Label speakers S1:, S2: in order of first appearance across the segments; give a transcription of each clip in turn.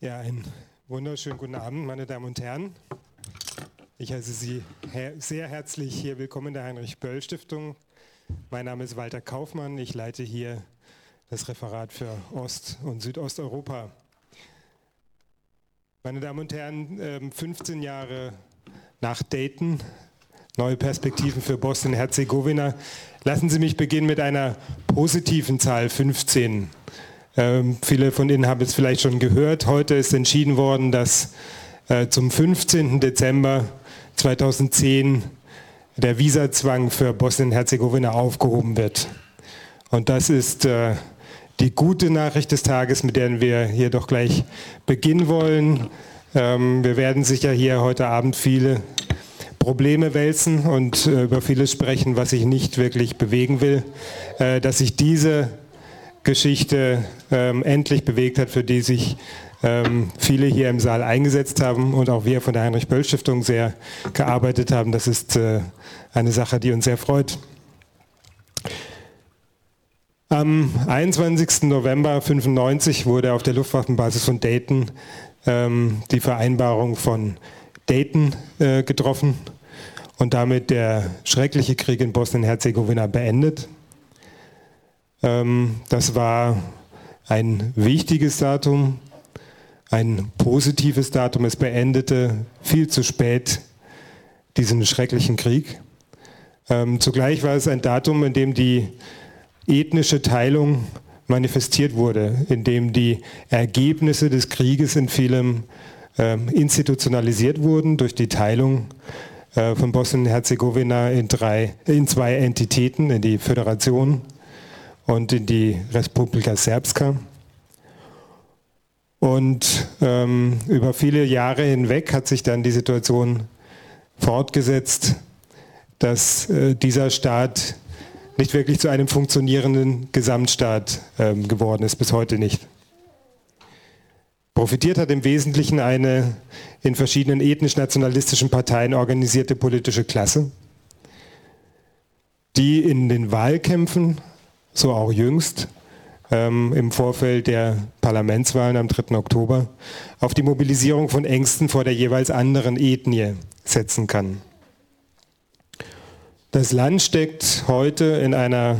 S1: Ja, einen wunderschönen guten Abend, meine Damen und Herren. Ich heiße Sie her sehr herzlich hier willkommen in der Heinrich-Böll-Stiftung. Mein Name ist Walter Kaufmann. Ich leite hier das Referat für Ost- und Südosteuropa. Meine Damen und Herren, 15 ähm, Jahre nach Dayton, neue Perspektiven für Bosnien-Herzegowina. Lassen Sie mich beginnen mit einer positiven Zahl 15. Ähm, viele von Ihnen haben es vielleicht schon gehört. Heute ist entschieden worden, dass äh, zum 15. Dezember 2010 der Visazwang für Bosnien-Herzegowina aufgehoben wird. Und das ist äh, die gute Nachricht des Tages, mit der wir hier doch gleich beginnen wollen. Ähm, wir werden sicher hier heute Abend viele Probleme wälzen und äh, über vieles sprechen, was sich nicht wirklich bewegen will. Dass sich diese Geschichte ähm, endlich bewegt hat, für die sich ähm, viele hier im Saal eingesetzt haben und auch wir von der Heinrich-Böll-Stiftung sehr gearbeitet haben. Das ist äh, eine Sache, die uns sehr freut. Am 21. November 1995 wurde auf der Luftwaffenbasis von Dayton ähm, die Vereinbarung von Dayton äh, getroffen und damit der schreckliche Krieg in Bosnien-Herzegowina beendet. Ähm, das war ein wichtiges Datum, ein positives Datum. Es beendete viel zu spät diesen schrecklichen Krieg. Ähm, zugleich war es ein Datum, in dem die ethnische Teilung manifestiert wurde, in dem die Ergebnisse des Krieges in vielem ähm, institutionalisiert wurden durch die Teilung äh, von Bosnien-Herzegowina in, in zwei Entitäten, in die Föderation und in die Republika Srpska. Und ähm, über viele Jahre hinweg hat sich dann die Situation fortgesetzt, dass äh, dieser Staat nicht wirklich zu einem funktionierenden Gesamtstaat ähm, geworden ist, bis heute nicht. Profitiert hat im Wesentlichen eine in verschiedenen ethnisch-nationalistischen Parteien organisierte politische Klasse, die in den Wahlkämpfen so auch jüngst ähm, im Vorfeld der Parlamentswahlen am 3. Oktober, auf die Mobilisierung von Ängsten vor der jeweils anderen Ethnie setzen kann. Das Land steckt heute in einer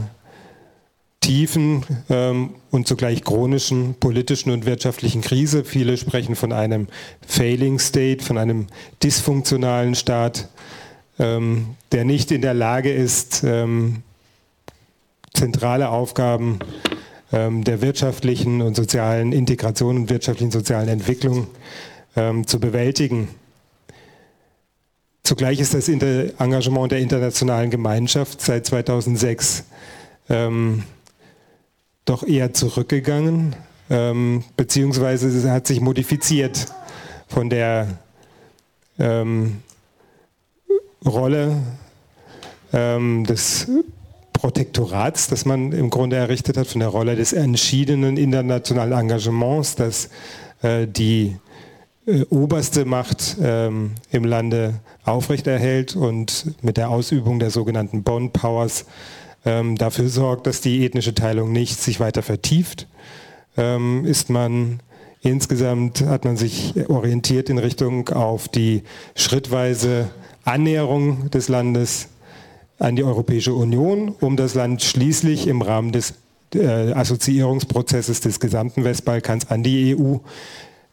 S1: tiefen ähm, und zugleich chronischen politischen und wirtschaftlichen Krise. Viele sprechen von einem Failing State, von einem dysfunktionalen Staat, ähm, der nicht in der Lage ist, ähm, zentrale Aufgaben ähm, der wirtschaftlichen und sozialen Integration und wirtschaftlichen und sozialen Entwicklung ähm, zu bewältigen. Zugleich ist das Inter Engagement der internationalen Gemeinschaft seit 2006 ähm, doch eher zurückgegangen, ähm, beziehungsweise hat sich modifiziert von der ähm, Rolle ähm, des Protektorats, das man im Grunde errichtet hat, von der Rolle des entschiedenen internationalen Engagements, das äh, die äh, oberste Macht ähm, im Lande aufrechterhält und mit der Ausübung der sogenannten Bond Powers ähm, dafür sorgt, dass die ethnische Teilung nicht sich weiter vertieft, ähm, ist man insgesamt hat man sich orientiert in Richtung auf die schrittweise Annäherung des Landes an die Europäische Union, um das Land schließlich im Rahmen des äh, Assoziierungsprozesses des gesamten Westbalkans an die EU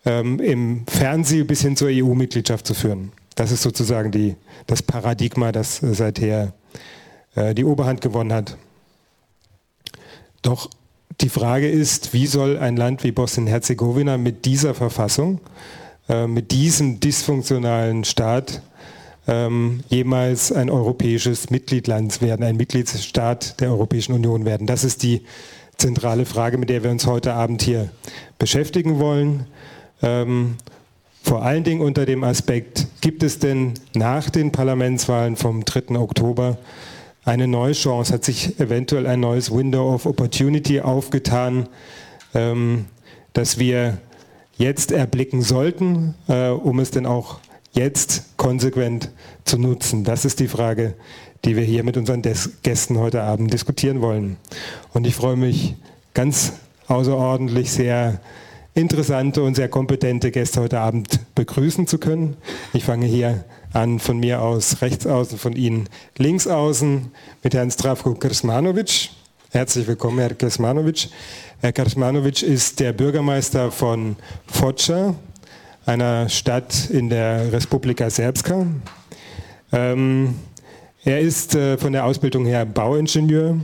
S1: ähm, im Fernsehen bis hin zur EU-Mitgliedschaft zu führen. Das ist sozusagen die, das Paradigma, das seither äh, die Oberhand gewonnen hat. Doch die Frage ist, wie soll ein Land wie Bosnien-Herzegowina mit dieser Verfassung, äh, mit diesem dysfunktionalen Staat ähm, jemals ein europäisches Mitgliedland werden, ein Mitgliedsstaat der Europäischen Union werden? Das ist die zentrale Frage, mit der wir uns heute Abend hier beschäftigen wollen. Ähm, vor allen Dingen unter dem Aspekt, gibt es denn nach den Parlamentswahlen vom 3. Oktober eine neue Chance? Hat sich eventuell ein neues Window of Opportunity aufgetan, ähm, das wir jetzt erblicken sollten, äh, um es denn auch jetzt konsequent zu nutzen? Das ist die Frage, die wir hier mit unseren Des Gästen heute Abend diskutieren wollen. Und ich freue mich ganz außerordentlich sehr, interessante und sehr kompetente Gäste heute Abend begrüßen zu können. Ich fange hier an von mir aus rechts außen, von Ihnen links außen mit Herrn Stravko Kersmanovic. Herzlich willkommen, Herr Kersmanovic. Herr Kersmanovic ist der Bürgermeister von Foča, einer Stadt in der Republika Srpska. Ähm, er ist äh, von der Ausbildung her Bauingenieur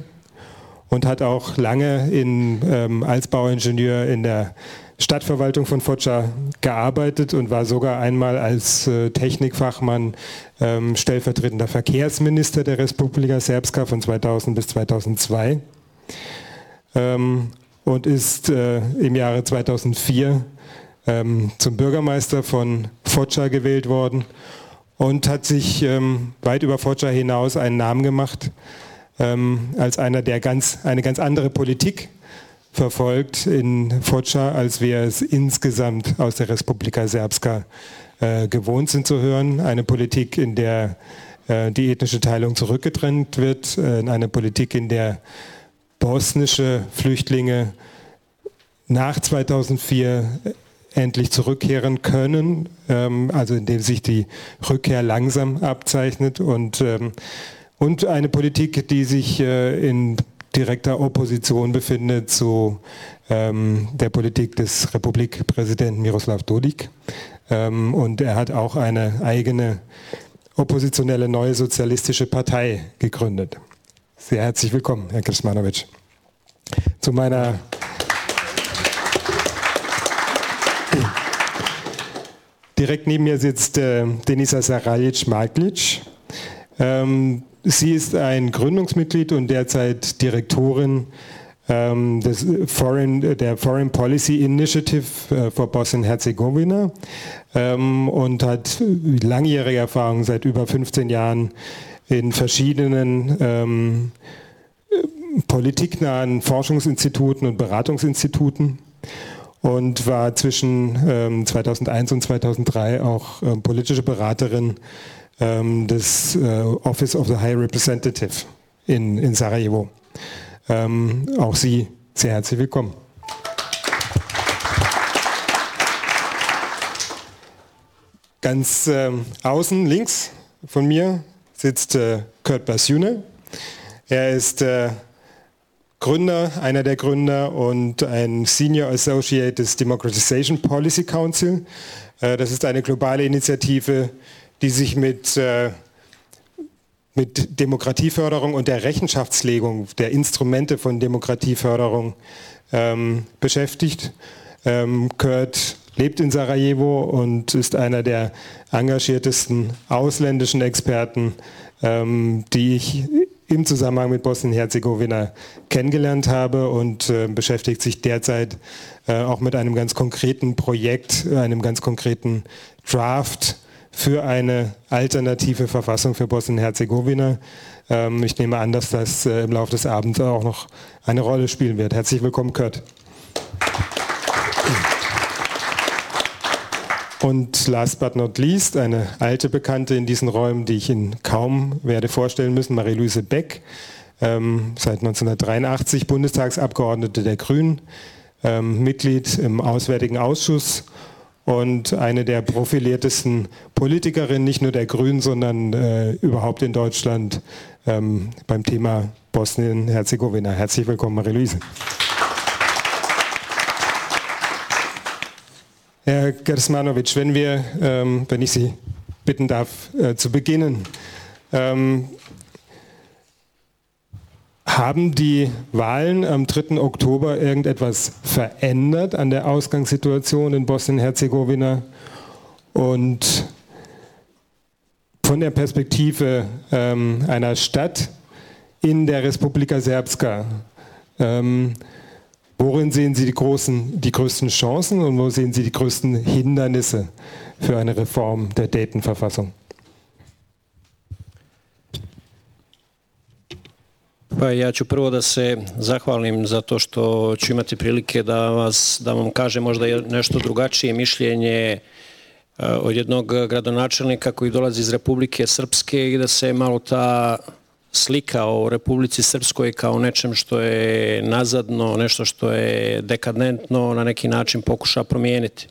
S1: und hat auch lange in, ähm, als Bauingenieur in der Stadtverwaltung von Foča gearbeitet und war sogar einmal als äh, Technikfachmann ähm, stellvertretender Verkehrsminister der Republika Srpska von 2000 bis 2002 ähm, und ist äh, im Jahre 2004 ähm, zum Bürgermeister von Foča gewählt worden und hat sich ähm, weit über Foča hinaus einen Namen gemacht ähm, als einer, der ganz, eine ganz andere Politik verfolgt in Foča, als wir es insgesamt aus der Republika Srpska äh, gewohnt sind zu hören. Eine Politik, in der äh, die ethnische Teilung zurückgedrängt wird, äh, eine Politik, in der bosnische Flüchtlinge nach 2004 endlich zurückkehren können, ähm, also indem sich die Rückkehr langsam abzeichnet und, ähm, und eine Politik, die sich äh, in direkter Opposition befindet zu ähm, der Politik des Republikpräsidenten Miroslav Dodik. Ähm, und er hat auch eine eigene oppositionelle neue sozialistische Partei gegründet. Sehr herzlich willkommen, Herr Krismanovic. Zu meiner Direkt neben mir sitzt äh, Denisa Saralic-Marglic. Ähm, Sie ist ein Gründungsmitglied und derzeit Direktorin ähm, des Foreign, der Foreign Policy Initiative äh, for Bosnien-Herzegowina ähm, und hat langjährige Erfahrung seit über 15 Jahren in verschiedenen ähm, politiknahen Forschungsinstituten und Beratungsinstituten und war zwischen ähm, 2001 und 2003 auch äh, politische Beraterin ähm, des äh, Office of the High Representative in, in Sarajevo. Ähm, auch Sie sehr herzlich willkommen. Ganz äh, außen links von mir sitzt äh, Kurt Basjune. Er ist äh, Gründer, einer der Gründer und ein Senior Associate des Democratization Policy Council. Äh, das ist eine globale Initiative, die sich mit, äh, mit Demokratieförderung und der Rechenschaftslegung der Instrumente von Demokratieförderung ähm, beschäftigt. Ähm, Kurt lebt in Sarajevo und ist einer der engagiertesten ausländischen Experten, ähm, die ich im Zusammenhang mit Bosnien-Herzegowina kennengelernt habe und äh, beschäftigt sich derzeit äh, auch mit einem ganz konkreten Projekt, einem ganz konkreten Draft für eine alternative Verfassung für Bosnien-Herzegowina. Ähm, ich nehme an, dass das äh, im Laufe des Abends auch noch eine Rolle spielen wird. Herzlich willkommen, Kurt. Und last but not least, eine alte Bekannte in diesen Räumen, die ich Ihnen kaum werde vorstellen müssen, Marie-Louise Beck, ähm, seit 1983 Bundestagsabgeordnete der Grünen, ähm, Mitglied im Auswärtigen Ausschuss und eine der profiliertesten Politikerinnen, nicht nur der Grünen, sondern äh, überhaupt in Deutschland ähm, beim Thema Bosnien-Herzegowina. Herzlich willkommen, Marie-Louise. Herr Gersmanovic, wenn, wir, ähm, wenn ich Sie bitten darf, äh, zu beginnen. Ähm, haben die Wahlen am 3. Oktober irgendetwas verändert an der Ausgangssituation in Bosnien-Herzegowina? Und von der Perspektive ähm, einer Stadt in der Republika Srpska, ähm, worin sehen Sie die, großen, die größten Chancen und wo sehen Sie die größten Hindernisse für eine Reform der Dayton-Verfassung?
S2: Pa ja ću prvo da se zahvalim za to što ću imati prilike da, vas, da vam kaže možda nešto drugačije mišljenje e, od jednog gradonačelnika koji dolazi iz Republike Srpske i da se malo ta slika o Republici Srpskoj kao nečem što je nazadno, nešto što je dekadentno, na neki način pokuša promijeniti.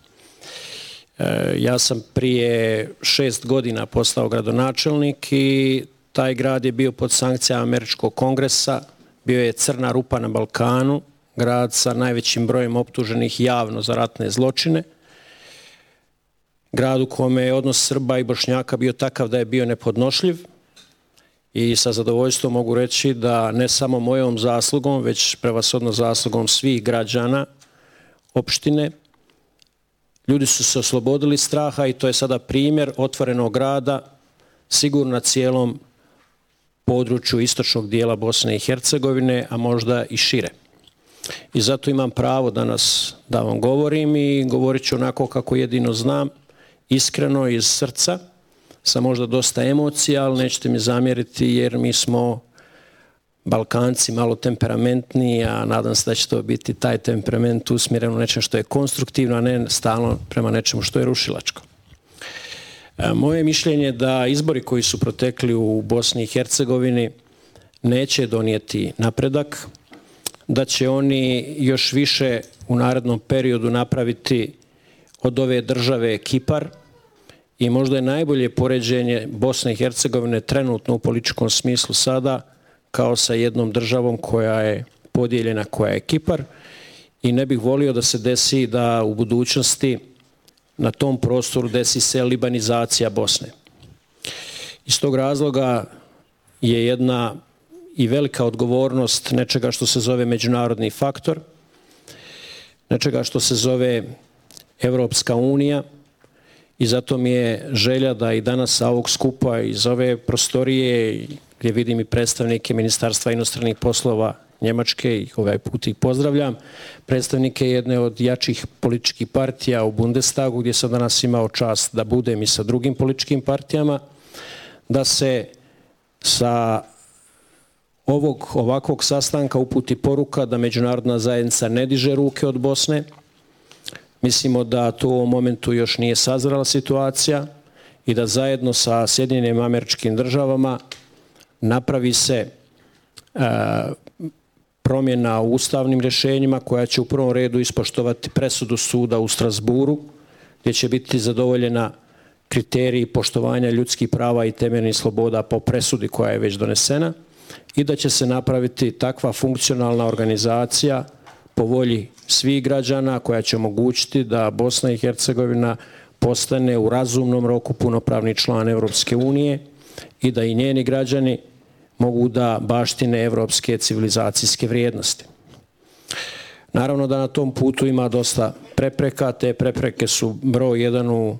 S2: E, ja sam prije šest godina postao gradonačelnik i taj grad je bio pod sankcijama Američkog kongresa, bio je crna rupa na Balkanu, grad sa najvećim brojem optuženih javno za ratne zločine, grad u kome je odnos Srba i Bošnjaka bio takav da je bio nepodnošljiv i sa zadovoljstvom mogu reći da ne samo mojom zaslugom, već prevasodno zaslugom svih građana opštine, ljudi su se oslobodili straha i to je sada primjer otvorenog grada sigurno na cijelom području istočnog dijela Bosne i Hercegovine, a možda i šire. I zato imam pravo danas da vam govorim i govorit ću onako kako jedino znam, iskreno iz srca, sa možda dosta emocija, ali nećete mi zamjeriti jer mi smo Balkanci malo temperamentni, a nadam se da će to biti taj temperament usmjeren u nečem što je konstruktivno, a ne stalno prema nečemu što je rušilačko. E, moje mišljenje je da izbori koji su protekli u Bosni i Hercegovini neće donijeti napredak, da će oni još više u narednom periodu napraviti od ove države Kipar i možda je najbolje poređenje Bosne i Hercegovine trenutno u političkom smislu sada kao sa jednom državom koja je podijeljena, koja je Kipar i ne bih volio da se desi da u budućnosti na tom prostoru desi se libanizacija Bosne. Iz tog razloga je jedna i velika odgovornost nečega što se zove međunarodni faktor, nečega što se zove Evropska unija i zato mi je želja da i danas sa ovog skupa iz ove prostorije gdje vidim i predstavnike Ministarstva inostranih poslova Njemačke i ovaj put ih pozdravljam, predstavnike jedne od jačih političkih partija u Bundestagu, gdje sam danas imao čast da budem i sa drugim političkim partijama, da se sa ovog ovakvog sastanka uputi poruka da međunarodna zajednica ne diže ruke od Bosne. Mislimo da to u ovom momentu još nije sazrala situacija i da zajedno sa Sjedinjenim američkim državama napravi se e, promjena u ustavnim rješenjima koja će u prvom redu ispoštovati presudu suda u Strasburu, gdje će biti zadovoljena kriteriji poštovanja ljudskih prava i temeljnih sloboda po presudi koja je već donesena i da će se napraviti takva funkcionalna organizacija po volji svih građana koja će omogućiti da Bosna i Hercegovina postane u razumnom roku punopravni član Evropske unije i da i njeni građani mogu da baštine evropske civilizacijske vrijednosti. Naravno da na tom putu ima dosta prepreka, te prepreke su broj jedan u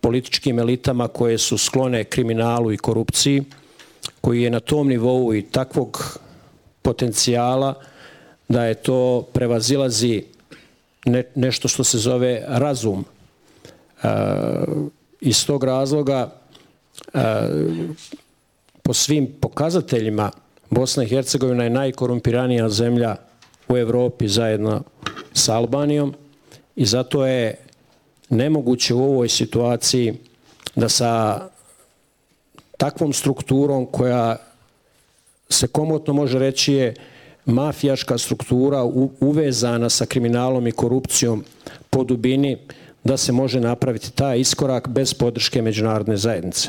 S2: političkim elitama koje su sklone kriminalu i korupciji, koji je na tom nivou i takvog potencijala da je to prevazilazi ne, nešto što se zove razum. E, iz tog razloga e, po svim pokazateljima Bosna i Hercegovina je najkorumpiranija zemlja u Evropi zajedno sa Albanijom i zato je nemoguće u ovoj situaciji da sa takvom strukturom koja se komotno može reći je mafijaška struktura uvezana sa kriminalom i korupcijom po dubini da se može napraviti taj iskorak bez podrške međunarodne zajednice.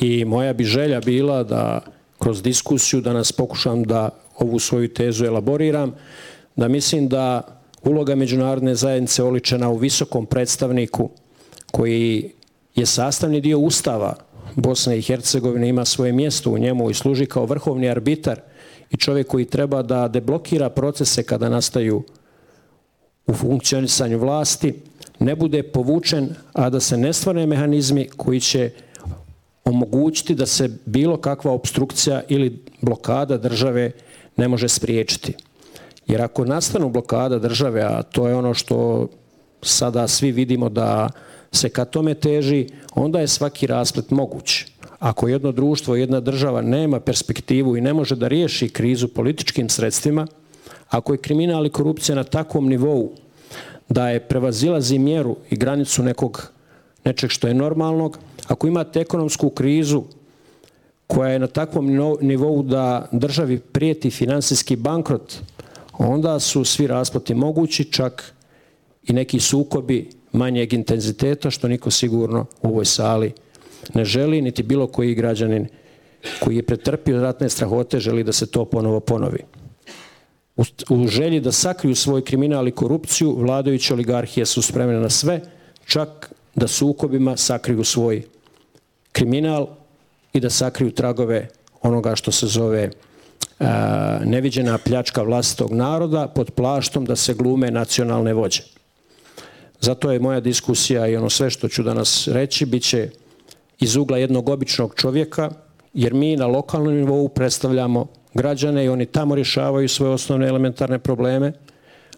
S2: I moja bi želja bila da kroz diskusiju da nas pokušam da ovu svoju tezu elaboriram, da mislim da uloga međunarodne zajednice oličena u visokom predstavniku koji je sastavni dio Ustava Bosne i Hercegovine, ima svoje mjesto u njemu i služi kao vrhovni arbitar i čovjek koji treba da deblokira procese kada nastaju u funkcionisanju vlasti, ne bude povučen, a da se ne stvore mehanizmi koji će omogućiti da se bilo kakva obstrukcija ili blokada države ne može spriječiti. Jer ako nastanu blokada države, a to je ono što sada svi vidimo da se ka tome teži, onda je svaki rasplet moguć. Ako jedno društvo, jedna država nema perspektivu i ne može da riješi krizu političkim sredstvima, ako je kriminal i korupcija na takvom nivou da je prevazilazi mjeru i granicu nekog nečeg što je normalnog, ako imate ekonomsku krizu koja je na takvom nivou da državi prijeti finansijski bankrot, onda su svi rasplati mogući, čak i neki sukobi manjeg intenziteta, što niko sigurno u ovoj sali ne želi, niti bilo koji građanin koji je pretrpio ratne strahote želi da se to ponovo ponovi. U želji da sakriju svoj kriminal i korupciju, vladajuće oligarhije su spremne na sve, čak da sukobima sakriju svoj kriminal i da sakriju tragove onoga što se zove e, neviđena pljačka vlastitog naroda pod plaštom da se glume nacionalne vođe. Zato je moja diskusija i ono sve što ću danas reći bit će iz ugla jednog običnog čovjeka, jer mi na lokalnom nivou predstavljamo građane i oni tamo rješavaju svoje osnovne elementarne probleme.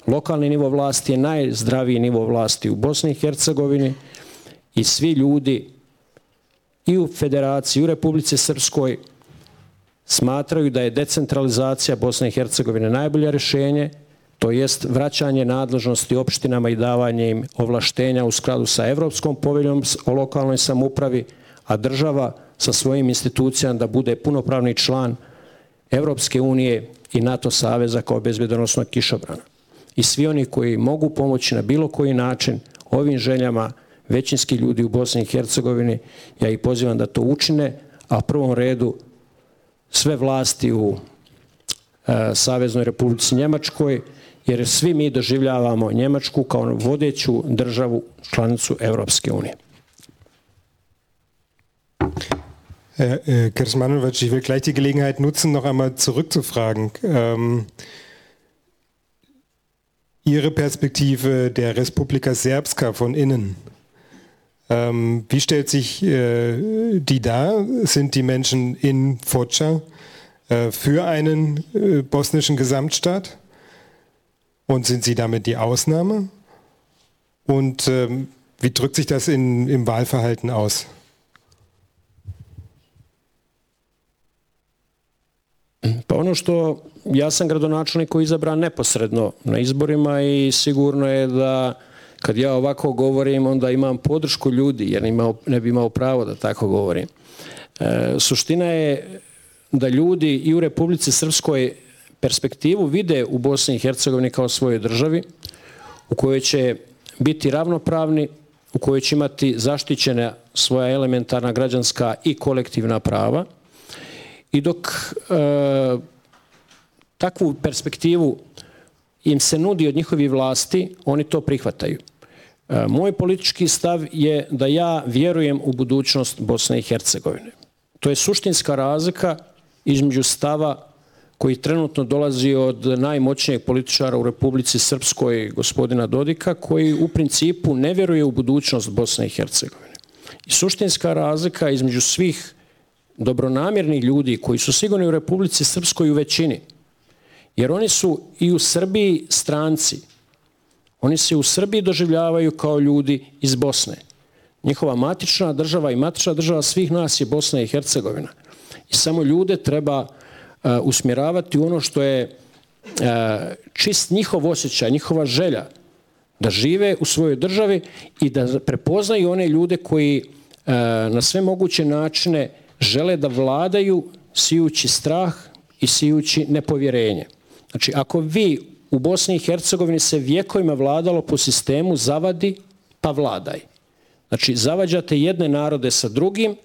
S2: Lokalni nivo vlasti je najzdraviji nivo vlasti u Bosni i Hercegovini i svi ljudi i u Federaciji, u Republice Srpskoj smatraju da je decentralizacija Bosne i Hercegovine najbolje rješenje, to jest vraćanje nadležnosti opštinama i davanje im ovlaštenja u skladu sa Evropskom poveljom o lokalnoj samupravi, a država sa svojim institucijama da bude punopravni član Evropske unije i NATO saveza kao bezbedonosnog kišobrana. I svi oni koji mogu pomoći na bilo koji način ovim željama većinski ljudi u Bosni i Hercegovini, ja ih pozivam da to učine, a prvom redu sve vlasti u e, Saveznoj republici Njemačkoj, jer svi mi doživljavamo Njemačku kao vodeću državu članicu Evropske unije.
S1: Herr äh, Kersmanovic, ich will gleich die Gelegenheit nutzen, noch einmal zurückzufragen. Ähm, Ihre Perspektive der Republika Serbska von innen, ähm, wie stellt sich äh, die dar? Sind die Menschen in Foča äh, für einen äh, bosnischen Gesamtstaat? Und sind sie damit die Ausnahme? Und ähm, wie drückt sich das in, im Wahlverhalten aus?
S2: Pa ono što ja sam gradonačelnik koji izabran neposredno na izborima i sigurno je da kad ja ovako govorim onda imam podršku ljudi jer ne bi imao pravo da tako govorim. E, suština je da ljudi i u Republici Srpskoj perspektivu vide u Bosni i Hercegovini kao svojoj državi u kojoj će biti ravnopravni, u kojoj će imati zaštićene svoja elementarna građanska i kolektivna prava i dok e, takvu perspektivu im se nudi od njihovi vlasti, oni to prihvataju. E, moj politički stav je da ja vjerujem u budućnost Bosne i Hercegovine. To je suštinska razlika između stava koji trenutno dolazi od najmoćnijeg političara u Republici Srpskoj, gospodina Dodika, koji u principu ne vjeruje u budućnost Bosne i Hercegovine. I suštinska razlika između svih dobronamjerni ljudi koji su sigurni u Republici Srpskoj u većini, jer oni su i u Srbiji stranci. Oni se u Srbiji doživljavaju kao ljudi iz Bosne. Njihova matična država i matična država svih nas je Bosna i Hercegovina. I samo ljude treba uh, usmjeravati u ono što je uh, čist njihov osjećaj, njihova želja da žive u svojoj državi i da prepoznaju one ljude koji uh, na sve moguće načine uh, žele da vladaju sijući strah i sijući nepovjerenje. Znači, ako vi u Bosni i Hercegovini se vjekovima vladalo po sistemu zavadi pa vladaj. Znači, zavađate jedne narode sa drugim,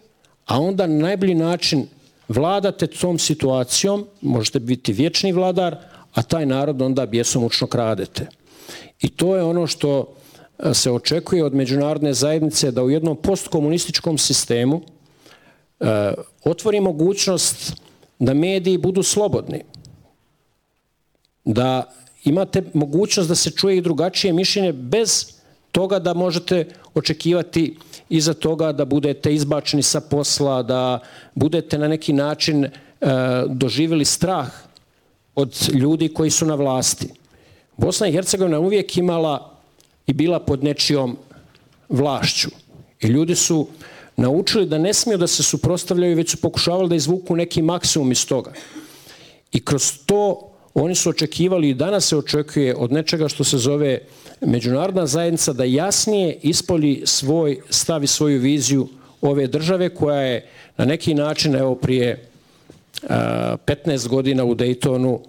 S2: a onda na najbolji način vladate tom situacijom, možete biti vječni vladar, a taj narod onda bjesomučno kradete. I to je ono što e, se očekuje od međunarodne zajednice da u jednom postkomunističkom sistemu E, otvori mogućnost da mediji budu slobodni, da imate mogućnost da se čuje i drugačije mišljenje bez toga da možete očekivati iza toga da budete izbačeni sa posla, da budete na neki način e, doživjeli strah od ljudi koji su na vlasti. Bosna i Hercegovina uvijek imala i bila pod nečijom vlašću. I ljudi su naučili da ne smiju da se suprostavljaju, već su pokušavali da izvuku neki maksimum iz toga. I kroz to oni su očekivali i danas se očekuje od nečega što se zove međunarodna zajednica da jasnije ispolji svoj stav i svoju viziju ove države koja je na neki način evo prije 15 godina u Daytonu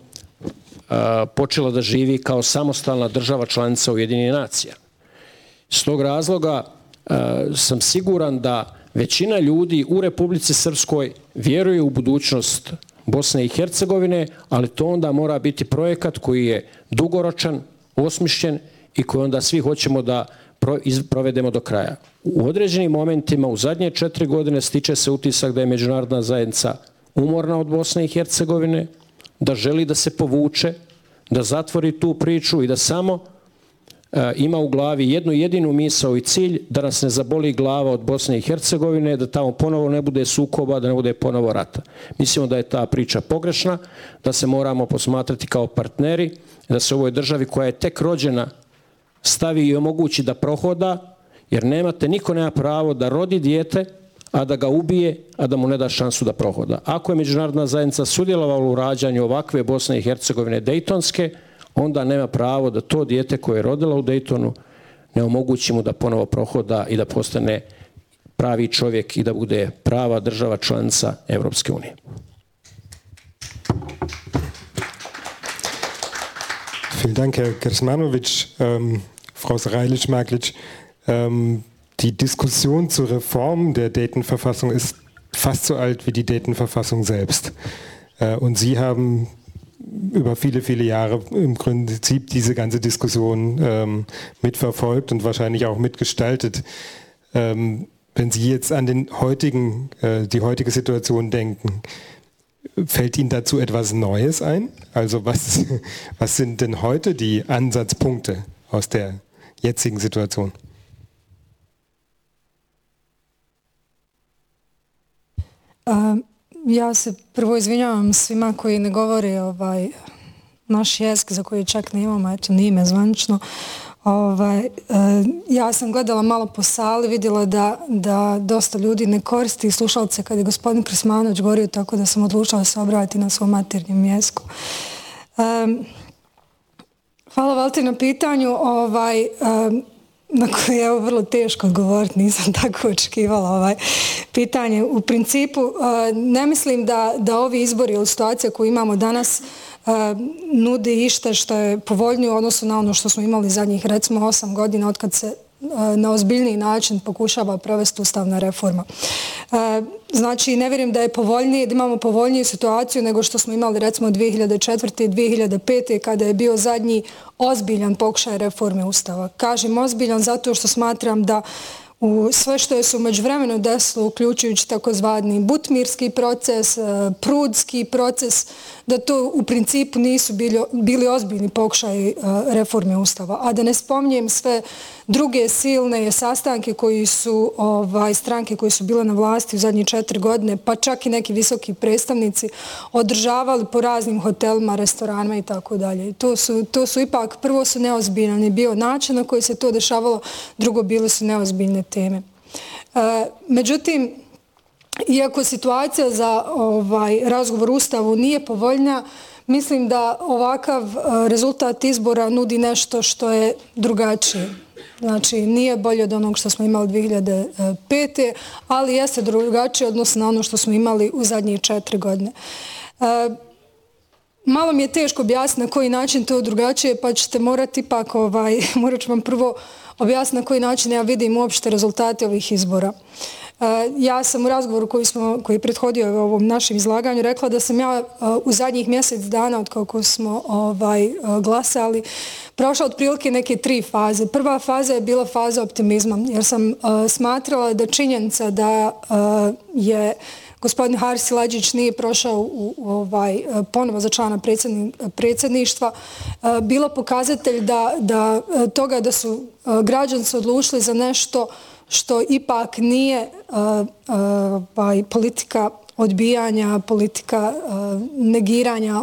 S2: počela da živi kao samostalna država članica Ujedinjenih nacija. S tog razloga Eh, sam siguran da većina ljudi u Republici Srpskoj vjeruje u budućnost Bosne i Hercegovine, ali to onda mora biti projekat koji je dugoročan, osmišljen i koji onda svi hoćemo da provedemo do kraja. U određenim momentima, u zadnje četiri godine, stiče se utisak da je međunarodna zajednica umorna od Bosne i Hercegovine, da želi da se povuče, da zatvori tu priču i da samo Eh, ima u glavi jednu jedinu misao i cilj da nas ne zaboli glava od Bosne i Hercegovine, da tamo ponovo ne bude sukoba, da ne bude ponovo rata. Mislimo da je ta priča pogrešna, da se moramo posmatrati kao partneri, da se u ovoj državi koja je tek rođena stavi i omogući da prohoda, jer nemate, niko nema pravo da rodi dijete, a da ga ubije, a da mu ne da šansu da prohoda. Ako je međunarodna zajednica sudjelovala u rađanju ovakve Bosne i Hercegovine Dejtonske, onda nema pravo da to dijete koje je rodila u Dejtonu ne omogući mu da ponovo prohoda i da postane pravi čovjek i da bude prava država članica Evropske unije.
S1: Vielen Dank, Herr Kersmanovic. Ähm, Frau Sreilich-Maglic, ähm, die Diskussion zur Reform der Datenverfassung ist fast so alt wie die Datenverfassung selbst. Äh, und Sie haben über viele, viele Jahre im Prinzip diese ganze Diskussion ähm, mitverfolgt und wahrscheinlich auch mitgestaltet. Ähm, wenn Sie jetzt an den heutigen, äh, die heutige Situation denken, fällt Ihnen dazu etwas Neues ein? Also was, was sind denn heute die Ansatzpunkte aus der jetzigen Situation?
S3: Ja se prvo izvinjavam svima koji ne govore ovaj, naš jezik za koji čak ne imamo, eto nije me. Ovaj, e, ja sam gledala malo po sali, vidjela da, da dosta ljudi ne koristi slušalce kad je gospodin Prismanović govorio tako da sam odlučila se obraviti na svom maternjem jeziku. Um, Hvala Valti na pitanju. Ovaj, um, na koje je vrlo teško odgovoriti, nisam tako očekivala ovaj pitanje. U principu, eh, ne mislim da, da ovi izbori ili situacija koju imamo danas eh, nudi ište što je povoljnije u odnosu na ono što smo imali zadnjih recimo 8 godina od kad se Eh, na ozbiljniji način pokušava provesti ustavna reforma. Eh, znači, ne vjerujem da je povoljnije, da imamo povoljniju situaciju nego što smo imali recimo 2004. i 2005. kada je bio zadnji ozbiljan pokušaj reforme ustava. Kažem ozbiljan zato što smatram da u sve što je su umeđu vremenu desilo, uključujući takozvani butmirski proces, eh, prudski proces, da to u principu nisu bili, bili ozbiljni pokušaj reforme Ustava. A da ne spomnijem sve druge silne sastanke koji su ovaj, stranke koje su bile na vlasti u zadnje četiri godine, pa čak i neki visoki predstavnici održavali po raznim hotelima, restoranima i tako dalje. To su, to su ipak, prvo su neozbiljni bio način na koji se to dešavalo, drugo bile su neozbiljne teme. E, međutim, iako situacija za ovaj razgovor Ustavu nije povoljna, mislim da ovakav e, rezultat izbora nudi nešto što je drugačije. Znači, nije bolje od onog što smo imali 2005. ali jeste drugačije odnosno na ono što smo imali u zadnje četiri godine. E, malo mi je teško objasniti na koji način to drugačije, pa ćete morati ipak, ovaj, morat ću vam prvo objasniti na koji način ja vidim uopšte rezultate ovih izbora. Uh, E, ja sam u razgovoru koji, smo, koji je prethodio ovom našem izlaganju rekla da sam ja e, u zadnjih mjesec dana od kako smo ovaj, e, glasali prošla otprilike neke tri faze. Prva faza je bila faza optimizma jer sam smatrala da činjenica da je gospodin Haris Lađić nije prošao u, u ovaj, ponovo za člana predsjedništva, bilo pokazatelj da, da toga da su građanci odlučili za nešto što ipak nije pa, politika odbijanja, politika e, negiranja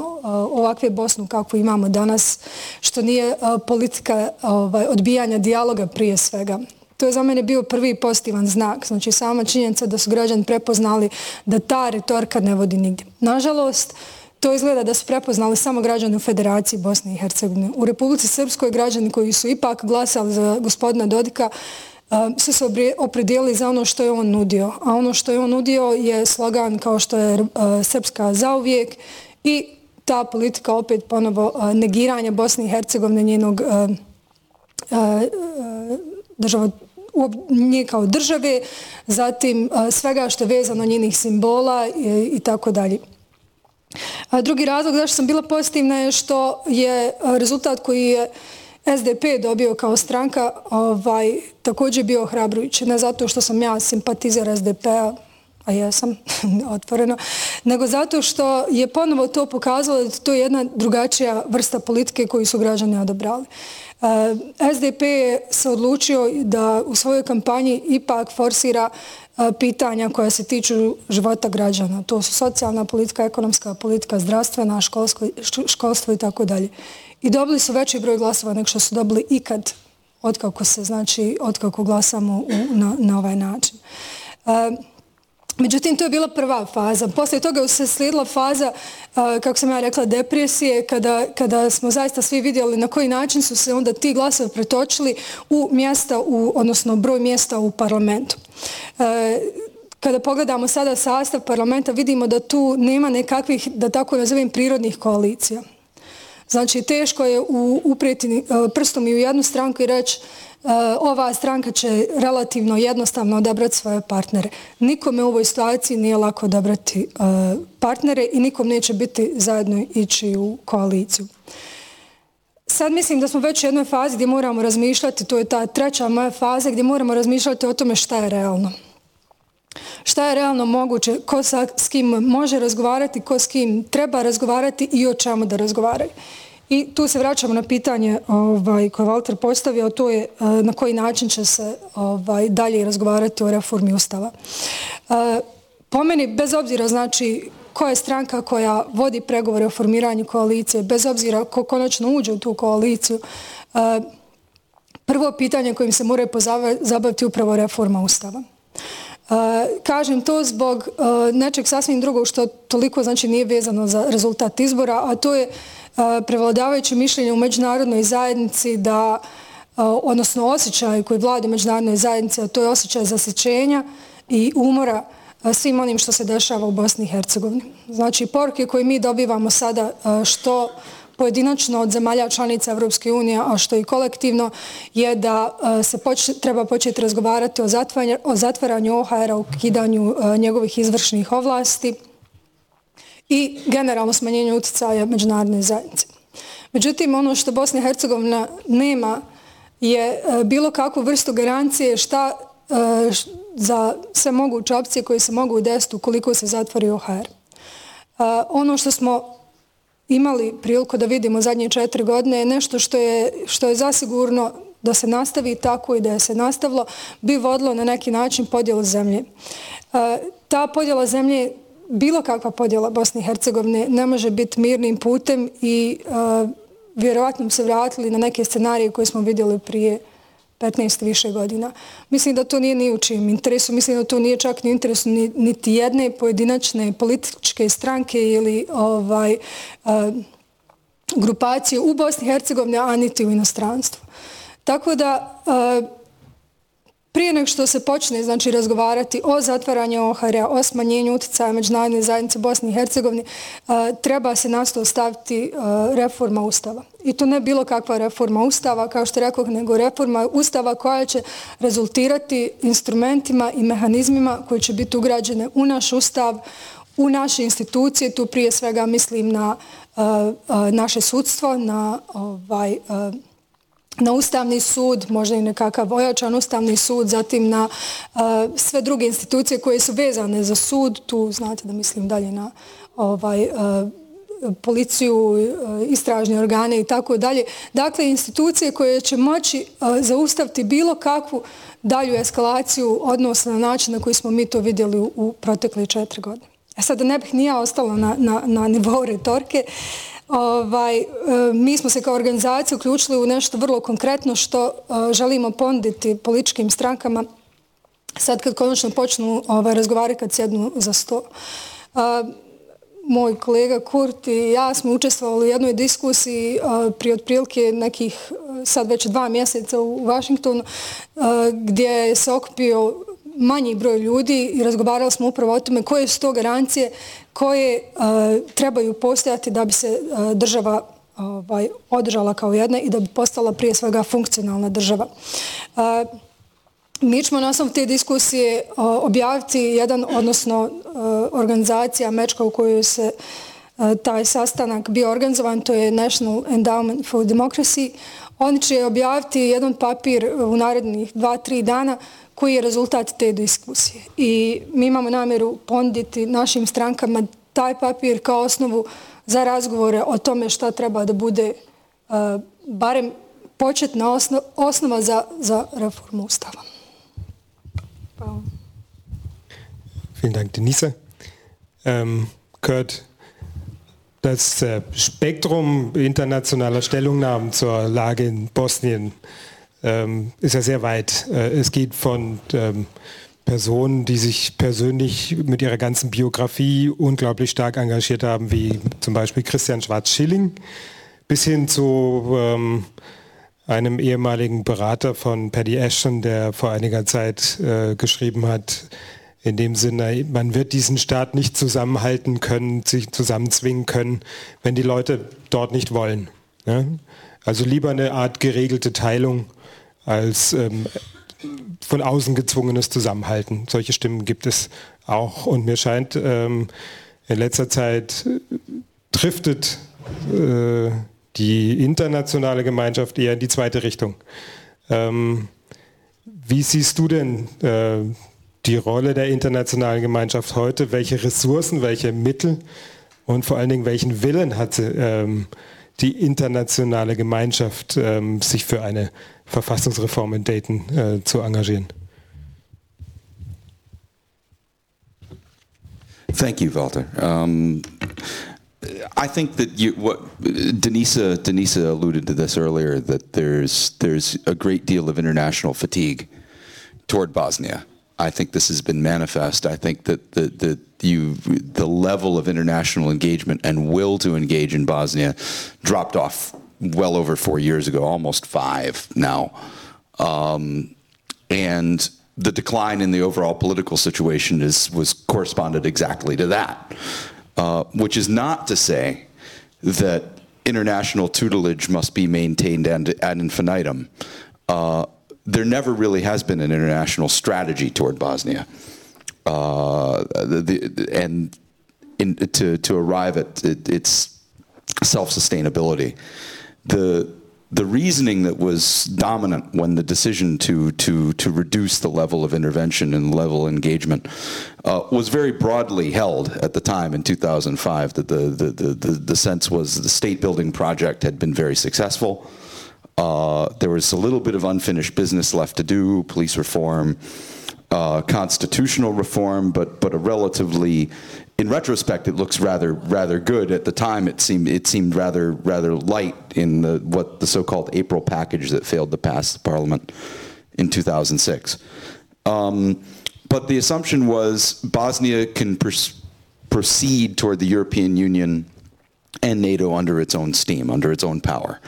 S3: ovakve Bosnu kako imamo danas, što nije politika ovaj, odbijanja dijaloga prije svega. To je za mene bio prvi pozitivan znak. Znači, sama činjenica da su građani prepoznali da ta retorika ne vodi nigdje. Nažalost, to izgleda da su prepoznali samo građani u Federaciji Bosne i Hercegovine. U Republici Srpskoj građani koji su ipak glasali za gospodina Dodika su se opredijeli za ono što je on nudio. A ono što je on nudio je slogan kao što je e, Srpska zauvijek i ta politika opet ponovo e, negiranja Bosne i Hercegovine njenog e, država nje kao države, zatim svega što je vezano njenih simbola i tako dalje. Drugi razlog zašto sam bila pozitivna je što je rezultat koji je SDP dobio kao stranka ovaj, također bio hrabrujući. Ne zato što sam ja simpatizer SDP-a, a jesam otvoreno, nego zato što je ponovo to pokazalo da to je jedna drugačija vrsta politike koju su građani odobrali. E, SDP je se odlučio da u svojoj kampanji ipak forsira e, pitanja koja se tiču života građana. To su socijalna politika, ekonomska politika, zdravstvena, školsko, školstvo i tako dalje. I dobili su veći broj glasova nego što su dobili ikad otkako se, znači, otkako glasamo u, na, na ovaj način. E, međutim, to je bila prva faza. Poslije toga se slijedila faza, e, kako sam ja rekla, depresije, kada, kada smo zaista svi vidjeli na koji način su se onda ti glasovi pretočili u mjesta, u, odnosno broj mjesta u parlamentu. E, kada pogledamo sada sastav parlamenta, vidimo da tu nema nekakvih, da tako nazovem, prirodnih koalicija. Znači, teško je upreti e, prstom i u jednu stranku i reći e, ova stranka će relativno jednostavno odabrati svoje partnere. Nikome u ovoj situaciji nije lako odabrati e, partnere i nikom neće biti zajedno ići u koaliciju. Sad mislim da smo već u jednoj fazi gdje moramo razmišljati, to je ta treća moja faza gdje moramo razmišljati o tome šta je realno. Šta je realno moguće, ko sa, s kim može razgovarati, ko s kim treba razgovarati i o čemu da razgovaraju. I tu se vraćamo na pitanje ovaj, koje Walter postavio, to je eh, na koji način će se ovaj, dalje razgovarati o reformi Ustava. Eh, po meni, bez obzira znači koja je stranka koja vodi pregovore o formiranju koalicije, bez obzira ko konačno uđe u tu koaliciju, eh, prvo pitanje kojim se moraju pozabaviti upravo reforma Ustava. Kažem to zbog nečeg sasvim drugog što toliko znači nije vezano za rezultat izbora, a to je prevladavajuće mišljenje u međunarodnoj zajednici da, odnosno osjećaj koji vlada u međunarodnoj zajednici, a to je osjećaj zasećenja i umora svim onim što se dešava u Bosni i Hercegovini. Znači, poruke koje mi dobivamo sada što pojedinačno od zemalja članica Evropske unije, a što i kolektivno, je da e, se poč treba početi razgovarati o, o zatvaranju OHR-a, u kidanju e, njegovih izvršnih ovlasti, i generalno smanjenju utjecaja međunarodne zajednice. Međutim, ono što Bosna i Hercegovina nema je e, bilo kakvu vrstu garancije šta za sve moguće opcije koje se mogu desiti ukoliko se zatvori OHR. Ono što smo imali priliku da vidimo zadnje četiri godine je nešto što je, što je zasigurno da se nastavi tako i da je se nastavilo, bi vodilo na neki način podjelu zemlje. E, ta podjela zemlje bilo kakva podjela Bosne i Hercegovine ne može biti mirnim putem i e, vjerovatno se vratili na neke scenarije koje smo vidjeli prije 15 više godina. Mislim da to nije ni u čijem interesu, mislim da to nije čak ni u interesu niti jedne pojedinačne političke stranke ili ovaj a, grupacije u Bosni i Hercegovini, a niti u inostranstvu. Tako da a, Prije nek što se počne znači, razgovarati o zatvaranju OHR-a, o smanjenju utjecaja međunarodne zajednice Bosne i Hercegovine, treba se nasto staviti reforma Ustava. I to ne bilo kakva reforma Ustava, kao što rekao, nego reforma Ustava koja će rezultirati instrumentima i mehanizmima koji će biti ugrađene u naš Ustav, u naše institucije, tu prije svega mislim na naše sudstvo, na ovaj, na Ustavni sud, možda i nekakav ojačan Ustavni sud, zatim na uh, sve druge institucije koje su vezane za sud, tu znate da mislim dalje na ovaj, uh, policiju, uh, istražne organe i tako dalje. Dakle, institucije koje će moći uh, zaustaviti bilo kakvu dalju eskalaciju odnosno na način na koji smo mi to vidjeli u, u protekle četiri godine. E sad, da ne bih nija ostala na, na, na nivou retorke, uh, Ovaj, e, mi smo se kao organizacija uključili u nešto vrlo konkretno što e, želimo ponditi političkim strankama sad kad konačno počnu ovaj, razgovarati kad sjednu za sto. E, moj kolega Kurt i ja smo učestvovali u jednoj diskusiji prije otprilike nekih sad već dva mjeseca u Vašingtonu gdje se okupio manji broj ljudi i razgovarali smo upravo o tome koje su to garancije koje e, trebaju postojati da bi se e, država ovaj, održala kao jedna i da bi postala prije svega funkcionalna država. E, mi ćemo na osnovu te diskusije objaviti jedan, odnosno organizacija Mečka u kojoj se taj sastanak bio organizovan, to je National Endowment for Democracy. Oni će objaviti jedan papir u narednih dva, tri dana koji je rezultat te diskusije. I mi imamo namjeru ponditi našim strankama taj papir kao osnovu za razgovore o tome šta treba da bude barem početna osnova za reformu ustava.
S1: Vielen Dank, Denise. Ähm, Kurt, das äh, Spektrum internationaler Stellungnahmen zur Lage in Bosnien ähm, ist ja sehr weit. Äh, es geht von ähm, Personen, die sich persönlich mit ihrer ganzen Biografie unglaublich stark engagiert haben, wie zum Beispiel Christian Schwarz-Schilling, bis hin zu ähm, einem ehemaligen Berater von Paddy Ashton, der vor einiger Zeit äh, geschrieben hat, in dem Sinne, man wird diesen Staat nicht zusammenhalten können, sich zusammenzwingen können, wenn die Leute dort nicht wollen. Ja? Also lieber eine Art geregelte Teilung als ähm, von außen gezwungenes Zusammenhalten. Solche Stimmen gibt es auch. Und mir scheint, ähm, in letzter Zeit driftet äh, die internationale Gemeinschaft eher in die zweite Richtung. Ähm, wie siehst du denn äh, die Rolle der internationalen Gemeinschaft heute? Welche Ressourcen, welche Mittel und vor allen Dingen welchen Willen hat ähm, die internationale Gemeinschaft, ähm, sich für eine Verfassungsreform in Dayton äh, zu engagieren?
S4: Thank you, Walter. Um, I think that you, what Denisa Denisa alluded to this earlier that there's there's a great deal of international fatigue toward Bosnia. I think this has been manifest. I think that the the you the level of international engagement and will to engage in Bosnia dropped off well over four years ago, almost five now, um, and the decline in the overall political situation is was corresponded exactly to that. Uh, which is not to say that international tutelage must be maintained ad, ad infinitum. Uh, there never really has been an international strategy toward Bosnia. Uh, the, the, and in, to, to arrive at it, its self-sustainability. The, the reasoning that was dominant when the decision to to to reduce the level of intervention and level engagement uh, was very broadly held at the time in 2005 that the the, the the the sense was the state building project had been very successful. Uh, there was a little bit of unfinished business left to do police reform uh, constitutional reform, but but a relatively, in retrospect, it looks rather rather good. At the time, it seemed it seemed rather rather light in the what the so-called April package that failed to pass the Parliament in 2006. Um, but the assumption was Bosnia can proceed toward the European Union and NATO under its own steam, under its own power.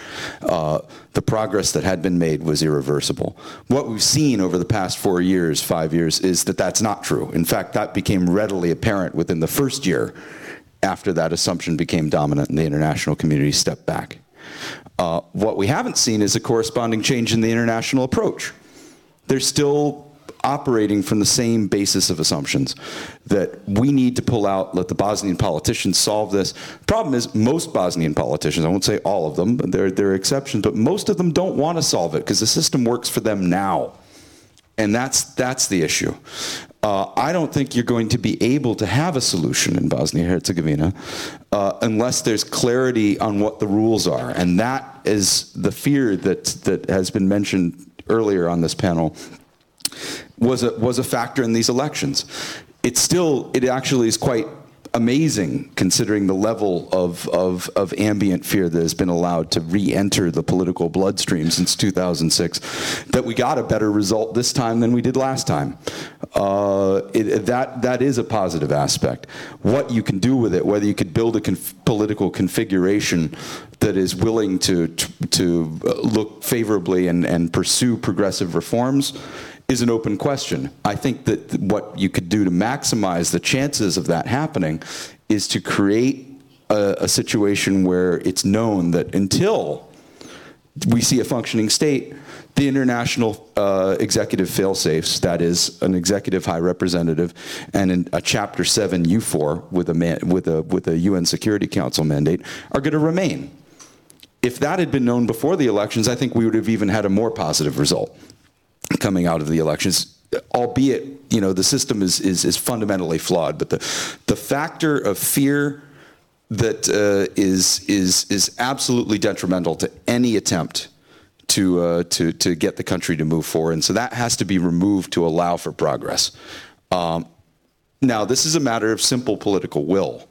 S4: Uh, the progress that had been made was irreversible. What we've seen over the past four years, five years, is that that's not true. In fact, that became readily apparent within the first year after that assumption became dominant and the international community stepped back. Uh, what we haven't seen is a corresponding change in the international approach. There's still operating from the same basis of assumptions that we need to pull out, let the Bosnian politicians solve this. Problem is, most Bosnian politicians, I won't say all of them, there, there are exceptions, but most of them don't want to solve it because the system works for them now. And that's, that's the issue. Uh, I don't think you're going to be able to have a solution in Bosnia Herzegovina uh, unless there's clarity on what the rules are. And that is the fear that, that has been mentioned earlier on this panel was a, was a factor in these elections. It still, it actually is quite amazing considering the level of, of, of ambient fear that has been allowed to re-enter the political bloodstream since 2006, that we got a better result this time than we did last time. uh, it, that that is a positive aspect. What you can do with it, whether you could build a conf- political configuration that is willing to to, to look favorably and, and pursue progressive reforms, is an open question. I think that what you could do to maximize the chances of that happening is to create a, a situation where it's known that until we see a functioning state, the international uh, executive fail-safes, that is an executive high representative and a Chapter 7 U4 with a, man, with, a, with a UN Security Council mandate, are going to remain. If that had been known before the elections, I think we would have even had a more positive result coming out of the elections albeit you know the system is, is, is fundamentally flawed but the, the factor of fear that uh, is is is absolutely detrimental to any attempt to uh, to to get the country to move forward, and so that has to be removed to allow for progress. Um, now, this is a matter of simple political will.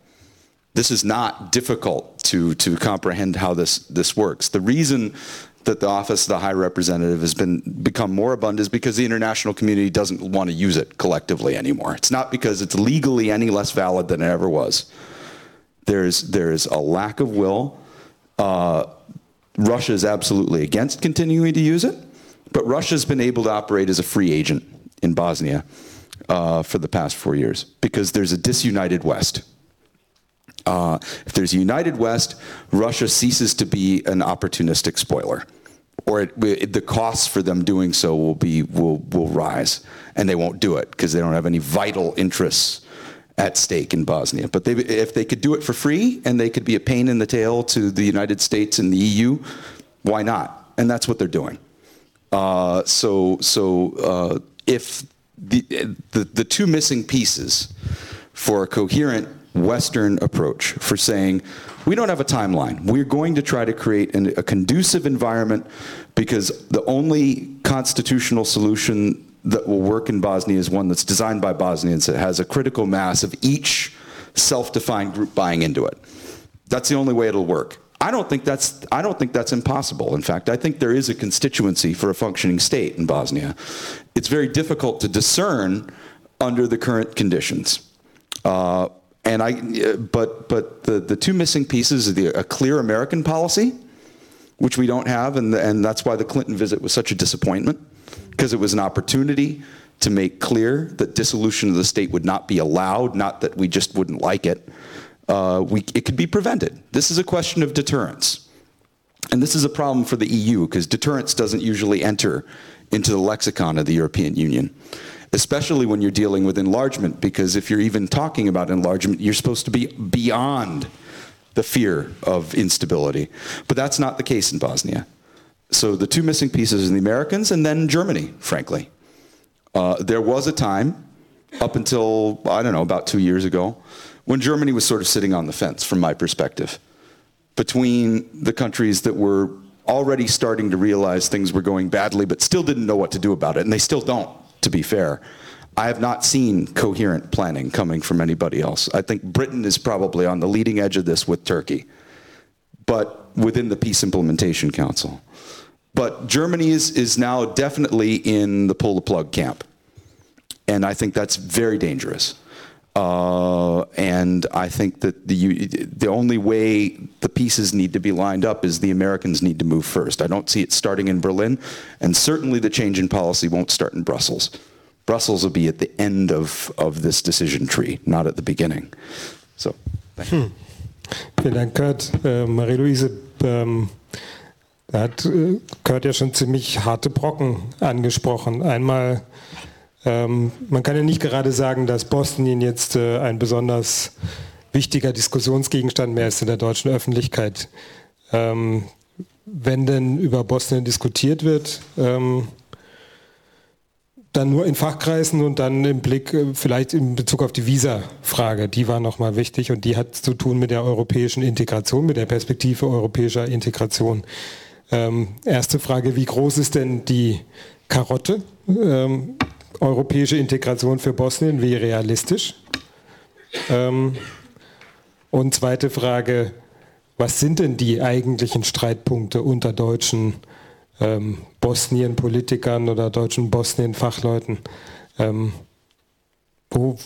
S4: This is not difficult to to comprehend how this this works. The reason that the office of the high representative has been become more abundant is because the international community doesn't want to use it collectively anymore. It's not because it's legally any less valid than it ever was. There's there's a lack of will. Uh, Russia is absolutely against continuing to use it, but Russia's been able to operate as a free agent in Bosnia uh, for the past four years because there's a disunited West. Uh, if there's a united West, Russia ceases to be an opportunistic spoiler, or it, it, the costs for them doing so will be will will rise, and they won't do it because they don't have any vital interests at stake in Bosnia. But they, if they could do it for free and they could be a pain in the tail to the United States and the EU, why not? And that's what they're doing. Uh, so so uh, if the, the, the two missing pieces for a coherent Western approach for saying we don't have a timeline. We're going to try to create an, a conducive environment because the only constitutional solution that will work in Bosnia is one that's designed by Bosnians that has a critical mass of each self-defined group buying into it. That's the only way it'll work. I don't think that's I don't think that's impossible. In fact, I think there is a constituency for a functioning state in Bosnia. It's very difficult to discern under the current conditions. Uh, and I, but but the, the two missing pieces are the, a clear American policy, which we don't have, and and that's why the Clinton visit was such a disappointment because it was an opportunity to make clear that dissolution of the state would not be allowed, not that we just wouldn't like it. Uh, we, it could be prevented. This is a question of deterrence. And this is a problem for the EU because deterrence doesn't usually enter into the lexicon of the European Union, especially when you're dealing with enlargement, because if you're even talking about enlargement, you're supposed to be beyond the fear of instability. But that's not the case in Bosnia. So the two missing pieces are the Americans and then Germany, frankly. Uh, there was a time, up until, I don't know, about two years ago, when Germany was sort of sitting on the fence, from my perspective, between the countries that were already starting to realize things were going badly, but still didn't know what to do about it, and they still don't, to be fair. I have not seen coherent planning coming from anybody else. I think Britain is probably on the leading edge of this with Turkey, but within the Peace Implementation Council. But Germany is, is now definitely in the pull the plug camp. And I think that's very dangerous. Uh, and I think that the, the only way the pieces need to be lined up is the Americans need to move first. I don't see it starting in Berlin, and certainly the change in policy won't start in Brussels. Brussels will be at the end of, of this decision tree, not at the beginning. So, thank you.
S1: Hm. Vielen Dank, Kurt. Äh, Marie-Louise, ähm, hat äh, Kurt ja schon ziemlich harte Brocken angesprochen. Einmal, ähm, man kann ja nicht gerade sagen, dass Bosnien jetzt äh, ein besonders wichtiger Diskussionsgegenstand mehr ist in der deutschen Öffentlichkeit. Ähm, wenn denn über Bosnien diskutiert wird, ähm, dann nur in Fachkreisen und dann im Blick äh, vielleicht in Bezug auf die Visa-Frage. Die war nochmal wichtig und die hat zu tun mit der europäischen Integration, mit der Perspektive europäischer Integration. Ähm, erste Frage, wie groß ist denn die Karotte? Europäische Integration für Bosnien, wie realistisch? Ähm, und zweite Frage, was sind denn die eigentlichen Streitpunkte unter deutschen ähm, Bosnien-Politikern oder deutschen Bosnien-Fachleuten? Ähm, Wo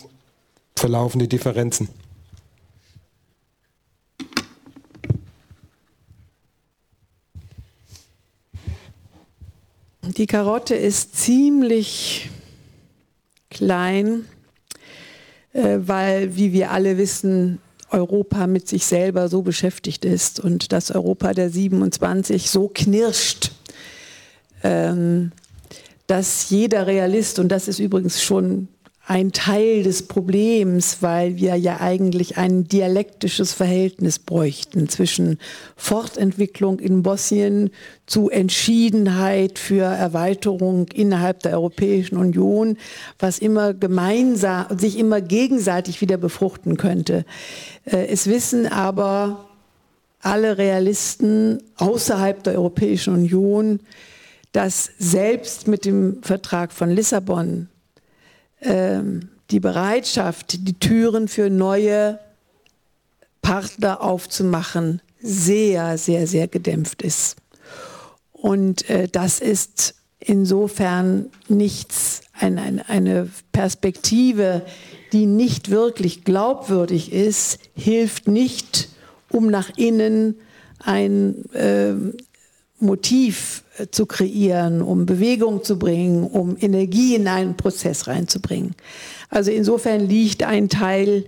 S1: verlaufen die Differenzen?
S5: Die Karotte ist ziemlich klein, äh, weil, wie wir alle wissen, Europa mit sich selber so beschäftigt ist und das Europa der 27 so knirscht, ähm, dass jeder Realist, und das ist übrigens schon ein Teil des Problems, weil wir ja eigentlich ein dialektisches Verhältnis bräuchten zwischen Fortentwicklung in Bosnien zu Entschiedenheit für Erweiterung innerhalb der Europäischen Union, was immer gemeinsam, sich immer gegenseitig wieder befruchten könnte. Äh, es wissen aber alle Realisten außerhalb der Europäischen Union, dass selbst mit dem Vertrag von Lissabon ähm, die Bereitschaft, die Türen für neue Partner aufzumachen, sehr, sehr, sehr gedämpft ist. Und äh, das ist insofern nichts, ein, ein, eine Perspektive, die nicht wirklich glaubwürdig ist, hilft nicht, um nach innen ein äh, Motiv äh, zu kreieren, um Bewegung zu bringen, um Energie in einen Prozess reinzubringen. Also insofern liegt ein Teil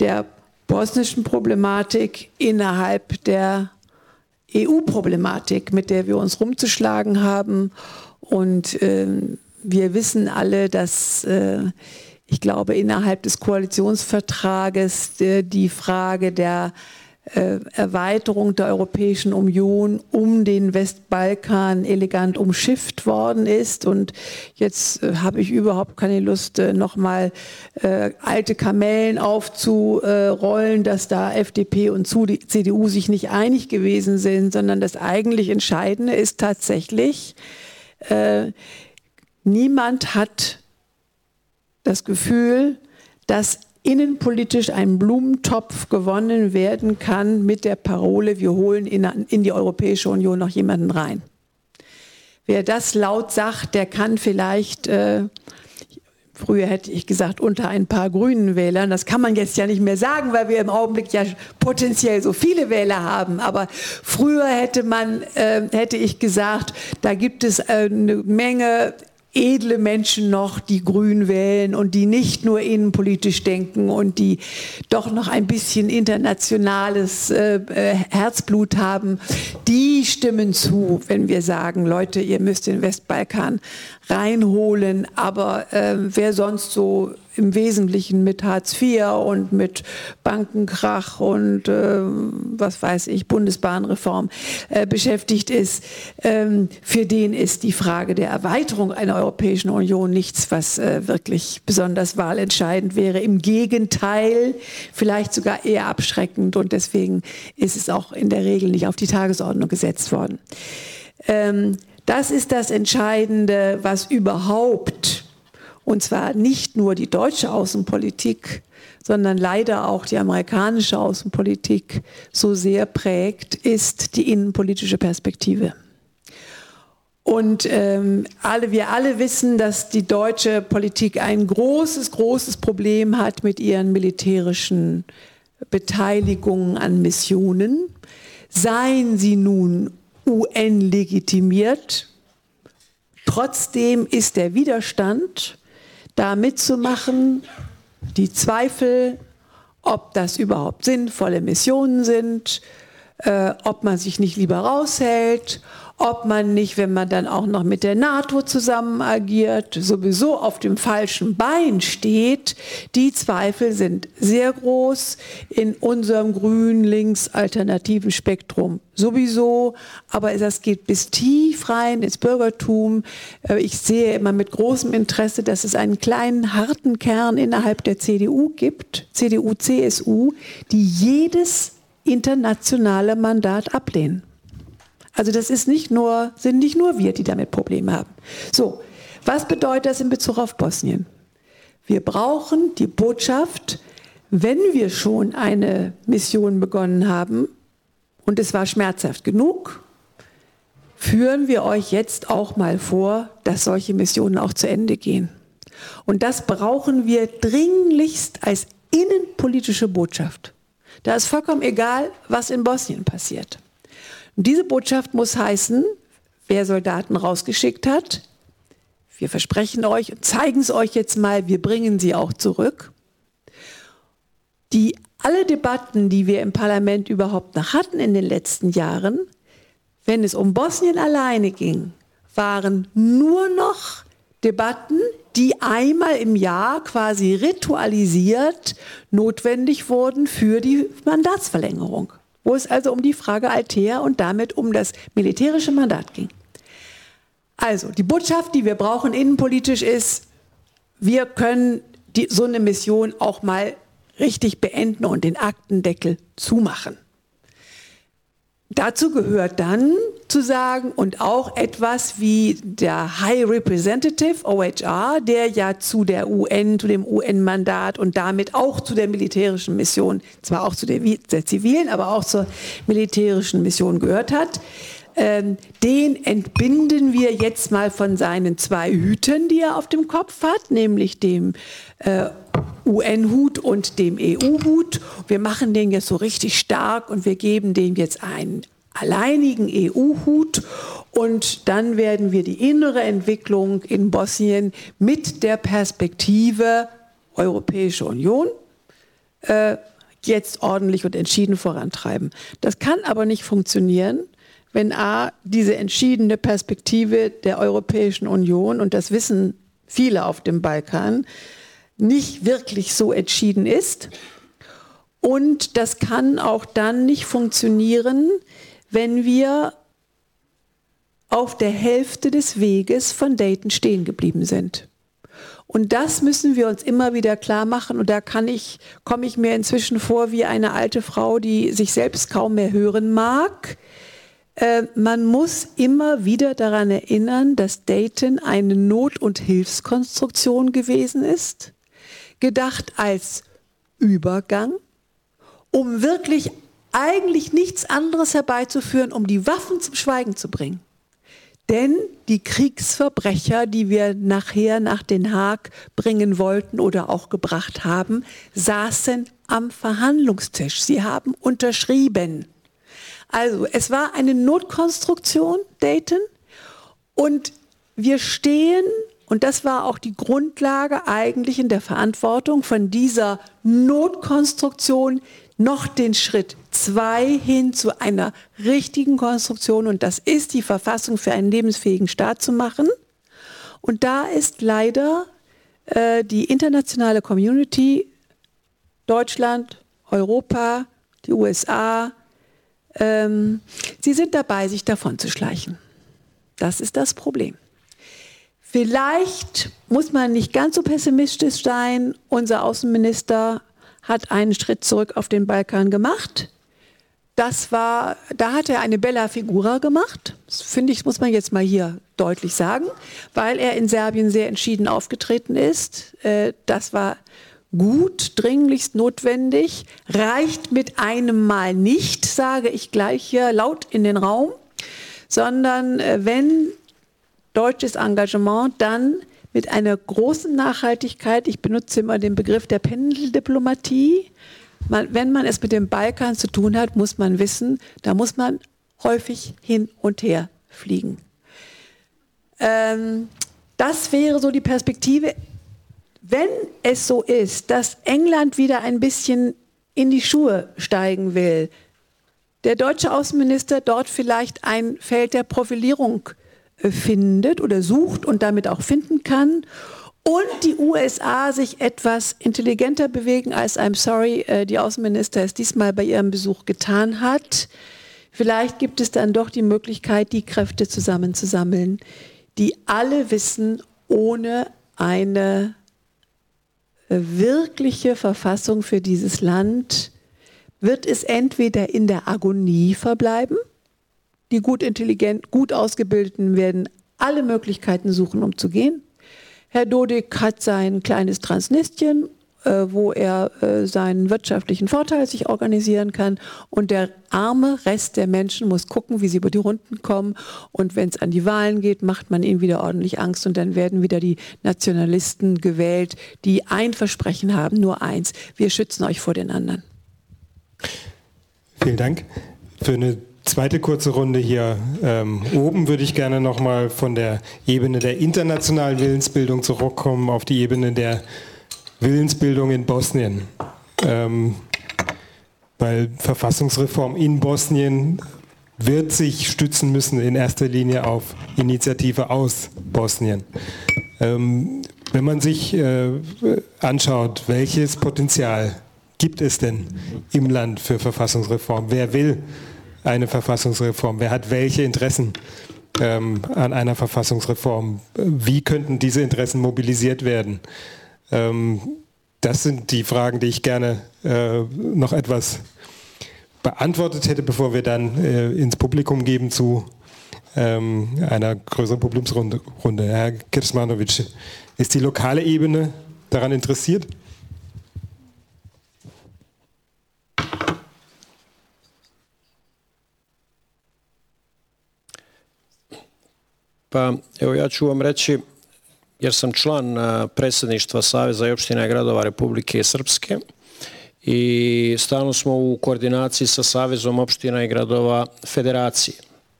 S5: der bosnischen Problematik innerhalb der EU-Problematik, mit der wir uns rumzuschlagen haben. Und äh, wir wissen alle, dass äh, ich glaube, innerhalb des Koalitionsvertrages äh, die Frage der Erweiterung der Europäischen Union um den Westbalkan elegant umschifft worden ist. Und jetzt äh, habe ich überhaupt keine Lust, äh, nochmal äh, alte Kamellen aufzurollen, dass da FDP und CDU sich nicht einig gewesen sind, sondern das eigentlich Entscheidende ist tatsächlich, äh, niemand hat das Gefühl, dass innenpolitisch ein Blumentopf gewonnen werden kann mit der Parole, wir holen in, die Europäische Union noch jemanden rein. Wer das laut sagt, der kann vielleicht, äh, früher hätte ich gesagt, unter ein paar grünen Wählern, das kann man jetzt ja nicht mehr sagen, weil wir im Augenblick ja potenziell so viele Wähler haben, aber früher hätte man, äh, hätte ich gesagt, da gibt es äh, eine Menge edle Menschen noch, die grün wählen und die nicht nur innenpolitisch denken und die doch noch ein bisschen internationales äh, äh, Herzblut haben, die stimmen zu, wenn wir sagen, Leute, ihr müsst den Westbalkan reinholen, aber äh, wer sonst so im Wesentlichen mit Hartz IV und mit Bankenkrach und äh, was weiß ich, Bundesbahnreform äh, beschäftigt ist, ähm, für den ist die Frage der Erweiterung einer Europäischen Union nichts, was äh, wirklich besonders wahlentscheidend wäre. Im Gegenteil, vielleicht sogar eher abschreckend und deswegen ist es auch in der Regel nicht auf die Tagesordnung gesetzt worden. Ähm, das ist das Entscheidende, was überhaupt und zwar nicht nur die deutsche Außenpolitik, sondern leider auch die amerikanische Außenpolitik so sehr prägt, ist die innenpolitische Perspektive. Und ähm, alle, wir alle wissen, dass die deutsche Politik ein großes, großes Problem hat mit ihren militärischen Beteiligungen an Missionen. Seien sie nun UN legitimiert, trotzdem ist der Widerstand da mitzumachen, die Zweifel, ob das überhaupt sinnvolle Missionen sind, äh, ob man sich nicht lieber raushält, ob man nicht, wenn man dann auch noch mit der NATO zusammen agiert, sowieso auf dem falschen Bein steht. Die Zweifel sind sehr groß in unserem grün-links-alternativen Spektrum sowieso, aber das geht bis tief rein ins Bürgertum. Äh, ich sehe immer mit großem Interesse, dass es einen kleinen harten Kern innerhalb der CDU gibt, CDU, CSU, die jedes internationale Mandat ablehnen. Also das ist nicht nur, sind nicht nur wir, die damit Probleme haben. So, was bedeutet das in Bezug auf Bosnien? Wir brauchen die Botschaft, wenn wir schon eine Mission begonnen haben, und es war schmerzhaft genug, führen wir euch jetzt auch mal vor, dass solche Missionen auch zu Ende gehen. Und das brauchen wir dringlichst als innenpolitische Botschaft. Da ist vollkommen egal, was in Bosnien passiert. Und diese Botschaft muss heißen, wer Soldaten rausgeschickt hat, wir versprechen euch und zeigen es euch jetzt mal, wir bringen sie auch zurück. Die alle Debatten, die wir im Parlament überhaupt noch hatten in den letzten Jahren, wenn es um Bosnien alleine ging, waren nur noch Debatten, die einmal im Jahr quasi ritualisiert notwendig wurden für die Mandatsverlängerung, wo es also um die Frage Altea und damit um das militärische Mandat ging. Also die Botschaft, die wir brauchen innenpolitisch ist, wir können die, so eine Mission auch mal richtig beenden und den Aktendeckel zumachen. Dazu gehört dann zu sagen und auch etwas wie der High Representative OHR, der ja zu der UN, zu dem UN-Mandat und damit auch zu der militärischen Mission, zwar auch zu der, der zivilen, aber auch zur militärischen Mission gehört hat, ähm, den entbinden wir jetzt mal von seinen zwei Hüten, die er auf dem Kopf hat, nämlich dem äh, UN-Hut und dem EU-Hut. Wir machen den jetzt so richtig stark und wir geben dem jetzt einen alleinigen EU-Hut und dann werden wir die innere Entwicklung in Bosnien mit der Perspektive Europäische Union äh, jetzt ordentlich und entschieden vorantreiben. Das kann aber nicht funktionieren, wenn A, diese entschiedene Perspektive der Europäischen Union, und das wissen viele auf dem Balkan, nicht wirklich so entschieden ist. Und das kann auch dann nicht funktionieren, wenn wir auf der Hälfte des Weges von Dayton stehen geblieben sind. Und das müssen wir uns immer wieder klar machen. Und da kann ich, komme ich mir inzwischen vor wie eine alte Frau, die sich selbst kaum mehr hören mag. Äh, man muss immer wieder daran erinnern, dass Dayton eine Not- und Hilfskonstruktion gewesen ist, gedacht als Übergang, um wirklich eigentlich nichts anderes herbeizuführen, um die Waffen zum Schweigen zu bringen. Denn die Kriegsverbrecher, die wir nachher nach Den Haag bringen wollten oder auch gebracht haben, saßen am Verhandlungstisch. Sie haben unterschrieben. Also es war eine Notkonstruktion, Dayton, und wir stehen, und das war auch die Grundlage eigentlich in der Verantwortung von dieser Notkonstruktion, noch den Schritt zwei hin zu einer richtigen Konstruktion, und das ist die Verfassung für einen lebensfähigen Staat zu machen. Und da ist leider äh, die internationale Community, Deutschland, Europa, die USA, ähm, sie sind dabei, sich davon zu schleichen. Das ist das Problem. Vielleicht muss man nicht ganz so pessimistisch sein. Unser Außenminister hat einen Schritt zurück auf den Balkan gemacht. Das war, da hat er eine Bella Figura gemacht. Das finde ich, muss man jetzt mal hier deutlich sagen, weil er in Serbien sehr entschieden aufgetreten ist. Äh, das war gut, dringlichst notwendig, reicht mit einem Mal nicht, sage ich gleich hier laut in den Raum, sondern äh, wenn deutsches Engagement, dann mit einer großen Nachhaltigkeit, ich benutze immer den Begriff der Pendeldiplomatie, man, wenn man es mit dem Balkan zu tun hat, muss man wissen, da muss man häufig hin und her fliegen. Ähm, das wäre so die Perspektive wenn es so ist, dass England wieder ein bisschen in die Schuhe steigen will, der deutsche Außenminister dort vielleicht ein Feld der Profilierung äh, findet oder sucht und damit auch finden kann und die USA sich etwas intelligenter bewegen, als I'm sorry, äh, die Außenminister es diesmal bei ihrem Besuch getan hat. Vielleicht gibt es dann doch die Möglichkeit, die Kräfte zusammenzusammeln, die alle wissen, ohne eine wirkliche Verfassung für dieses Land wird es entweder in der Agonie verbleiben, die gut intelligent, gut ausgebildeten werden alle Möglichkeiten suchen, um zu gehen. Herr Dodik hat sein kleines Transnistien wo er äh, seinen wirtschaftlichen Vorteil sich organisieren kann. Und der arme Rest der Menschen muss gucken, wie sie über die Runden kommen. Und wenn es an die Wahlen geht, macht man ihnen wieder ordentlich Angst. Und dann werden wieder die Nationalisten gewählt, die ein Versprechen haben, nur eins. Wir schützen euch vor den anderen.
S1: Vielen Dank. Für eine zweite kurze Runde hier ähm, oben würde ich gerne nochmal von der Ebene der internationalen Willensbildung zurückkommen auf die Ebene der Willensbildung in Bosnien. Ähm, weil Verfassungsreform in Bosnien wird sich stützen müssen in erster Linie auf Initiative aus Bosnien. Ähm, wenn man sich äh, anschaut, welches Potenzial gibt es denn im Land für Verfassungsreform? Wer will eine Verfassungsreform? Wer hat welche Interessen ähm, an einer Verfassungsreform? Wie könnten diese Interessen mobilisiert werden? Ähm, das sind die Fragen, die ich gerne äh, noch etwas beantwortet hätte, bevor wir dann äh, ins Publikum geben zu ähm, einer größeren Publikumsrunde. Herr Kirsmanovic, ist die lokale Ebene daran interessiert?
S2: Pa evo ja ću vam reći, jer sam član eh, predsjedništva Saveza i opština i gradova Republike Srpske i stalno smo u koordinaciji sa Savezom opština i gradova Federacije.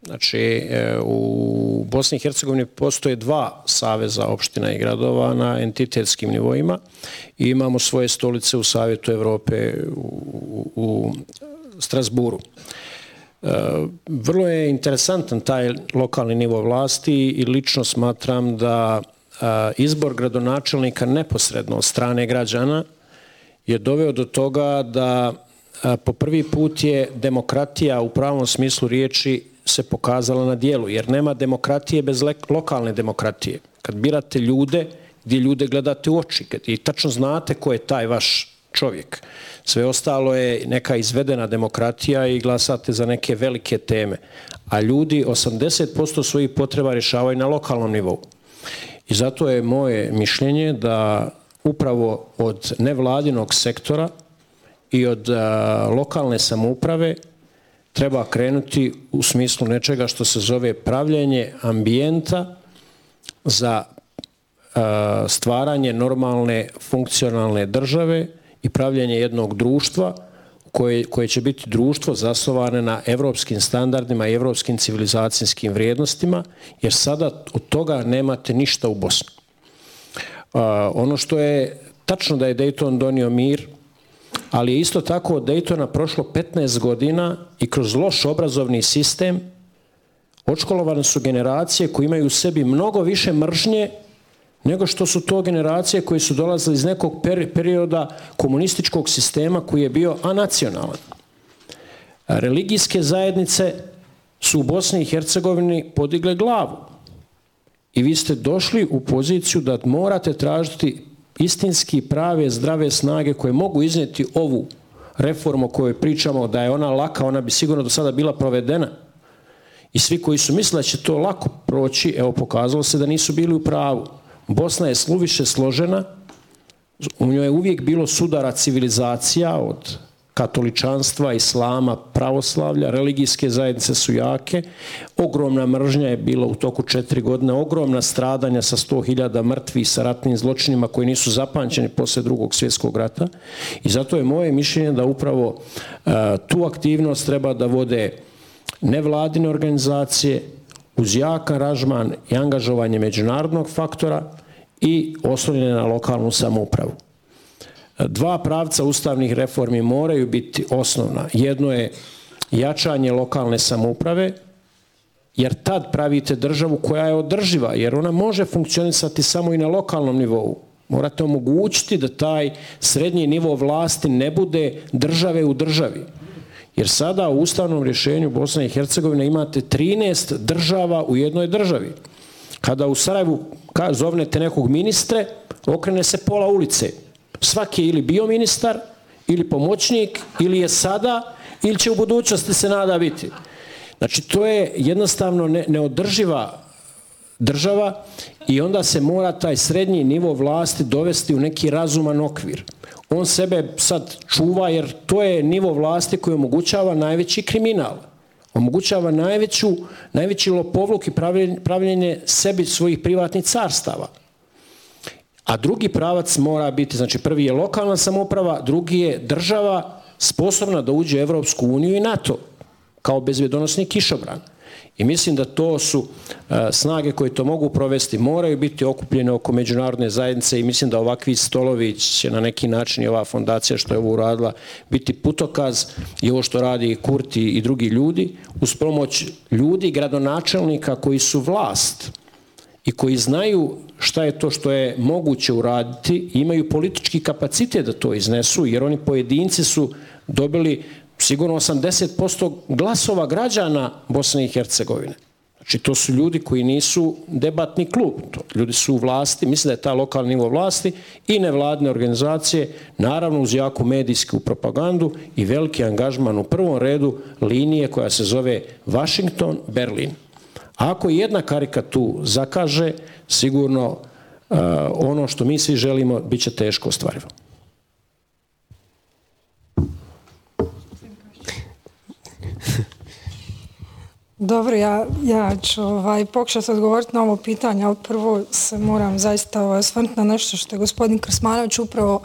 S2: Znači, eh, u Bosni i Hercegovini postoje dva saveza opština i gradova na entitetskim nivoima i imamo svoje stolice u Savjetu Evrope u, u Strasburu. Eh, vrlo je interesantan taj lokalni nivo vlasti i lično smatram da izbor gradonačelnika neposredno od strane građana je doveo do toga da po prvi put je demokratija u pravom smislu riječi se pokazala na dijelu, jer nema demokratije bez lokalne demokratije. Kad birate ljude, gdje ljude gledate u oči i tačno znate ko je taj vaš čovjek. Sve ostalo je neka izvedena demokratija i glasate za neke velike teme. A ljudi 80% svojih potreba rješavaju na lokalnom nivou. I zato je moje mišljenje da upravo od nevladinog sektora i od lokalne samouprave treba krenuti u smislu nečega što se zove pravljenje ambijenta za stvaranje normalne funkcionalne države i pravljenje jednog društva koje, koje će biti društvo zasnovane na evropskim standardima i evropskim civilizacijskim vrijednostima, jer sada od toga nemate ništa u Bosni. Uh, ono što je tačno da je Dayton donio mir, ali je isto tako od Daytona prošlo 15 godina i kroz loš obrazovni sistem očkolovane su generacije koji imaju u sebi mnogo više mržnje nego što su to generacije koje su dolazile iz nekog perioda komunističkog sistema koji je bio anacionalan. Religijske zajednice su u Bosni i Hercegovini podigle glavu. I vi ste došli u poziciju da morate tražiti istinski prave, zdrave snage koje mogu iznijeti ovu reformu koju pričamo da je ona laka, ona bi sigurno do sada bila provedena. I svi koji su mislili da će to lako proći, evo pokazalo se da nisu bili u pravu. Bosna je sluviše složena, u njoj je uvijek bilo sudara civilizacija od katoličanstva, islama, pravoslavlja, religijske zajednice su jake, ogromna mržnja je bila u toku četiri godine, ogromna stradanja sa sto hiljada mrtvi sa ratnim zločinima koji nisu zapančeni posle drugog svjetskog rata. I zato je moje mišljenje da upravo uh, tu aktivnost treba da vode nevladine organizacije, uz jak aranžman i angažovanje međunarodnog faktora i oslonjene na lokalnu samoupravu. Dva pravca ustavnih reformi moraju biti osnovna. Jedno je jačanje lokalne samouprave, jer tad pravite državu koja je održiva, jer ona može funkcionisati samo i na lokalnom nivou. Morate omogućiti da taj srednji nivo vlasti ne bude države u državi. Jer sada u ustavnom rješenju Bosne i Hercegovine imate 13 država u jednoj državi. Kada u Sarajevu zovnete nekog ministre, okrene se pola ulice. Svaki je ili bio ministar, ili pomoćnik, ili je sada, ili će u budućnosti se nada biti. Znači, to je jednostavno neodrživa država i onda se mora taj srednji nivo vlasti dovesti u neki razuman okvir. On sebe sad čuva jer to je nivo vlasti koji omogućava najveći kriminal. Omogućava najveću, najveći lopovluk i pravljenje sebi svojih privatnih carstava. A drugi pravac mora biti, znači prvi je lokalna samoprava, drugi je država sposobna da uđe u Evropsku uniju i NATO kao bezvjedonosni kišobran. I mislim da to su e, snage koje to mogu provesti, moraju biti okupljene oko međunarodne zajednice i mislim da ovakvi stolovi će na neki način i ova fondacija što je ovo uradila biti putokaz i ovo što radi Kurti i drugi ljudi uz pomoć ljudi, gradonačelnika koji su vlast i koji znaju šta je to što je moguće uraditi, imaju politički kapacitet da to iznesu, jer oni pojedinci su dobili sigurno 80% glasova građana Bosne i Hercegovine. Znači, to su ljudi koji nisu debatni klub. To, ljudi su u vlasti, mislim da je ta lokalni nivo vlasti i nevladne organizacije, naravno uz jaku medijsku propagandu i veliki angažman u prvom redu linije koja se zove Washington-Berlin. Ako jedna karika tu zakaže, sigurno uh, ono što mi svi želimo bit će teško ostvarivo.
S3: Dobro, ja, ja ću ovaj, pokušati odgovoriti na ovo pitanje, ali prvo se moram zaista ovaj, osvrnuti na nešto što je gospodin Krsmanović upravo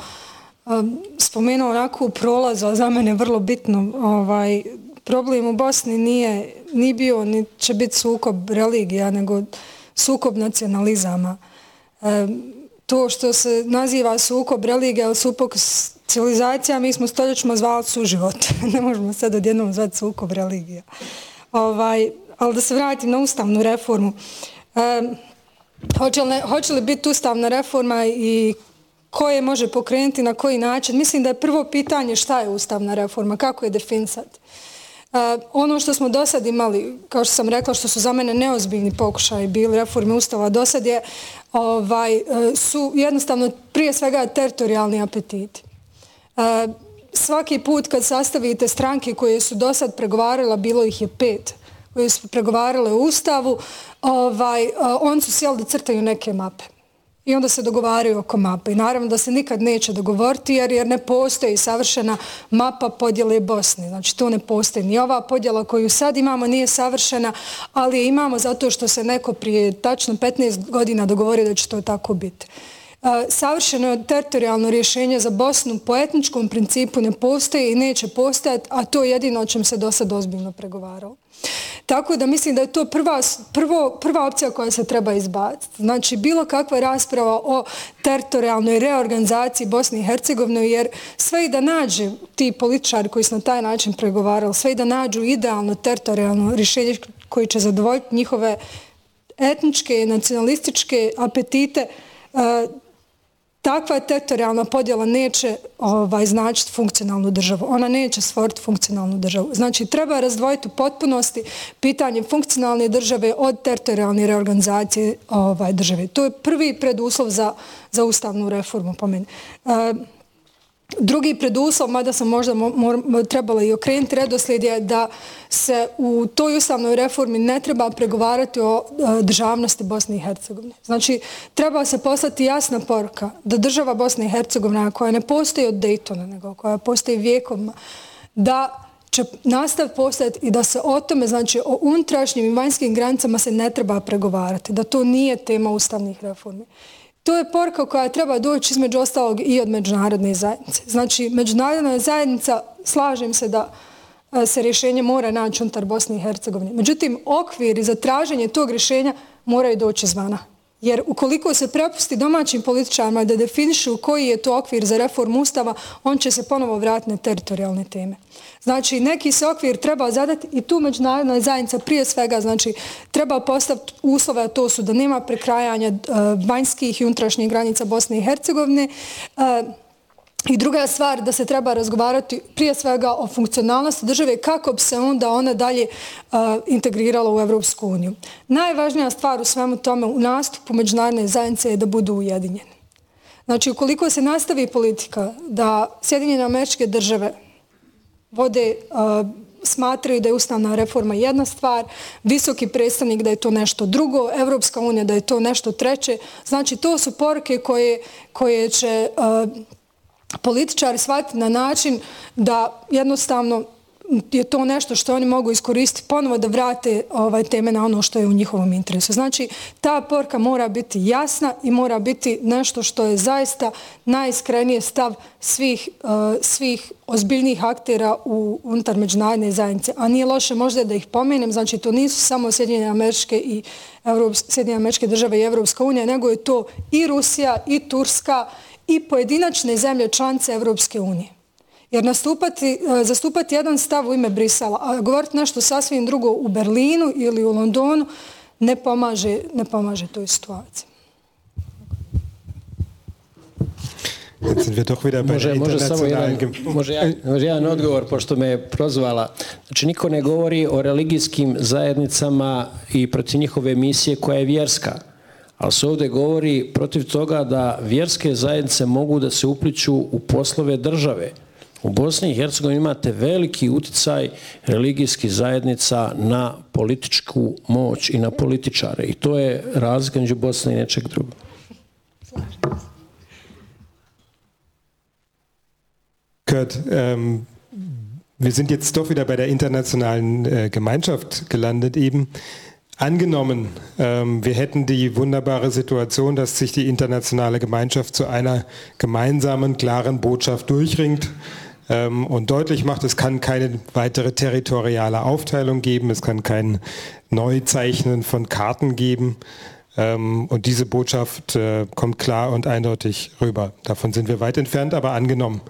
S3: um, spomenuo onako u prolazu, a za mene je vrlo bitno. Ovaj, problem u Bosni nije ni bio, ni će biti sukob religija, nego sukob nacionalizama. E, to što se naziva sukob religija ili sukob civilizacija, mi smo stoljećima zvali suživot. ne možemo sad odjednom zvati sukob religija. Ovaj, ali da se vratim na ustavnu reformu. E, hoće, li, hoće li biti ustavna reforma i koje može pokrenuti, na koji način? Mislim da je prvo pitanje šta je ustavna reforma, kako je definisati. Uh, ono što smo do sad imali, kao što sam rekla, što su za mene neozbiljni pokušaj bili reforme ustava do sad je, ovaj, e, su jednostavno prije svega teritorijalni apetiti. Uh, svaki put kad sastavite stranke koje su do sad pregovarala, bilo ih je pet, koje su pregovarale u ustavu, ovaj, eh, on su sjeli da crtaju neke mape i onda se dogovaraju oko mape. I naravno da se nikad neće dogovoriti jer, jer ne postoji savršena mapa podjele Bosne. Znači to ne postoji. Ni ova podjela koju sad imamo nije savršena, ali imamo zato što se neko prije tačno 15 godina dogovorio da će to tako biti. Savršeno teritorijalno rješenje za Bosnu po etničkom principu ne postoji i neće postojati, a to je jedino o čem se do sad ozbiljno pregovaralo. Tako da mislim da je to prva, prvo, prva opcija koja se treba izbaciti. Znači, bilo kakva rasprava o teritorijalnoj reorganizaciji Bosne i Hercegovine, jer sve i da nađe ti političari koji su na taj način pregovarali, sve i da nađu idealno teritorijalno rješenje koji će zadovoljiti njihove etničke nacionalističke apetite, takva teritorijalna podjela neće ovaj, značiti funkcionalnu državu. Ona neće stvoriti funkcionalnu državu. Znači, treba razdvojiti u potpunosti pitanje funkcionalne države od teritorijalne reorganizacije ovaj, države. To je prvi preduslov za, za ustavnu reformu po meni. E, Drugi preduslov, mada sam možda trebala i okrenuti redoslijed, je da se u toj ustavnoj reformi ne treba pregovarati o e, državnosti Bosne i Hercegovine. Znači, treba se poslati jasna poruka da država Bosne i Hercegovine, koja ne postoji od Daytona, nego koja postoji vijekom, da će nastav postati i da se o tome, znači o unutrašnjim i vanjskim granicama se ne treba pregovarati, da to nije tema ustavnih reformi. To je porka koja treba doći između ostalog i od međunarodne zajednice. Znači, međunarodna zajednica, slažem se da e, se rješenje mora naći unutar Bosne i Hercegovine. Međutim, okviri za traženje tog rješenja moraju doći zvana. Jer ukoliko se prepusti domaćim političarima da definišu koji je to okvir za reformu ustava, on će se ponovo vratiti na teritorijalne teme. Znači, neki se okvir treba zadati i tu međunarodna zajednica prije svega, znači, treba postaviti uslove, a to su da nema prekrajanja uh, vanjskih i unutrašnjih granica Bosne i Hercegovine, uh, I druga stvar da se treba razgovarati prije svega o funkcionalnosti države kako bi se onda ona dalje uh, integrirala u Evropsku uniju. Najvažnija stvar u svemu tome u nastupu međunarodne zajednice je da budu ujedinjeni. Znači, ukoliko se nastavi politika da Sjedinjene američke države vode uh, smatraju da je ustavna reforma jedna stvar, visoki predstavnik da je to nešto drugo, Evropska unija da je to nešto treće. Znači, to su poruke koje, koje će uh, političari shvatiti na način da jednostavno je to nešto što oni mogu iskoristiti ponovo da vrate ovaj teme na ono što je u njihovom interesu. Znači, ta porka mora biti jasna i mora biti nešto što je zaista najiskrenije stav svih, uh, svih ozbiljnih aktera u unutar međunarodne zajednice. A nije loše možda da ih pomenem, znači to nisu samo Sjedinjene američke i Sjedinjene američke države i Evropska unija, nego je to i Rusija i Turska i pojedinačne zemlje članice Evropske unije. Jer nastupati, e, zastupati jedan stav u ime Brisela, a govoriti nešto sasvim drugo u Berlinu ili u Londonu, ne pomaže, ne pomaže toj situaciji.
S2: Može, može samo jedan, može jedan, može jedan odgovor, pošto me je prozvala. Znači, niko ne govori o religijskim zajednicama i protiv njihove misije koja je vjerska. Ali se ovdje govori protiv toga da vjerske zajednice mogu da se upliču u poslove države. U Bosni i Hercegovini imate veliki uticaj religijskih zajednica na političku moć i na političare. I to je razlika među Bosne i nečeg drugog.
S1: Kurt, ähm, wir sind jetzt doch wieder bei der internationalen äh, Gemeinschaft gelandet eben. Angenommen, ähm, wir hätten die wunderbare Situation, dass sich die internationale Gemeinschaft zu einer gemeinsamen, klaren Botschaft durchringt, ähm, und deutlich macht, es kann keine weitere territoriale Aufteilung geben, es kann kein Neuzeichnen von Karten geben. Ähm, und diese Botschaft äh, kommt klar und eindeutig rüber. Davon sind wir weit entfernt, aber angenommen.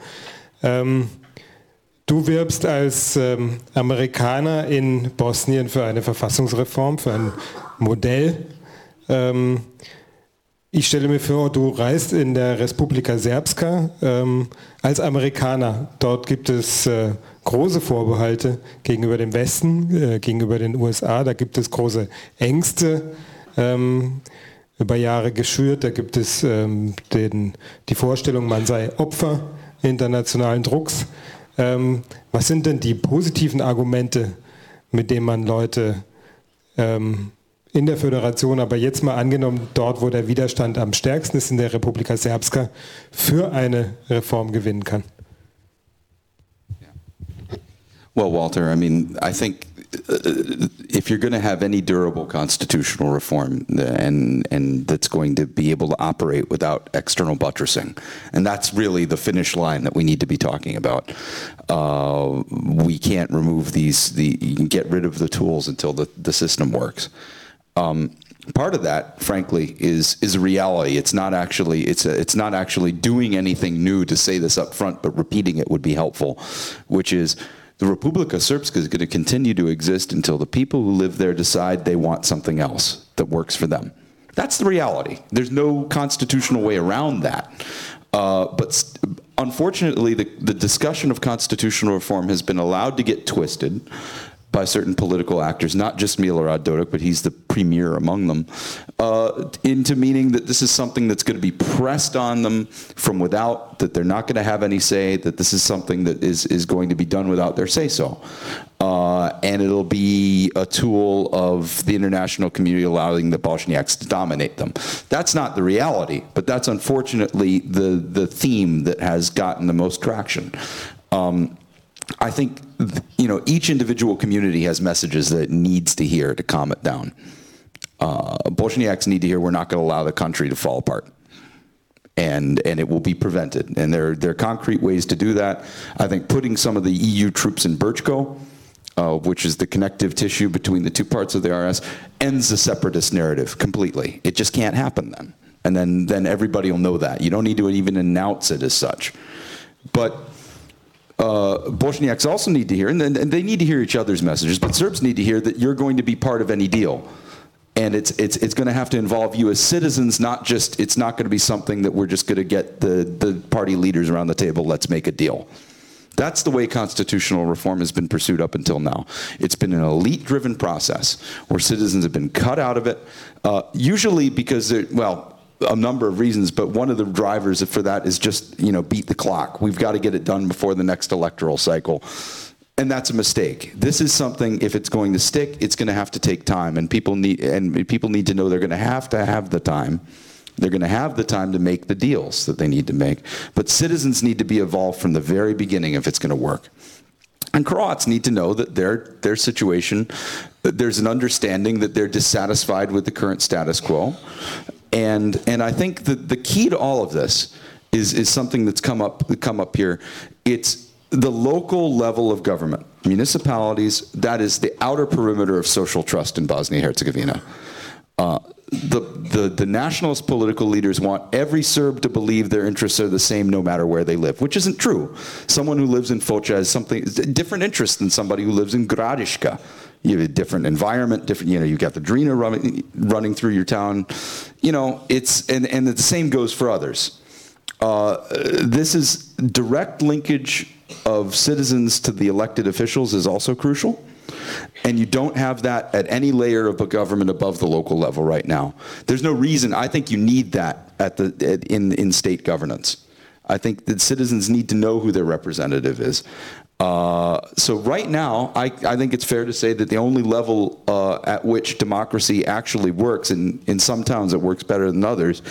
S1: Du wirbst als ähm, Amerikaner in Bosnien für eine Verfassungsreform, für ein Modell. Ähm, ich stelle mir vor, du reist in der Republika Serbska ähm, als Amerikaner. Dort gibt es äh, große Vorbehalte gegenüber dem Westen, äh, gegenüber den USA. Da gibt es große Ängste ähm, über Jahre geschürt. Da gibt es ähm, den, die Vorstellung, man sei Opfer internationalen Drucks. Ähm, was sind denn die positiven Argumente, mit denen man Leute ähm, in der Föderation, aber jetzt mal angenommen, dort, wo der Widerstand am stärksten ist, in der Republika Serbska, für eine Reform gewinnen kann?
S4: Well, Walter, I mean, I think if you're going to have any durable constitutional reform and and that's going to be able to operate without external buttressing, and that's really the finish line that we need to be talking about. Uh, we can't remove these. The you can get rid of the tools until the the system works. Um, part of that, frankly, is is a reality. It's not actually it's a, it's not actually doing anything new to say this up front, but repeating it would be helpful, which is. The Republika Srpska is going to continue to exist until the people who live there decide they want something else that works for them. That's the reality. There's no constitutional way around that. Uh, but unfortunately, the, the discussion of constitutional reform has been allowed to get twisted by certain political actors, not just Milorad Dodik, but he's the premier among them, uh, into meaning that this is something that's going to be pressed on them from without, that they're not going to have any say, that this is something that is, is going to be done without their say so. Uh, and it'll be a tool of the international community allowing the Bosniaks to dominate them. That's not the reality, but that's unfortunately the, the theme that has gotten the most traction. Um, I think you know each individual community has messages that it needs to hear to calm it down. Uh, Bolsheviks need to hear we're not going to allow the country to fall apart, and and it will be prevented. And there there are concrete ways to do that. I think putting some of the EU troops in Birchko. Uh, which is the connective tissue between the two parts of the RS, ends the separatist narrative completely. It just can't happen then. And then, then everybody will know that. You don't need to even announce it as such. But uh, Bosniaks also need to hear, and, and they need to hear each other's messages, but Serbs need to hear that you're going to be part of any deal. And it's, it's, it's going to have to involve you as citizens, not just, it's not going to be something that we're just going to get the, the party leaders around the table, let's make a deal. That's the way constitutional reform has been pursued up until now. It's been an elite driven process where citizens have been cut out of it, uh, usually because, well, a number of reasons, but one of the drivers for that is just you know beat the clock. We've got to get it done before the next electoral cycle. and that's a mistake. This is something. If it's going to stick, it's going to have to take time, and people need and people need to know they're going to have to have the time. They're going to have the time to make the deals that they need to make. But citizens need to be involved from the very beginning if it's going to work. And Croats need to know that their their situation, there's an understanding that they're dissatisfied with the current status quo, and and I think that the key to all of this is is something that's come up come up here. It's the local level of government, municipalities. That is the outer perimeter of social trust in Bosnia Herzegovina. Uh, the, the, the nationalist political leaders want every Serb to believe their interests are the same no matter where they live, which isn't true. Someone who lives in Foča has something different interest than somebody who lives in Gradiška. You have a different environment, different. You know, you've got the Drina running, running through your town. You know, it's and and the same goes for others. Uh, this is direct linkage of citizens to the elected officials is also crucial. And you don't have that at any layer of a government above the local level right now. There's no reason. I think you need that at the at, in in state governance. I think that citizens need to know who their representative is. Uh, so right now, I, I think it's fair to say that the only level uh, at which democracy actually works, and in some towns it works better than others,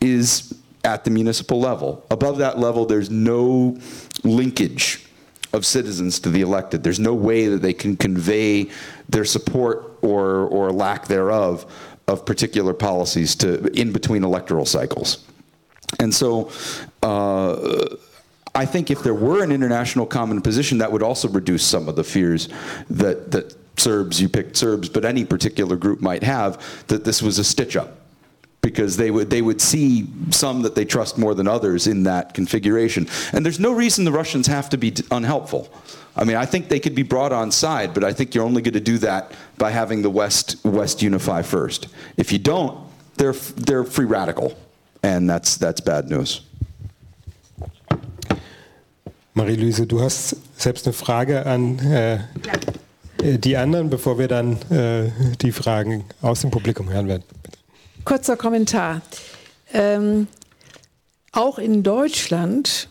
S4: is at the municipal level. Above that level, there's no linkage of citizens to the elected. There's no way that they can convey their support or, or lack thereof of particular policies to in between electoral cycles. And so uh, I think if there were an international common position, that would also reduce some of the fears that, that Serbs, you picked Serbs, but any particular group might have, that this was a stitch up because they would they would see some that they trust more than others in that configuration. And there's no reason the Russians have to be unhelpful. I mean, I think they could be brought on side, but I think you're only going to do that by having the West West unify first. If you don't, they're they're free radical, and that's that's bad news.
S1: Marie-Louise, du hast selbst eine Frage an äh, die anderen, bevor wir dann äh, die Fragen aus dem Publikum hören werden.
S5: Kurzer Kommentar. Ähm, auch in Deutschland,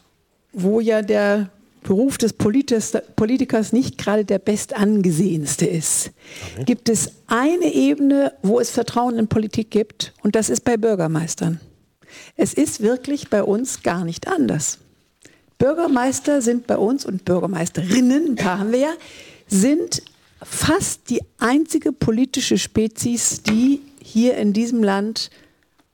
S5: wo ja der Beruf des Politikers nicht gerade der bestangesehenste ist, okay. gibt es eine Ebene, wo es Vertrauen in Politik gibt, und das ist bei Bürgermeistern. Es ist wirklich bei uns gar nicht anders. Bürgermeister sind bei uns und Bürgermeisterinnen, ein paar haben wir ja, sind fast die einzige politische Spezies, die hier in diesem Land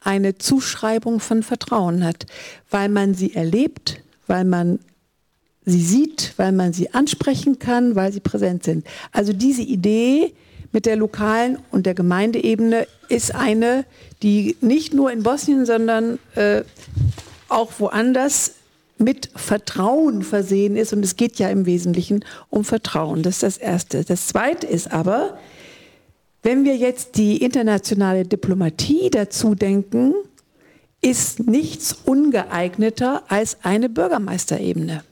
S5: eine Zuschreibung von Vertrauen hat, weil man sie erlebt, weil man sie sieht, weil man sie ansprechen kann, weil sie präsent sind. Also diese Idee mit der lokalen und der Gemeindeebene ist eine, die nicht nur in Bosnien, sondern äh, auch woanders mit Vertrauen versehen ist. Und es geht ja im Wesentlichen um Vertrauen. Das ist das Erste. Das Zweite ist aber, wenn wir jetzt die internationale Diplomatie dazu denken, ist nichts ungeeigneter als eine Bürgermeisterebene.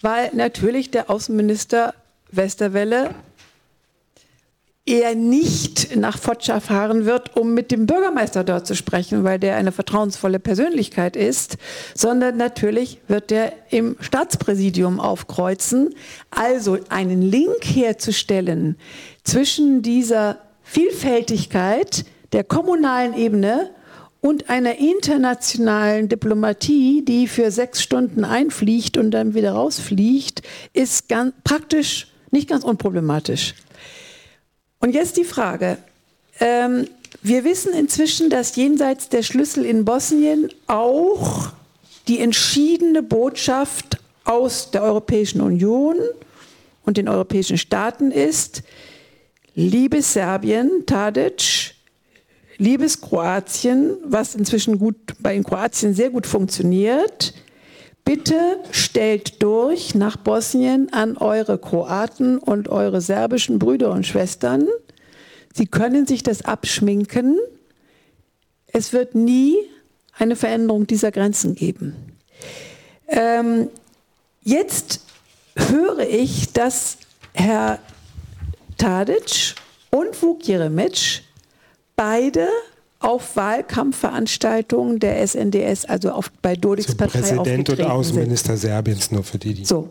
S5: Weil natürlich der Außenminister Westerwelle er nicht nach Fotscha fahren wird, um mit dem Bürgermeister dort zu sprechen, weil der eine vertrauensvolle Persönlichkeit ist, sondern natürlich wird er im Staatspräsidium aufkreuzen. Also einen Link herzustellen zwischen dieser Vielfältigkeit der kommunalen Ebene und einer internationalen Diplomatie, die für sechs Stunden einfliegt und dann wieder rausfliegt, ist ganz, praktisch nicht ganz unproblematisch. Und jetzt die Frage. Ähm, wir wissen inzwischen, dass jenseits der Schlüssel in Bosnien auch die entschiedene Botschaft aus der Europäischen Union und den europäischen Staaten ist, liebes Serbien, Tadic, liebes Kroatien, was inzwischen gut bei in Kroatien sehr gut funktioniert, Bitte stellt durch nach Bosnien an eure Kroaten und eure serbischen Brüder und Schwestern. Sie können sich das abschminken. Es wird nie eine Veränderung dieser Grenzen geben. Ähm, jetzt höre ich, dass Herr Tadic und Vuk Jeremic beide auf Wahlkampfveranstaltungen der SNDS, also auf, bei Dodiks Partei
S1: Präsident und Außenminister
S5: sind.
S1: Serbiens, nur für die, die.
S5: So.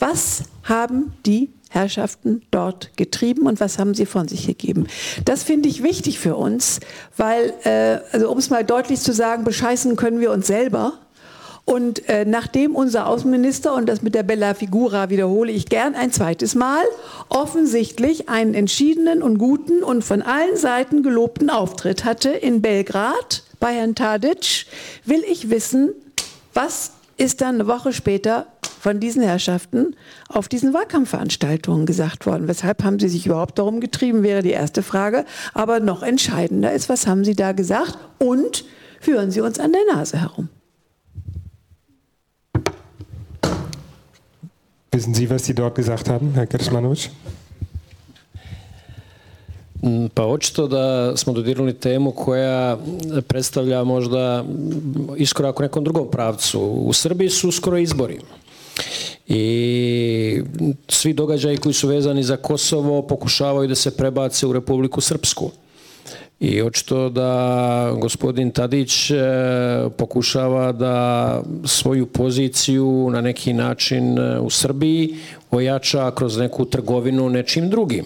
S5: Was haben die Herrschaften dort getrieben und was haben sie von sich gegeben. Das finde ich wichtig für uns, weil, äh, also um es mal deutlich zu sagen, bescheißen können wir uns selber. Und äh, nachdem unser Außenminister, und das mit der Bella Figura wiederhole ich gern ein zweites Mal, offensichtlich einen entschiedenen und guten und von allen Seiten gelobten Auftritt hatte in Belgrad bei Herrn Tadic, will ich wissen, was ist dann eine Woche später von diesen Herrschaften auf diesen Wahlkampfveranstaltungen gesagt worden. Weshalb haben sie sich überhaupt darum getrieben, wäre die erste Frage. Aber noch entscheidender ist, was haben sie da gesagt und führen sie uns an der Nase herum.
S1: Wissen Sie, was Sie dort gesagt haben, Herr Kersmanović?
S2: Mm, pa očito da smo dodirnuli temu koja predstavlja možda iskorak u nekom drugom pravcu. U Srbiji su skoro izbori. I svi događaji koji su vezani za Kosovo pokušavaju da se prebace u Republiku Srpsku. I očito da gospodin Tadić e, pokušava da svoju poziciju na neki način e, u Srbiji ojača kroz neku trgovinu nečim drugim.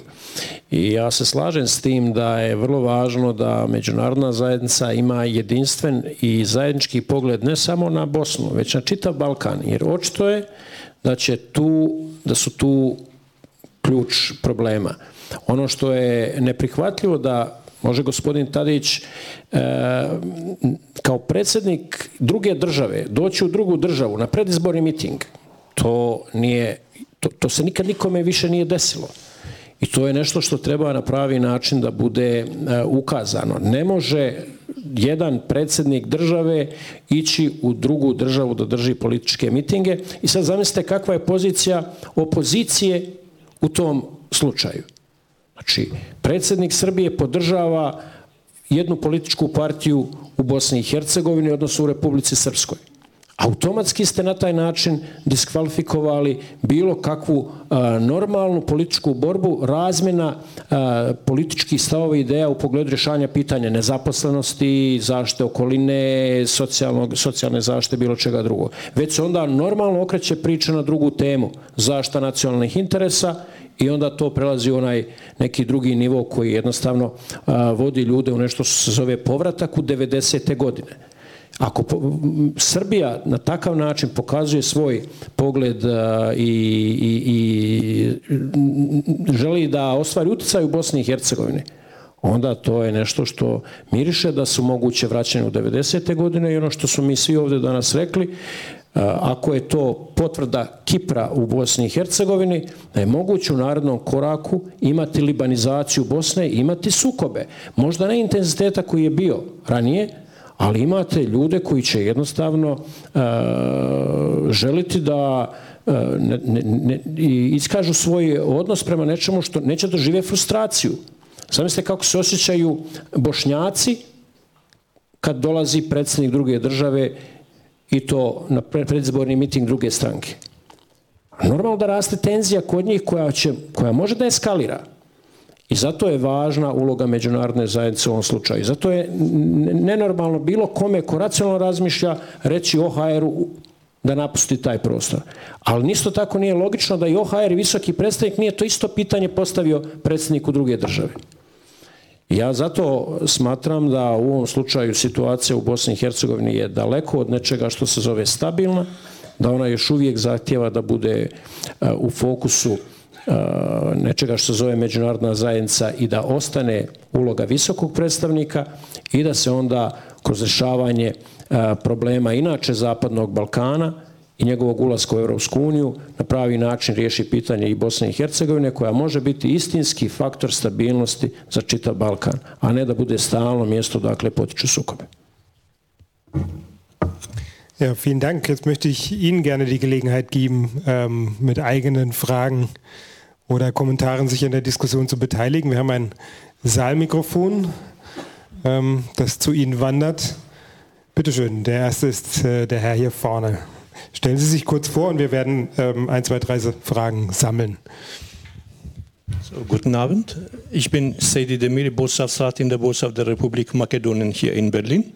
S2: I ja se slažem s tim da je vrlo važno da međunarodna zajednica ima jedinstven i zajednički pogled ne samo na Bosnu, već na čitav Balkan. Jer očito je da će tu, da su tu ključ problema. Ono što je neprihvatljivo da može gospodin Tadić e, kao predsjednik druge države doći u drugu državu na predizborni miting. To nije to, to se nikad nikome više nije desilo. I to je nešto što treba na pravi način da bude e, ukazano. Ne može jedan predsjednik države ići u drugu državu da drži političke mitinge i sad zamislite kakva je pozicija opozicije u tom slučaju. Znači, predsjednik Srbije podržava jednu političku partiju u Bosni i Hercegovini, odnosno u Republici Srpskoj. Automatski ste na taj način diskvalifikovali bilo kakvu a, normalnu političku borbu, razmjena a, političkih stavova i ideja u pogledu rješanja pitanja nezaposlenosti, zašte okoline, socijalne zašte, bilo čega drugo. Već se onda normalno okreće priča na drugu temu, zašta nacionalnih interesa i onda to prelazi u onaj neki drugi nivo koji jednostavno a, vodi ljude u nešto što se zove povratak u 90. godine. Ako Srbija na takav način pokazuje svoj pogled i, i, i želi da ostvari utjecaj u Bosni i Hercegovini, onda to je nešto što miriše da su moguće vraćanje u 90. godine i ono što su mi svi ovdje danas rekli, E, ako je to potvrda Kipra u Bosni i Hercegovini, da je moguće u narodnom koraku imati libanizaciju Bosne i imati sukobe. Možda ne intenziteta koji je bio ranije, ali imate ljude koji će jednostavno uh, želiti da uh, ne, ne, ne, iskažu svoj odnos prema nečemu što neće da žive frustraciju. Zamislite kako se osjećaju bošnjaci kad dolazi predsjednik druge države i to na predzborni miting druge stranke. Normalno da raste tenzija kod njih koja, će, koja može da eskalira. I zato je važna uloga međunarodne zajednice u ovom slučaju. Zato je nenormalno bilo kome ko racionalno razmišlja reći OHR-u da napusti taj prostor. Ali nisto tako nije logično da i OHR i visoki predstavnik nije to isto pitanje postavio predsjedniku druge države. Ja zato smatram da u ovom slučaju situacija u Bosni i Hercegovini je daleko od nečega što se zove stabilna, da ona još uvijek zahtjeva da bude e, u fokusu e, nečega što se zove međunarodna zajednica i da ostane uloga visokog predstavnika i da se onda kroz rešavanje e, problema inače Zapadnog Balkana i njegovog ulaska u Europsku uniju na pravi način riješi pitanje i Bosne i Hercegovine koja može biti istinski faktor stabilnosti za čitav Balkan, a ne da bude stalno mjesto dakle potiču sukobe.
S1: Ja, vielen Dank. Jetzt möchte ich Ihnen gerne die Gelegenheit geben, ähm, mit eigenen Fragen oder Kommentaren sich in der Diskussion zu beteiligen. Wir haben ein Saalmikrofon, ähm, das zu Ihnen wandert. Bitte schön, der erste ist äh, der Herr hier vorne. Stellen Sie sich kurz vor und wir werden ähm, ein, zwei, drei Fragen sammeln.
S6: So, guten Abend. Ich bin Seidi Demiri, Botschaftsrat in der Botschaft der Republik Makedonien hier in Berlin.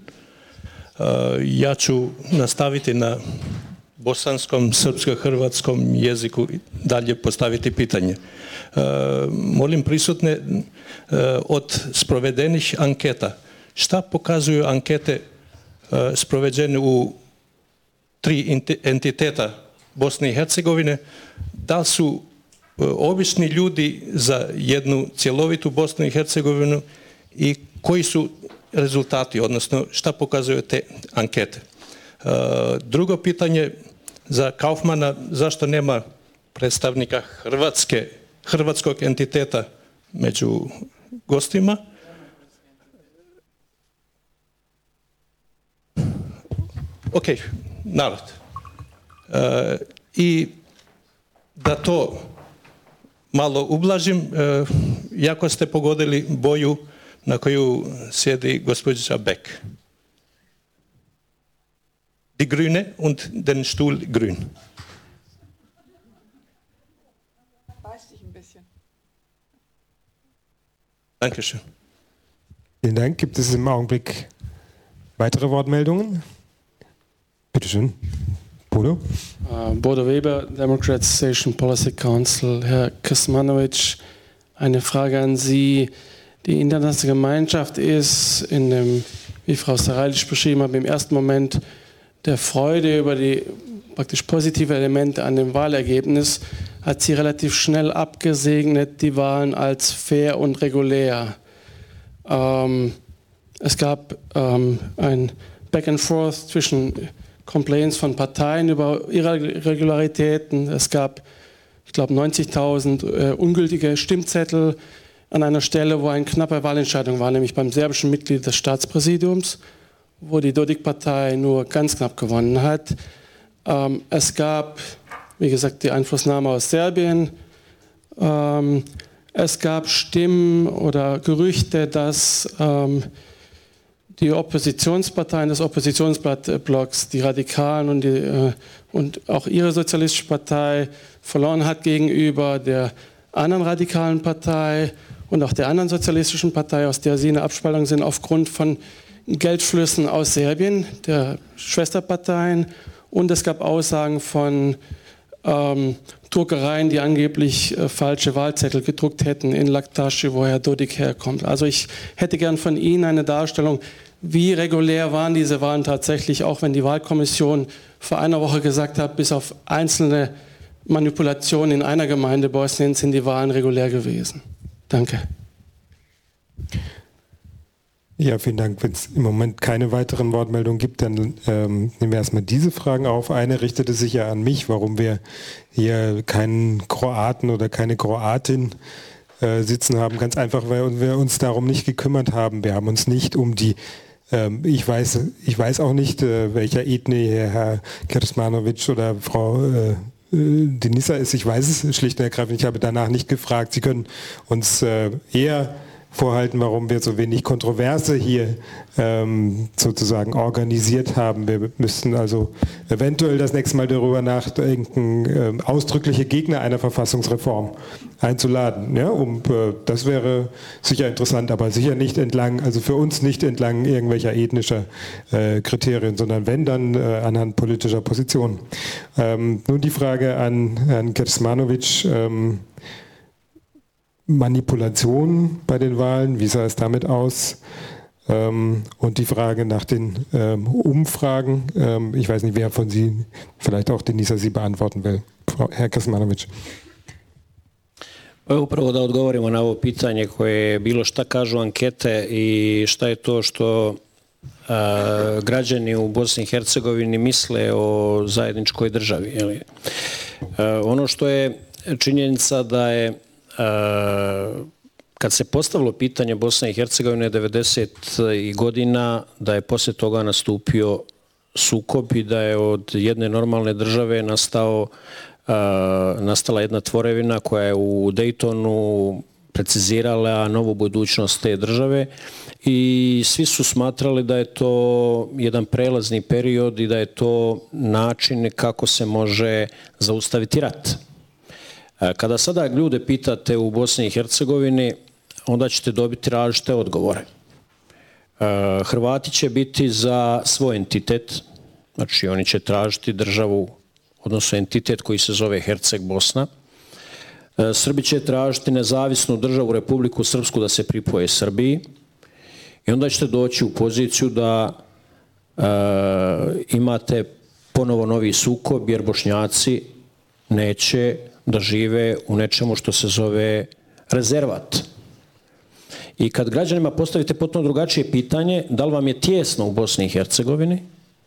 S6: Uh, ja ću nastaviti na bosanskom, srpsko-hrvatskom jeziku dalje postaviti pitanje. E, molim prisutne e, od sprovedenih anketa. Šta pokazuju ankete sprovedene u tri entiteta Bosne i Hercegovine? Da li su e, obični ljudi za jednu cjelovitu Bosnu i Hercegovinu i koji su rezultati, odnosno šta pokazuju te ankete? E, drugo pitanje za Kaufmana, zašto nema predstavnika Hrvatske, hrvatskog entiteta među gostima? Ok, narod. E, I da to malo ublažim, e, jako ste pogodili boju na koju sjedi gospođa Beck. Die Grüne und den Stuhl grün.
S1: Beißt dich ein bisschen. Dankeschön. Vielen Dank. Gibt es im Augenblick weitere Wortmeldungen? Bitte schön. Bodo?
S7: Uh, Bodo Weber, Democratization Policy Council. Herr Kismanovic, eine Frage an Sie. Die internationale Gemeinschaft ist in dem, wie Frau Saralic beschrieben hat, im ersten Moment der Freude über die praktisch positive Elemente an dem Wahlergebnis hat sie relativ schnell abgesegnet, die Wahlen als fair und regulär. Ähm, es gab ähm, ein Back and Forth zwischen Complaints von Parteien über Irregularitäten. Es gab, ich glaube, 90.000 äh, ungültige Stimmzettel an einer Stelle, wo eine knappe Wahlentscheidung war, nämlich beim serbischen Mitglied des Staatspräsidiums wo die Dodik-Partei nur ganz knapp gewonnen hat. Ähm, es gab, wie gesagt, die Einflussnahme aus Serbien. Ähm, es gab Stimmen oder Gerüchte, dass ähm, die Oppositionsparteien des Oppositionsblocks, die Radikalen und, die, äh, und auch ihre sozialistische Partei verloren hat gegenüber der anderen radikalen Partei und auch der anderen sozialistischen Partei, aus der sie eine Abspaltung sind, aufgrund von Geldflüssen aus Serbien, der Schwesterparteien. Und es gab Aussagen von ähm, Druckereien, die angeblich äh, falsche Wahlzettel gedruckt hätten in Laktashi, wo Herr Dodik herkommt. Also ich hätte gern von Ihnen eine Darstellung, wie regulär waren diese Wahlen tatsächlich, auch wenn die Wahlkommission vor einer Woche gesagt hat, bis auf einzelne Manipulationen in einer Gemeinde Bosniens sind die Wahlen regulär gewesen. Danke.
S1: Ja, vielen Dank. Wenn es im Moment keine weiteren Wortmeldungen gibt, dann ähm, nehmen wir erstmal diese Fragen auf. Eine richtete sich ja an mich, warum wir hier keinen Kroaten oder keine Kroatin äh, sitzen haben. Ganz einfach, weil wir uns darum nicht gekümmert haben. Wir haben uns nicht um die ich weiß, ich weiß auch nicht, äh, welcher Ethnie Herr Kersmanovic oder Frau äh, äh, Denisa ist. Ich weiß es schlicht und ergreifend. Ich habe danach nicht gefragt. Sie können uns äh, eher vorhalten, warum wir so wenig Kontroverse hier ähm, sozusagen organisiert haben. Wir müssten also eventuell das nächste Mal darüber nachdenken, äh, ausdrückliche Gegner einer Verfassungsreform einzuladen. Ja, um, äh, das wäre sicher interessant, aber sicher nicht entlang, also für uns nicht entlang irgendwelcher ethnischer äh, Kriterien, sondern wenn dann äh, anhand politischer Positionen. Ähm, nun die Frage an Herrn Kersmanovic. Ähm, Manipulation bei den Wahlen, wie sah es damit aus? Ähm, und die Frage nach den ähm, Umfragen, ähm, ich weiß nicht, wer von Sie, vielleicht auch Denisa, Sie beantworten will. Frau, Herr Kasmanović.
S2: Evo upravo da odgovorimo na ovo pitanje koje je bilo šta kažu ankete i šta je to što a, građani u Bosni i Hercegovini misle o zajedničkoj državi. Jeli? A, ono što je činjenica da je E, kad se postavilo pitanje Bosne i Hercegovine 90. godina, da je poslije toga nastupio sukob i da je od jedne normalne države nastao, e, nastala jedna tvorevina koja je u Daytonu precizirala novu budućnost te države i svi su smatrali da je to jedan prelazni period i da je to način kako se može zaustaviti rat. E, kada sada ljude pitate u Bosni i Hercegovini, onda ćete dobiti različite odgovore. E, Hrvati će biti za svoj entitet, znači oni će tražiti državu odnosno entitet koji se zove Herceg Bosna. E, Srbi će tražiti nezavisnu državu Republiku Srpsku da se pripoje Srbiji i onda ćete doći u poziciju da e, imate ponovo novi sukob jer bošnjaci neće da žive u nečemu što se zove rezervat. I kad građanima postavite potpuno drugačije pitanje, da li vam je tjesno u Bosni i Hercegovini,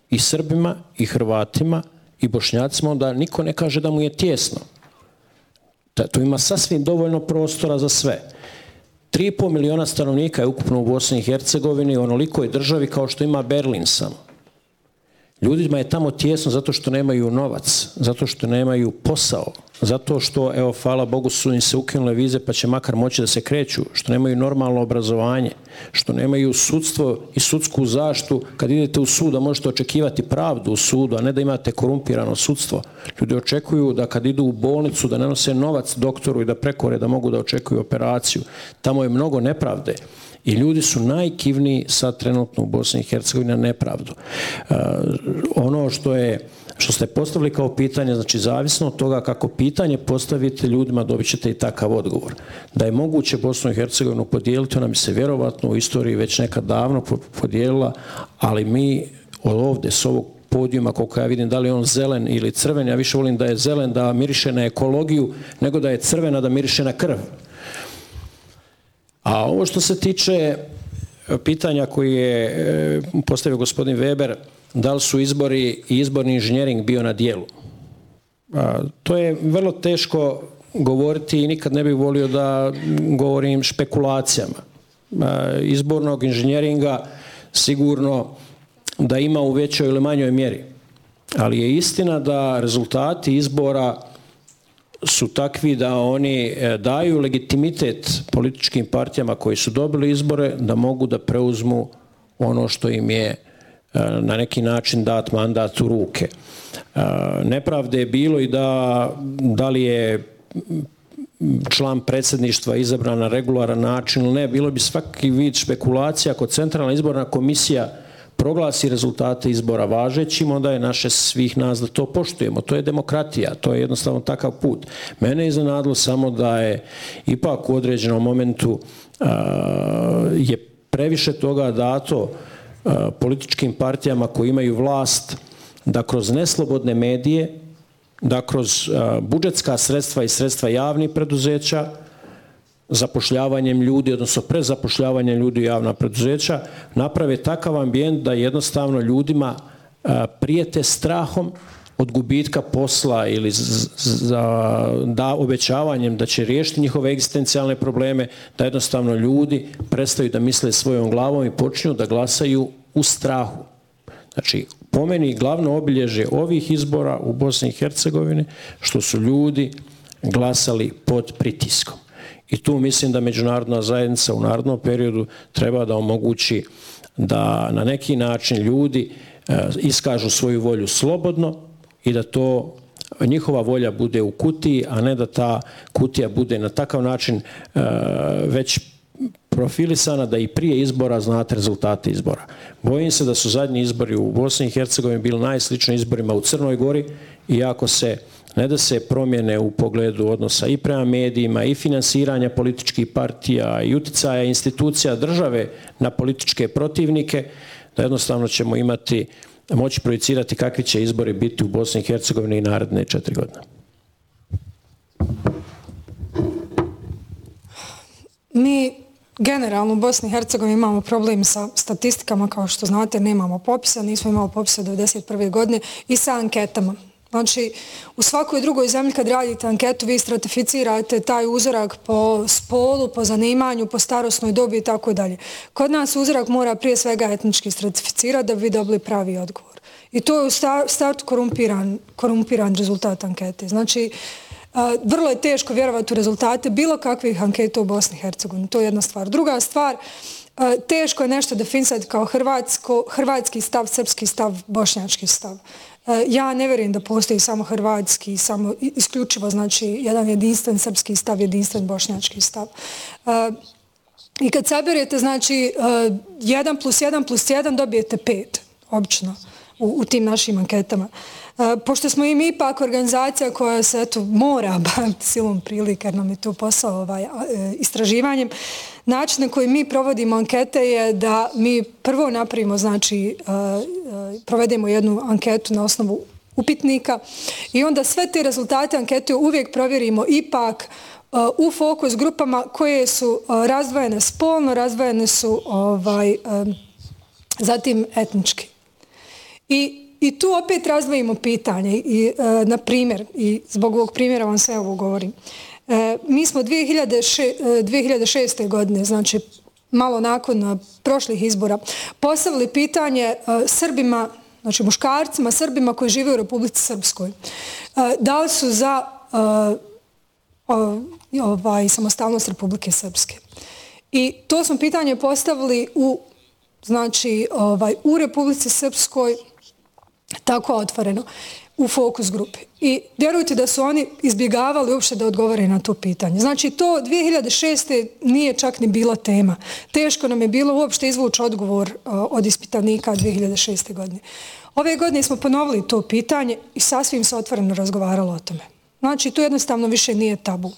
S2: i Srbima, i Hrvatima, i Bošnjacima, onda niko ne kaže da mu je tjesno. Da, tu ima sasvim dovoljno prostora za sve. 3,5 miliona stanovnika je ukupno u Bosni i Hercegovini, onoliko je državi kao što ima Berlin samo. Ljudima je tamo tjesno zato što nemaju novac, zato što nemaju posao, zato što, evo, hvala Bogu, su im se ukinule vize pa će makar moći da se kreću, što nemaju normalno obrazovanje, što nemaju sudstvo i sudsku zaštu. Kad idete u sud, da možete očekivati pravdu u sudu, a ne da imate korumpirano sudstvo. Ljudi očekuju da kad idu u bolnicu, da ne nose novac doktoru i da prekore da mogu da očekuju operaciju. Tamo je mnogo nepravde. I ljudi su najkivniji sad trenutno u Bosni i Hercegovini na nepravdu. Uh, ono što je što ste postavili kao pitanje, znači zavisno od toga kako pitanje postavite ljudima, dobit ćete i takav odgovor. Da je moguće Bosnu i Hercegovinu podijeliti, ona bi se vjerovatno u istoriji već nekad davno podijelila, ali mi od ovde, s ovog podijuma, koliko ja vidim, da li on zelen ili crven, ja više volim da je zelen da miriše na ekologiju, nego da je crvena da miriše na krv. A ovo što se tiče e, pitanja koje je e, postavio gospodin Weber, da li su izbori i izborni inženjering bio na dijelu? To je vrlo teško govoriti i nikad ne bih volio da govorim špekulacijama. E, izbornog inženjeringa sigurno da ima u većoj ili manjoj mjeri. Ali je istina da rezultati izbora su takvi da oni e, daju legitimitet političkim partijama koji su dobili izbore da mogu da preuzmu ono što im je e, na neki način dat mandat u ruke. E, nepravde je bilo i da, da li je član predsjedništva izabran na regularan način ili ne, bilo bi svaki vid špekulacija ako centralna izborna komisija proglasi rezultate izbora važećim, onda je naše svih nas da to poštujemo. To je demokratija, to je jednostavno takav put. Mene je iznenadilo samo da je ipak u određenom momentu a, je previše toga dato a, političkim partijama koji imaju vlast da kroz neslobodne medije, da kroz a, budžetska sredstva i sredstva javnih preduzeća, zapošljavanjem ljudi, odnosno prezapošljavanjem ljudi u javna preduzeća, naprave takav ambijent da jednostavno ljudima e, prijete strahom od gubitka posla ili za, da obećavanjem da će riješiti njihove egzistencijalne probleme, da jednostavno ljudi prestaju da misle svojom glavom i počinju da glasaju u strahu. Znači, po meni glavno obilježe ovih izbora u Bosni i Hercegovini što su ljudi glasali pod pritiskom. I tu mislim da međunarodna zajednica u narodnom periodu treba da omogući da na neki način ljudi e, iskažu svoju volju slobodno i da to njihova volja bude u kutiji, a ne da ta kutija bude na takav način e, već profilisana da i prije izbora znate rezultate izbora. Bojim se da su zadnji izbori u Bosni i Hercegovini bili najslični izborima u Crnoj Gori i ako se ne da se promjene u pogledu odnosa i prema medijima i finansiranja političkih partija i uticaja institucija države na političke protivnike, da jednostavno ćemo imati, moći projicirati kakvi će izbori biti u Bosni i Hercegovini i naredne četiri godine.
S3: Mi generalno u Bosni i Hercegovini imamo problem sa statistikama, kao što znate, nemamo popisa, nismo imali popisa 1991. godine i sa anketama. Znači, u svakoj drugoj zemlji kad radite anketu, vi stratificirate taj uzorak po spolu, po zanimanju, po starosnoj dobi i tako dalje. Kod nas uzorak mora prije svega etnički stratificirati da bi dobili pravi odgovor. I to je u startu korumpiran, korumpiran rezultat ankete. Znači, vrlo je teško vjerovati u rezultate bilo kakvih anketa u Bosni i Hercegovini. To je jedna stvar. Druga stvar, teško je nešto definisati kao hrvatsko, hrvatski stav, srpski stav, bošnjački stav. E, ja ne vjerujem da postoji samo hrvatski, samo isključivo, znači, jedan jedinstven srpski stav, jedinstven bošnjački stav. E, I kad saberete znači, e, 1 plus 1 plus 1 dobijete 5, obično, u, u tim našim anketama pošto smo i mi ipak organizacija koja se eto, mora baviti silom prilika, jer nam je to posao ovaj, e, istraživanjem, način na koji mi provodimo ankete je da mi prvo napravimo, znači, provedemo jednu anketu na osnovu upitnika i onda sve te rezultate ankete uvijek provjerimo ipak u fokus grupama koje su razdvojene spolno, razdvojene su ovaj, zatim etnički. I, I tu opet razvojimo pitanje i e, na primjer, i zbog ovog primjera vam sve ovo govorim. E, mi smo 2006, 2006. E, godine, znači malo nakon prošlih izbora, postavili pitanje Srbima, znači muškarcima, Srbima koji žive u Republici Srpskoj. Da li su za ovaj, samostalnost Republike Srpske. I to smo pitanje postavili u, znači, ovaj, u Republici Srpskoj tako otvoreno u fokus grupi. I vjerujte da su oni izbjegavali uopšte da odgovore na to pitanje. Znači, to 2006. nije čak ni bila tema. Teško nam je bilo uopšte izvući odgovor uh, od ispitanika 2006. godine. Ove godine smo ponovili to pitanje i sasvim se otvoreno razgovaralo o tome. Znači, to jednostavno više nije tabu.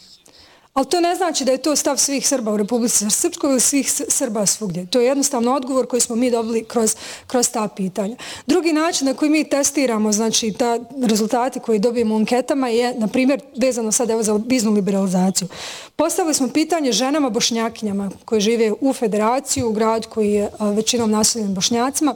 S3: Ali to ne znači da je to stav svih Srba u Republici Srpskoj ili svih Srba svugdje. To je jednostavno odgovor koji smo mi dobili kroz, kroz ta pitanja. Drugi način na koji mi testiramo, znači ta rezultati koji dobijemo u anketama je, na primjer, vezano sad evo za biznu liberalizaciju. Postavili smo pitanje ženama bošnjakinjama koje žive u federaciju, u grad koji je većinom naseljen bošnjacima,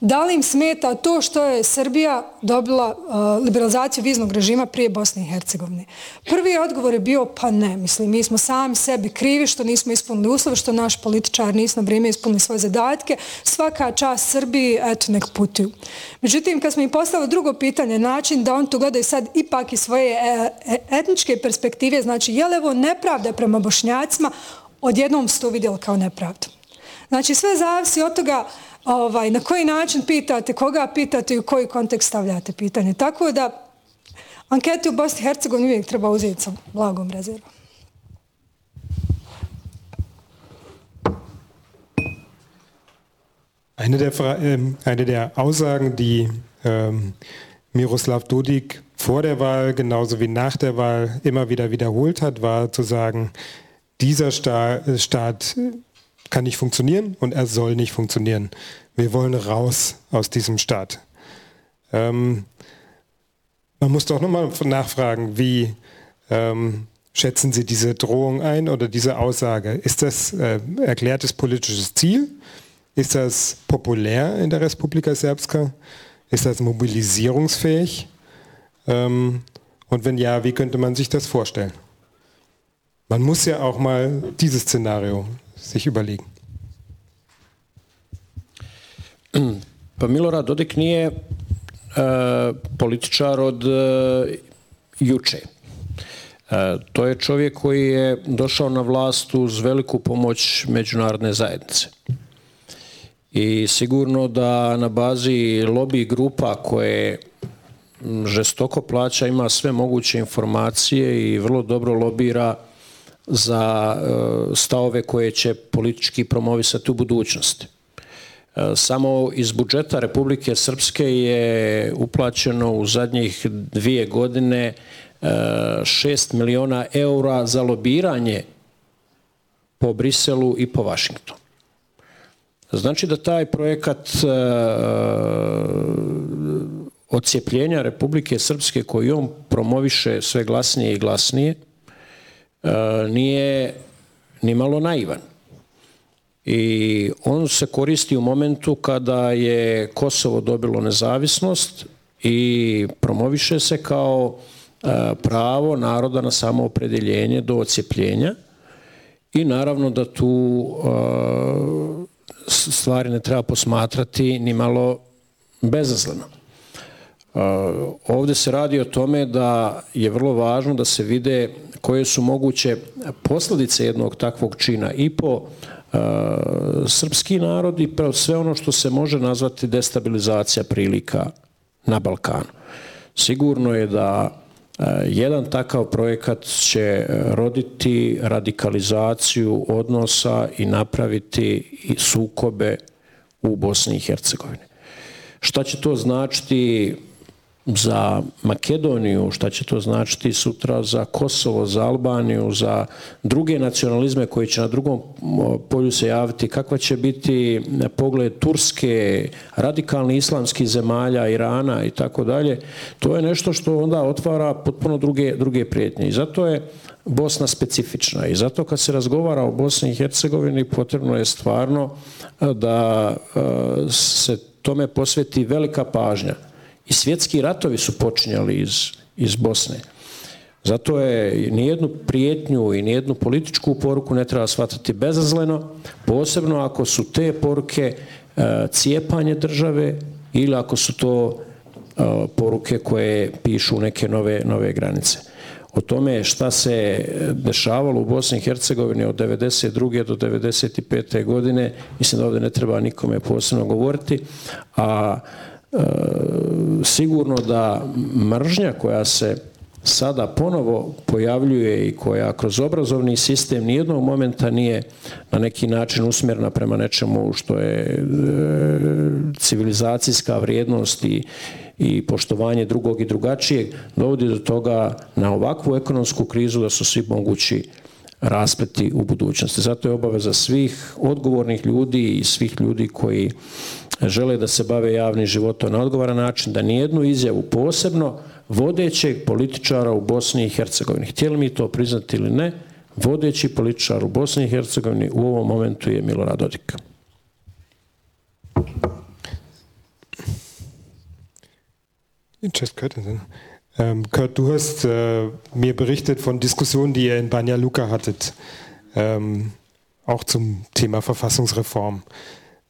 S3: da li im smeta to što je Srbija dobila liberalizaciju viznog režima prije Bosne i Hercegovine. Prvi odgovor je bio pa ne, mislim, mi smo sami sebi krivi što nismo ispunili uslove, što naš političar nisu na vrijeme ispunili svoje zadatke, svaka čast Srbiji, eto, nek putuju. Međutim, kad smo im postavili drugo pitanje, način da on to gleda i sad ipak iz svoje e, e, etničke perspektive, znači, je li ovo nepravda prema bošnjacima, odjednom se to vidjeli kao nepravdu. Znači, sve zavisi od toga ovaj, na koji način pitate, koga pitate i u koji kontekst stavljate pitanje. Tako da, ankete u Bosni i Hercegovini uvijek treba uzeti sa blagom rezervom.
S1: Eine der, äh, eine der Aussagen, die ähm, Miroslav Dodik vor der Wahl genauso wie nach der Wahl immer wieder wiederholt hat, war zu sagen, dieser Sta Staat kann nicht funktionieren und er soll nicht funktionieren. Wir wollen raus aus diesem Staat. Ähm, man muss doch nochmal nachfragen, wie ähm, schätzen Sie diese Drohung ein oder diese Aussage? Ist das äh, erklärtes politisches Ziel? Ist das populär in der Republika Srpska? Ist das mobilisierungsfähig? Ähm, und wenn ja, wie könnte man sich das vorstellen? Man muss ja auch mal dieses Szenario sich überlegen.
S2: Pa Milorad Dodik nije e, političar od e, juče. E, to je čovjek koji je došao na vlast uz veliku pomoć međunarodne zajednice. I sigurno da na bazi lobby grupa koje žestoko plaća ima sve moguće informacije i vrlo dobro lobira za e, stavove koje će politički promovisati u budućnosti. E, samo iz budžeta Republike Srpske je uplaćeno u zadnjih dvije godine e, 6 miliona eura za lobiranje po Briselu i po Vašingtonu. Znači da taj projekat e, e, uh, ocijepljenja Republike Srpske koji on promoviše sve glasnije i glasnije uh, nije ni malo naivan. I on se koristi u momentu kada je Kosovo dobilo nezavisnost i promoviše se kao e, pravo naroda na samoopredeljenje do ocijepljenja i naravno da tu uh, stvari ne treba posmatrati ni malo bezazleno. Uh, ovdje se radi o tome da je vrlo važno da se vide koje su moguće posljedice jednog takvog čina i po uh, srpski narod i po sve ono što se može nazvati destabilizacija prilika na Balkanu. Sigurno je da E, jedan takav projekat će e, roditi radikalizaciju odnosa i napraviti sukobe u Bosni i Hercegovini. Šta će to značiti za Makedoniju, šta će to značiti sutra za Kosovo, za Albaniju, za druge nacionalizme koji će na drugom polju se javiti, kakva će biti e, pogled Turske, radikalni islamski zemalja, Irana i tako dalje, to je nešto što onda otvara potpuno druge, druge prijetnje. I zato je Bosna specifična i zato kad se razgovara o Bosni i Hercegovini potrebno je stvarno e, da e, se tome posveti velika pažnja. I svjetski ratovi su počinjali iz, iz Bosne. Zato je nijednu prijetnju i nijednu političku poruku ne treba shvatati bezazleno, posebno ako su te poruke e, cijepanje države ili ako su to e, poruke koje pišu neke nove, nove granice. O tome šta se dešavalo u Bosni i Hercegovini od 92. do 95. godine, mislim da ovdje ne treba nikome posebno govoriti, a E, sigurno da mržnja koja se sada ponovo pojavljuje i koja kroz obrazovni sistem nijednog momenta nije na neki način usmjerna prema nečemu što je e, civilizacijska vrijednost i, i poštovanje drugog i drugačijeg, dovodi do toga na ovakvu ekonomsku krizu da su svi mogući raspleti u budućnosti. Zato je obaveza svih odgovornih ljudi i svih ljudi koji žele da se bave javnim životom na odgovoran način, da nijednu izjavu posebno vodećeg političara u Bosni i Hercegovini, htjeli mi to priznati ili ne, vodeći političar u Bosni i Hercegovini u ovom momentu je Milorad Dodik.
S1: Just Ähm, Kurt, du hast äh, mir berichtet von Diskussionen, die ihr in Banja Luka hattet, ähm, auch zum Thema Verfassungsreform.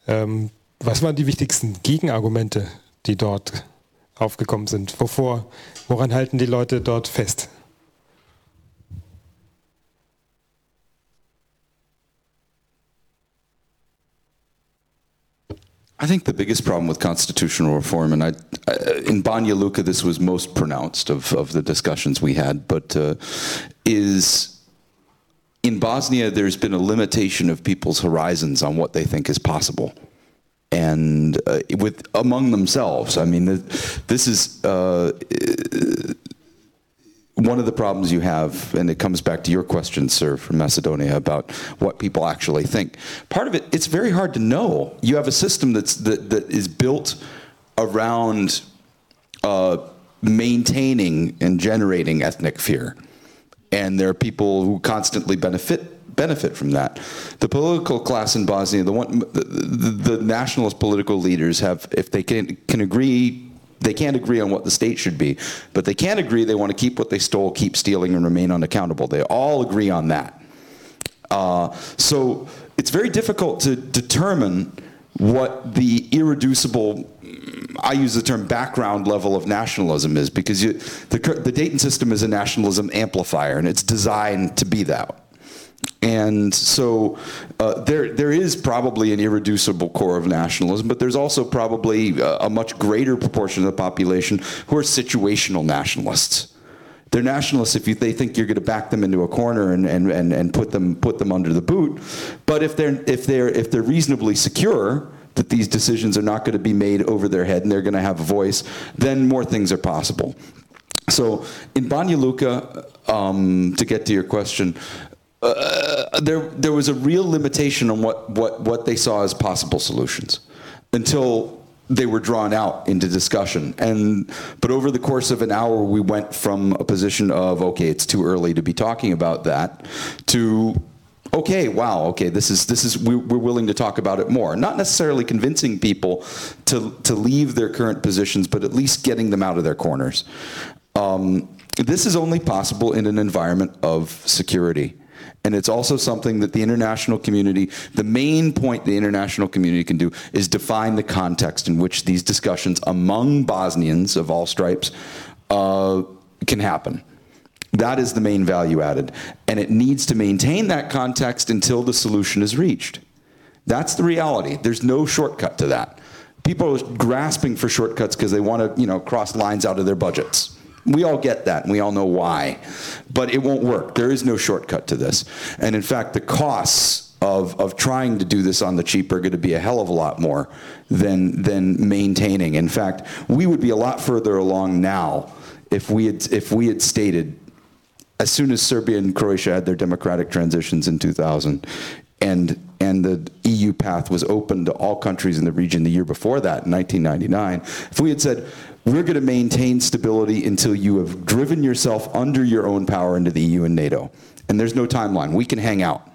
S1: Ähm, was waren die wichtigsten Gegenargumente, die dort aufgekommen sind? Wovor, woran halten die Leute dort fest?
S4: I think the biggest problem with constitutional reform, and I, I, in Banja Luka, this was most pronounced of, of the discussions we had, but uh, is in Bosnia, there's been a limitation of people's horizons on what they think is possible. And uh, with among themselves, I mean, this is uh, one of the problems you have, and it comes back to your question, sir, from Macedonia, about what people actually think. Part of it, it's very hard to know. You have a system that's that, that is built around uh, maintaining and generating ethnic fear, and there are people who constantly benefit benefit from that. The political class in Bosnia, the one, the, the, the nationalist political leaders have, if they can can agree they can't agree on what the state should be, but they can't agree they want to keep what they stole, keep stealing, and remain unaccountable. They all agree on that. Uh, so it's very difficult to determine what the irreducible I use the term background level of nationalism is because you, the, the Dayton system is a nationalism amplifier and it's designed to be that. And so uh, there, there is probably an irreducible core of nationalism, but there's also probably a, a much greater proportion of the population who are situational nationalists. They're nationalists if you, they think you're going to back them into a corner and, and, and, and put, them, put them under the boot. But if they're, if, they're, if they're reasonably secure that these decisions are not going to be made over their head and they're going to have a voice, then more things are possible. So in Banja Luka, um, to get to your question, uh, there there was a real limitation on what, what, what they saw as possible solutions until they were drawn out into discussion. And but over the course of an hour, we went from a position of okay, it's too early to be talking about that, to okay, wow, okay, this is this is we, we're willing to talk about it more. Not necessarily convincing people to to leave their current positions, but at least getting them out of their corners. Um, this is only possible in an environment of security. And it's also something that the international community, the main point the international community can do is define the context in which these discussions among Bosnians of all stripes uh, can happen. That is the main value added. And it needs to maintain that context until the solution is reached. That's the reality. There's no shortcut to that. People are grasping for shortcuts because they want to, you know, cross lines out of their budgets. We all get that, and we all know why. But it won't work. There is no shortcut to this. And in fact, the costs of, of trying to do this on the cheap are going to be a hell of a lot more than, than maintaining. In fact, we would be a lot further along now if we had, if we had stated as soon as Serbia and Croatia had their democratic transitions in 2000 and and the EU path was open to all countries in the region the year before that in 1999 if we had said we're going to maintain stability until you have driven yourself under your own power into the EU and NATO. And there's no timeline. We can hang out.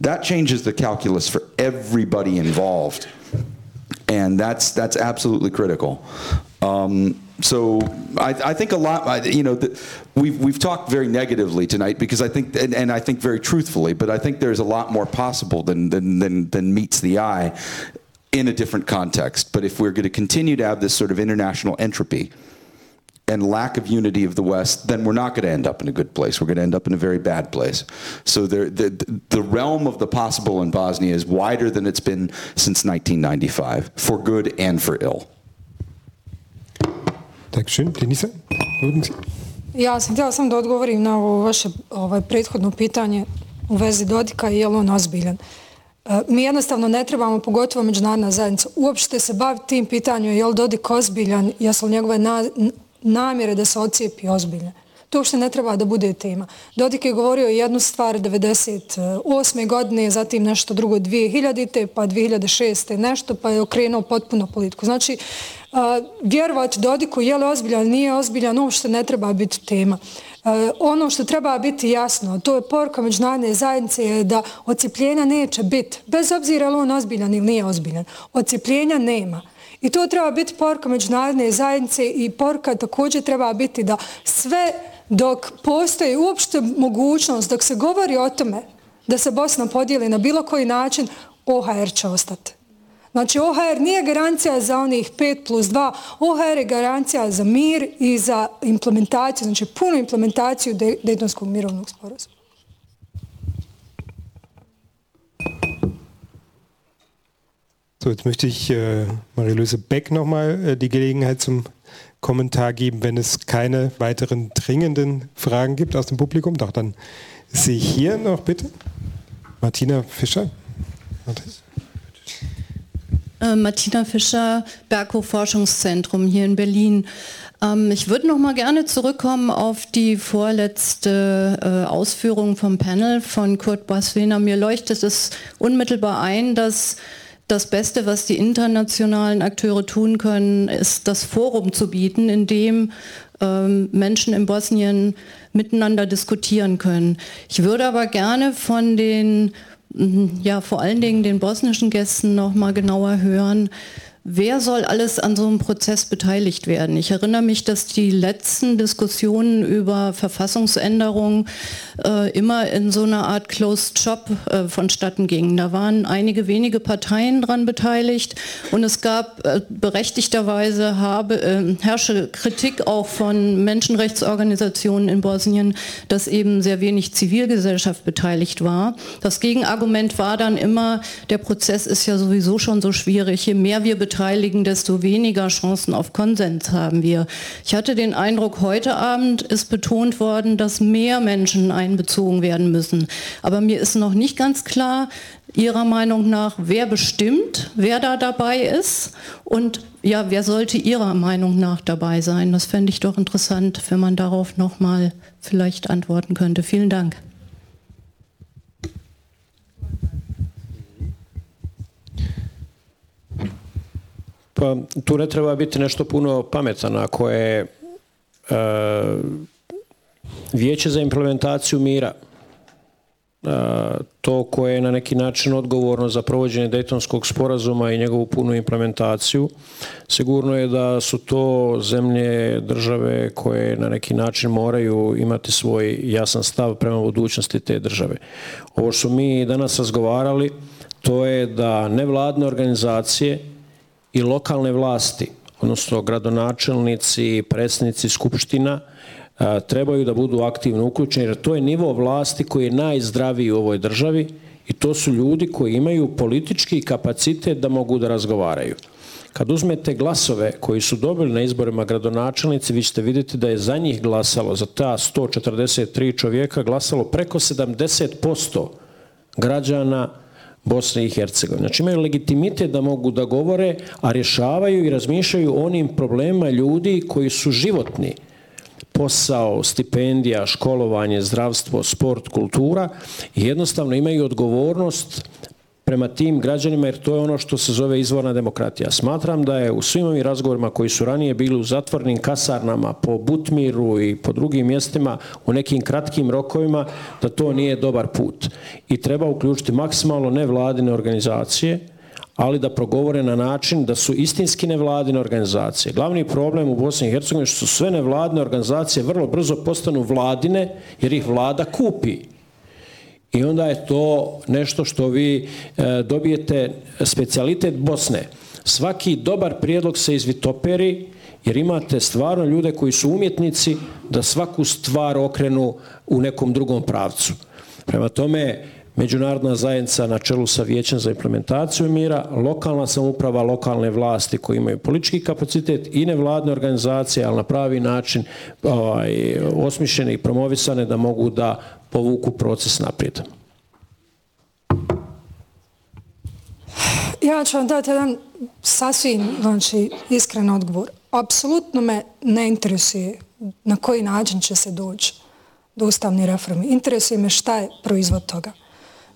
S4: That changes the calculus for everybody involved. And that's that's absolutely critical. Um, so I, I, think a lot, you know, the, we've, we've talked very negatively tonight because I think, and, and, I think very truthfully, but I think there's a lot more possible than, than, than, than meets the eye in a different context. But if we're going to continue to have this sort of international entropy and lack of unity of the West, then we're not going to end up in a good place. We're going to end up in a very bad place. So there, the, the realm of the possible in Bosnia is wider than it's been since 1995, for good and for ill.
S1: Dankeschön. Denisa, würden Sie?
S3: Ja sam htjela sam da odgovorim na ovo vaše ovaj, prethodno pitanje u vezi Dodika i je li on ozbiljan. E, mi jednostavno ne trebamo, pogotovo međunarodna zajednica, uopšte se baviti tim pitanjem je li Dodik ozbiljan, jesu li njegove na, namjere da se ocijepi ozbiljne. To uopšte ne treba da bude tema. Dodik je govorio jednu stvar 98. godine, zatim nešto drugo 2000. pa 2006. nešto, pa je okrenuo potpuno politiku. Znači, uh, vjerovati Dodiku je li ozbiljan, nije ozbiljan, uopšte ne treba biti tema. Ono što treba biti jasno, to je porka međunarodne zajednice, je da ocipljenja neće biti, bez obzira je li on ozbiljan ili nije ozbiljan. Ocipljenja nema. I to treba biti porka međunarodne zajednice i porka također treba biti da sve dok postoji uopšte mogućnost, dok se govori o tome da se Bosna podijeli na bilo koji način, OHR će ostati. Znači, OHR nije garancija za onih 5 plus 2, OHR je garancija za mir i za implementaciju, znači punu implementaciju Dejtonskog mirovnog sporazuma.
S1: So, jetzt möchte ich äh, Marie-Louise Beck nochmal äh, die Gelegenheit zum Kommentar geben, wenn es keine weiteren dringenden Fragen gibt aus dem Publikum. Doch, dann sehe ich hier noch bitte Martina Fischer.
S8: Äh, Martina Fischer, Berghof Forschungszentrum hier in Berlin. Ähm, ich würde noch mal gerne zurückkommen auf die vorletzte äh, Ausführung vom Panel von Kurt Baswener. Mir leuchtet es unmittelbar ein, dass das Beste, was die internationalen Akteure tun können, ist das Forum zu bieten, in dem ähm, Menschen in Bosnien miteinander diskutieren können. Ich würde aber gerne von den, ja vor allen Dingen den bosnischen Gästen noch mal genauer hören, Wer soll alles an so einem Prozess beteiligt werden? Ich erinnere mich, dass die letzten Diskussionen über Verfassungsänderungen äh, immer in so einer Art Closed Shop äh, vonstatten gingen. Da waren einige wenige Parteien dran beteiligt und es gab äh, berechtigterweise habe, äh, herrsche Kritik auch von Menschenrechtsorganisationen in Bosnien, dass eben sehr wenig Zivilgesellschaft beteiligt war. Das Gegenargument war dann immer, der Prozess ist ja sowieso schon so schwierig. Je mehr wir beteiligen, desto weniger Chancen auf Konsens haben wir. Ich hatte den Eindruck, heute Abend ist betont worden, dass mehr Menschen einbezogen werden müssen. Aber mir ist noch nicht ganz klar, Ihrer Meinung nach, wer bestimmt, wer da dabei ist und ja, wer sollte Ihrer Meinung nach dabei sein? Das fände ich doch interessant, wenn man darauf noch mal vielleicht antworten könnte. Vielen Dank.
S2: Pa tu ne treba biti nešto puno pametan ako je e, vijeće za implementaciju mira e, to koje je na neki način odgovorno za provođenje Dejtonskog sporazuma i njegovu punu implementaciju. Sigurno je da su to zemlje, države koje na neki način moraju imati svoj jasan stav prema budućnosti te države. Ovo što mi danas razgovarali, to je da nevladne organizacije i lokalne vlasti, odnosno gradonačelnici, predsjednici skupština, trebaju da budu aktivno uključeni, jer to je nivo vlasti koji je najzdraviji u ovoj državi i to su ljudi koji imaju politički kapacitet da mogu da razgovaraju. Kad uzmete glasove koji su dobili na izborima gradonačelnici, vi ćete vidjeti da je za njih glasalo, za ta 143 čovjeka glasalo preko 70% građana Bosne i Hercegovine. Znači imaju legitimitet da mogu da govore, a rješavaju i razmišljaju o onim problemima ljudi koji su životni. Posao, stipendija, školovanje, zdravstvo, sport, kultura i jednostavno imaju odgovornost prema tim građanima jer to je ono što se zove izvorna demokratija. Smatram da je u svim ovim razgovorima koji su ranije bili u zatvornim kasarnama po Butmiru i po drugim mjestima u nekim kratkim rokovima da to nije dobar put. I treba uključiti maksimalno nevladine organizacije, ali da progovore na način da su istinski nevladine organizacije. Glavni problem u Bosni i Hercegovini što su sve nevladine organizacije vrlo brzo postanu vladine jer ih vlada kupi. I onda je to nešto što vi e, dobijete specialitet Bosne. Svaki dobar prijedlog se izvitoperi jer imate stvarno ljude koji su umjetnici da svaku stvar okrenu u nekom drugom pravcu. Prema tome, međunarodna zajednica na čelu sa vijećem za implementaciju mira, lokalna samuprava, lokalne vlasti koji imaju politički kapacitet i nevladne organizacije, ali na pravi način ovaj, osmišljene i promovisane da mogu da povuku proces naprijed.
S3: Ja ću vam dati jedan sasvim znači, iskren odgovor. Apsolutno me ne interesuje na koji način će se doći do ustavne reforme. Interesuje me šta je proizvod toga.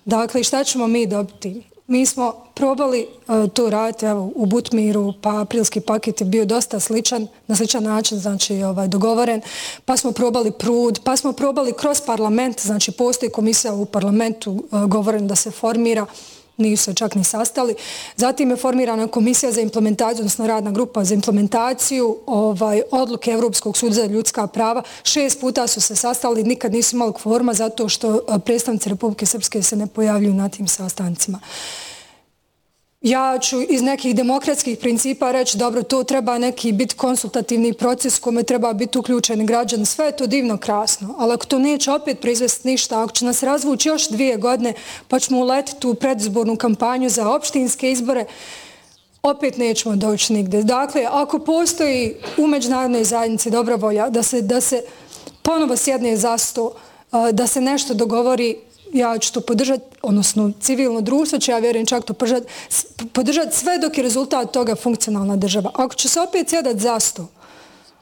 S3: Dakle, šta ćemo mi dobiti? Mi smo probali uh, to raditi evo, u Butmiru, pa aprilski paket je bio dosta sličan, na sličan način, znači ovaj, dogovoren, pa smo probali prud, pa smo probali kroz parlament, znači postoji komisija u parlamentu uh, govoren da se formira, nisu se čak ni sastali. Zatim je formirana komisija za implementaciju, odnosno radna grupa za implementaciju ovaj, odluke Evropskog suda za ljudska prava. Šest puta su se sastali, nikad nisu imali kvorma zato što eh, predstavnici Republike Srpske se ne pojavljuju na tim sastancima. Ja ću iz nekih demokratskih principa reći, dobro, to treba neki bit konsultativni proces kome treba biti uključen građan. Sve je to divno, krasno, ali ako to neće opet proizvesti ništa, ako će nas razvući još dvije godine, pa ćemo uletiti u predizbornu kampanju za opštinske izbore, opet nećemo doći nigde. Dakle, ako postoji u međunarodnoj zajednici dobra volja da se, da se ponovo sjedne za sto, da se nešto dogovori ja ću to podržati, odnosno civilno društvo će, ja vjerujem čak to podržati, podržati sve dok je rezultat toga funkcionalna država. Ako će se opet sjedat za sto,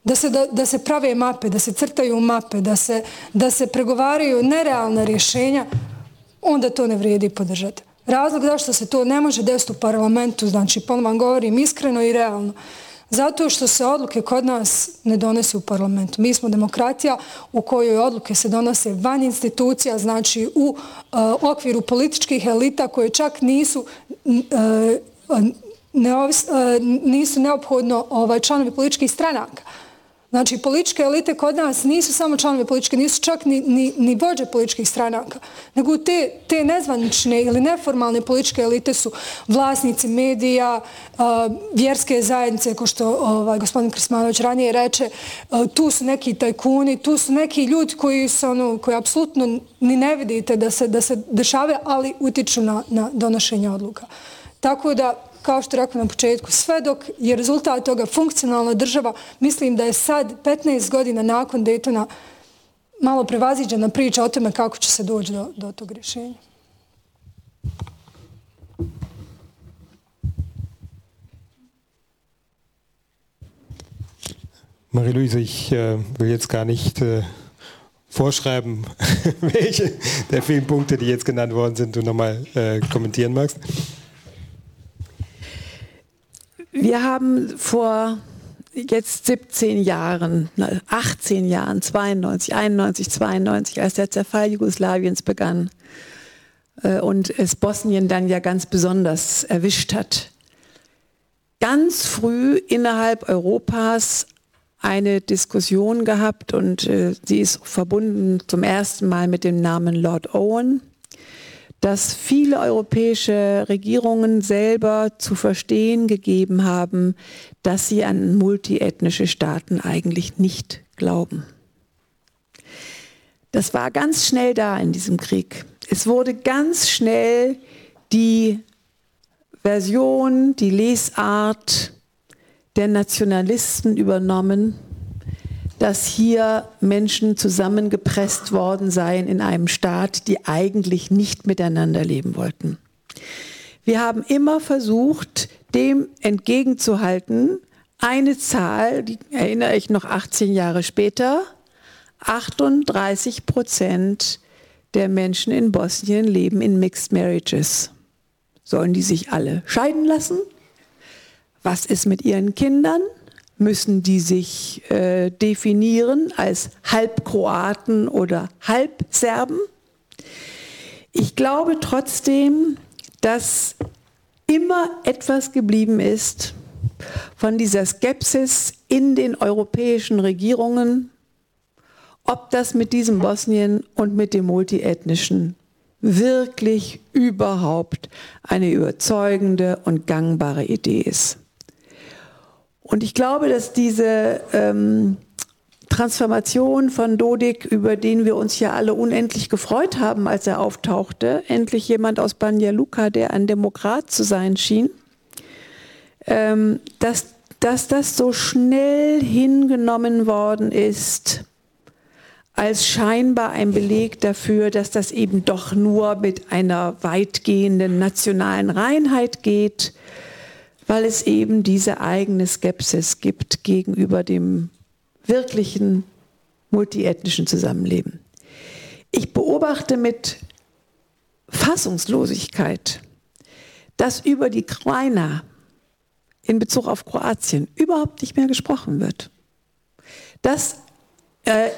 S3: da se, da, da se prave mape, da se crtaju mape, da se, da se pregovaraju nerealna rješenja, onda to ne vrijedi podržati. Razlog zašto se to ne može desiti u parlamentu, znači, ponovno vam govorim iskreno i realno, Zato što se odluke kod nas ne donese u parlamentu. Mi smo demokratija u kojoj odluke se donose van institucija, znači u uh, okviru političkih elita koje čak nisu uh, neovis, uh, nisu neophodno ovaj, članovi političkih stranaka. Znači, političke elite kod nas nisu samo članovi političke, nisu čak ni, ni, ni vođe političkih stranaka, nego te, te nezvanične ili neformalne političke elite su vlasnici medija, uh, vjerske zajednice, ko što ovaj, gospodin Krismanović ranije reče, uh, tu su neki tajkuni, tu su neki ljudi koji su ono, koji apsolutno ni ne vidite da se, da se dešave, ali utiču na, na donošenje odluka. Tako da, kao što rekao na početku, sve dok je rezultat toga funkcionalna država, mislim da je sad 15 godina nakon Daytona malo prevaziđena priča o tome kako će se doći do, do tog rješenja.
S1: Marie-Louise, ich äh, will jetzt gar nicht äh, vorschreiben, welche der vielen Punkte, die jetzt genannt worden sind, du nochmal äh, kommentieren magst.
S5: Wir haben vor jetzt 17 Jahren, 18 Jahren, 92, 91, 92, als der Zerfall Jugoslawiens begann äh, und es Bosnien dann ja ganz besonders erwischt hat, ganz früh innerhalb Europas eine Diskussion gehabt und äh, sie ist verbunden zum ersten Mal mit dem Namen Lord Owen dass viele europäische Regierungen selber zu verstehen gegeben haben, dass sie an multiethnische Staaten eigentlich nicht glauben. Das war ganz schnell da in diesem Krieg. Es wurde ganz schnell die Version, die Lesart der Nationalisten übernommen dass hier Menschen zusammengepresst worden seien in einem Staat, die eigentlich nicht miteinander leben wollten. Wir haben immer versucht, dem entgegenzuhalten, eine Zahl, die erinnere ich noch 18 Jahre später, 38 Prozent der Menschen in Bosnien leben in Mixed Marriages. Sollen die sich alle scheiden lassen? Was ist mit ihren Kindern? Müssen die sich äh, definieren als Halbkroaten oder Halbserben? Ich glaube trotzdem, dass immer etwas geblieben ist von dieser Skepsis in den europäischen Regierungen, ob das mit diesem Bosnien und mit dem multiethnischen wirklich überhaupt eine überzeugende und gangbare Idee ist. Und ich glaube, dass diese ähm, Transformation von Dodik, über den wir uns ja alle unendlich gefreut haben, als er auftauchte, endlich jemand aus Banja Luka, der ein Demokrat zu sein schien, ähm, dass, dass das so schnell hingenommen worden ist, als scheinbar ein Beleg dafür, dass das eben doch nur mit einer weitgehenden nationalen Reinheit geht, weil es eben diese eigene Skepsis gibt gegenüber dem wirklichen multiethnischen Zusammenleben. Ich beobachte mit Fassungslosigkeit, dass über die Krajina in Bezug auf Kroatien überhaupt nicht mehr gesprochen wird. Dass äh,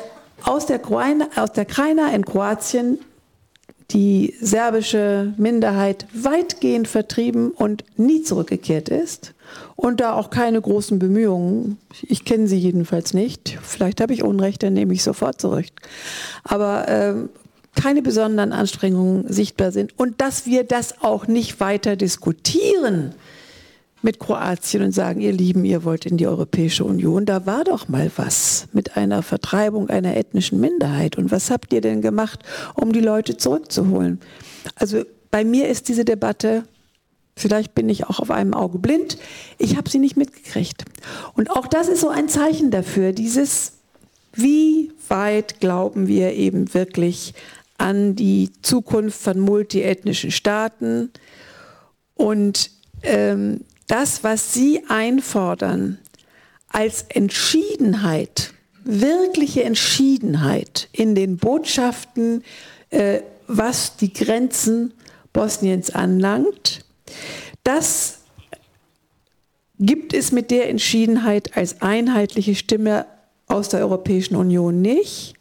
S5: aus der, Krajina, aus der Krajina in Kroatien die serbische Minderheit weitgehend vertrieben und nie zurückgekehrt ist und da auch keine großen Bemühungen, ich kenne sie jedenfalls nicht, vielleicht habe ich Unrecht, dann nehme ich sofort zurück, aber äh, keine besonderen Anstrengungen sichtbar sind und dass wir das auch nicht weiter diskutieren, mit Kroatien und sagen, ihr Lieben, ihr wollt in die Europäische Union. Da war doch mal was mit einer Vertreibung einer ethnischen Minderheit. Und was habt ihr denn gemacht, um die Leute zurückzuholen? Also bei mir ist diese Debatte, vielleicht bin ich auch auf einem Auge blind, ich habe sie nicht mitgekriegt. Und auch das ist so ein Zeichen dafür, dieses, wie weit glauben wir eben wirklich an die Zukunft von multiethnischen Staaten und ähm, das, was Sie einfordern, als Entschiedenheit, wirkliche Entschiedenheit in den Botschaften, äh, was die Grenzen Bosniens anlangt, das gibt es mit der Entschiedenheit als einheitliche Stimme aus der Europäischen Union nicht.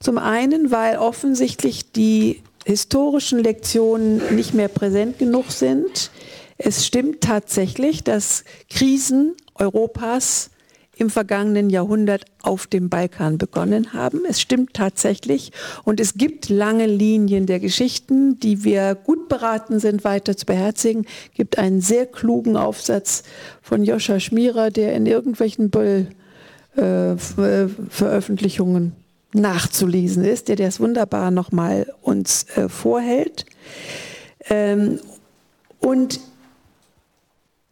S5: Zum einen, weil offensichtlich die historischen Lektionen nicht mehr präsent genug sind. Es stimmt tatsächlich, dass Krisen Europas im vergangenen Jahrhundert auf dem Balkan begonnen haben. Es stimmt tatsächlich und es gibt lange Linien der Geschichten, die wir gut beraten sind, weiter zu beherzigen. Es gibt einen sehr klugen Aufsatz von Joscha Schmierer, der in irgendwelchen Böll-Veröffentlichungen äh, nachzulesen ist, der das wunderbar nochmal uns äh, vorhält. Ähm, und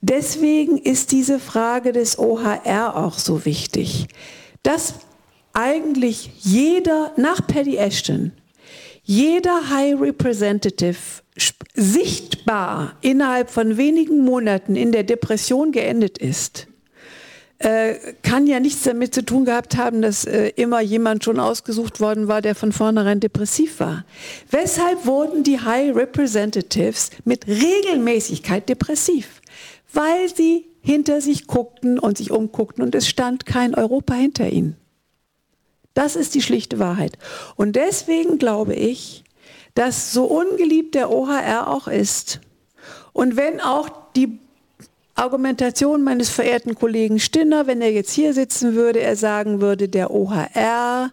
S5: Deswegen ist diese Frage des OHR auch so wichtig, dass eigentlich jeder, nach Paddy Ashton, jeder High Representative sichtbar innerhalb von wenigen Monaten in der Depression geendet ist, äh, kann ja nichts damit zu tun gehabt haben, dass äh, immer jemand schon ausgesucht worden war, der von vornherein depressiv war. Weshalb wurden die High Representatives mit Regelmäßigkeit depressiv? Weil sie hinter sich guckten und sich umguckten und es stand kein Europa hinter ihnen. Das ist die schlichte Wahrheit. Und deswegen glaube ich, dass so ungeliebt der OHR auch ist und wenn auch die Argumentation meines verehrten Kollegen Stinner, wenn er jetzt hier sitzen würde, er sagen würde, der OHR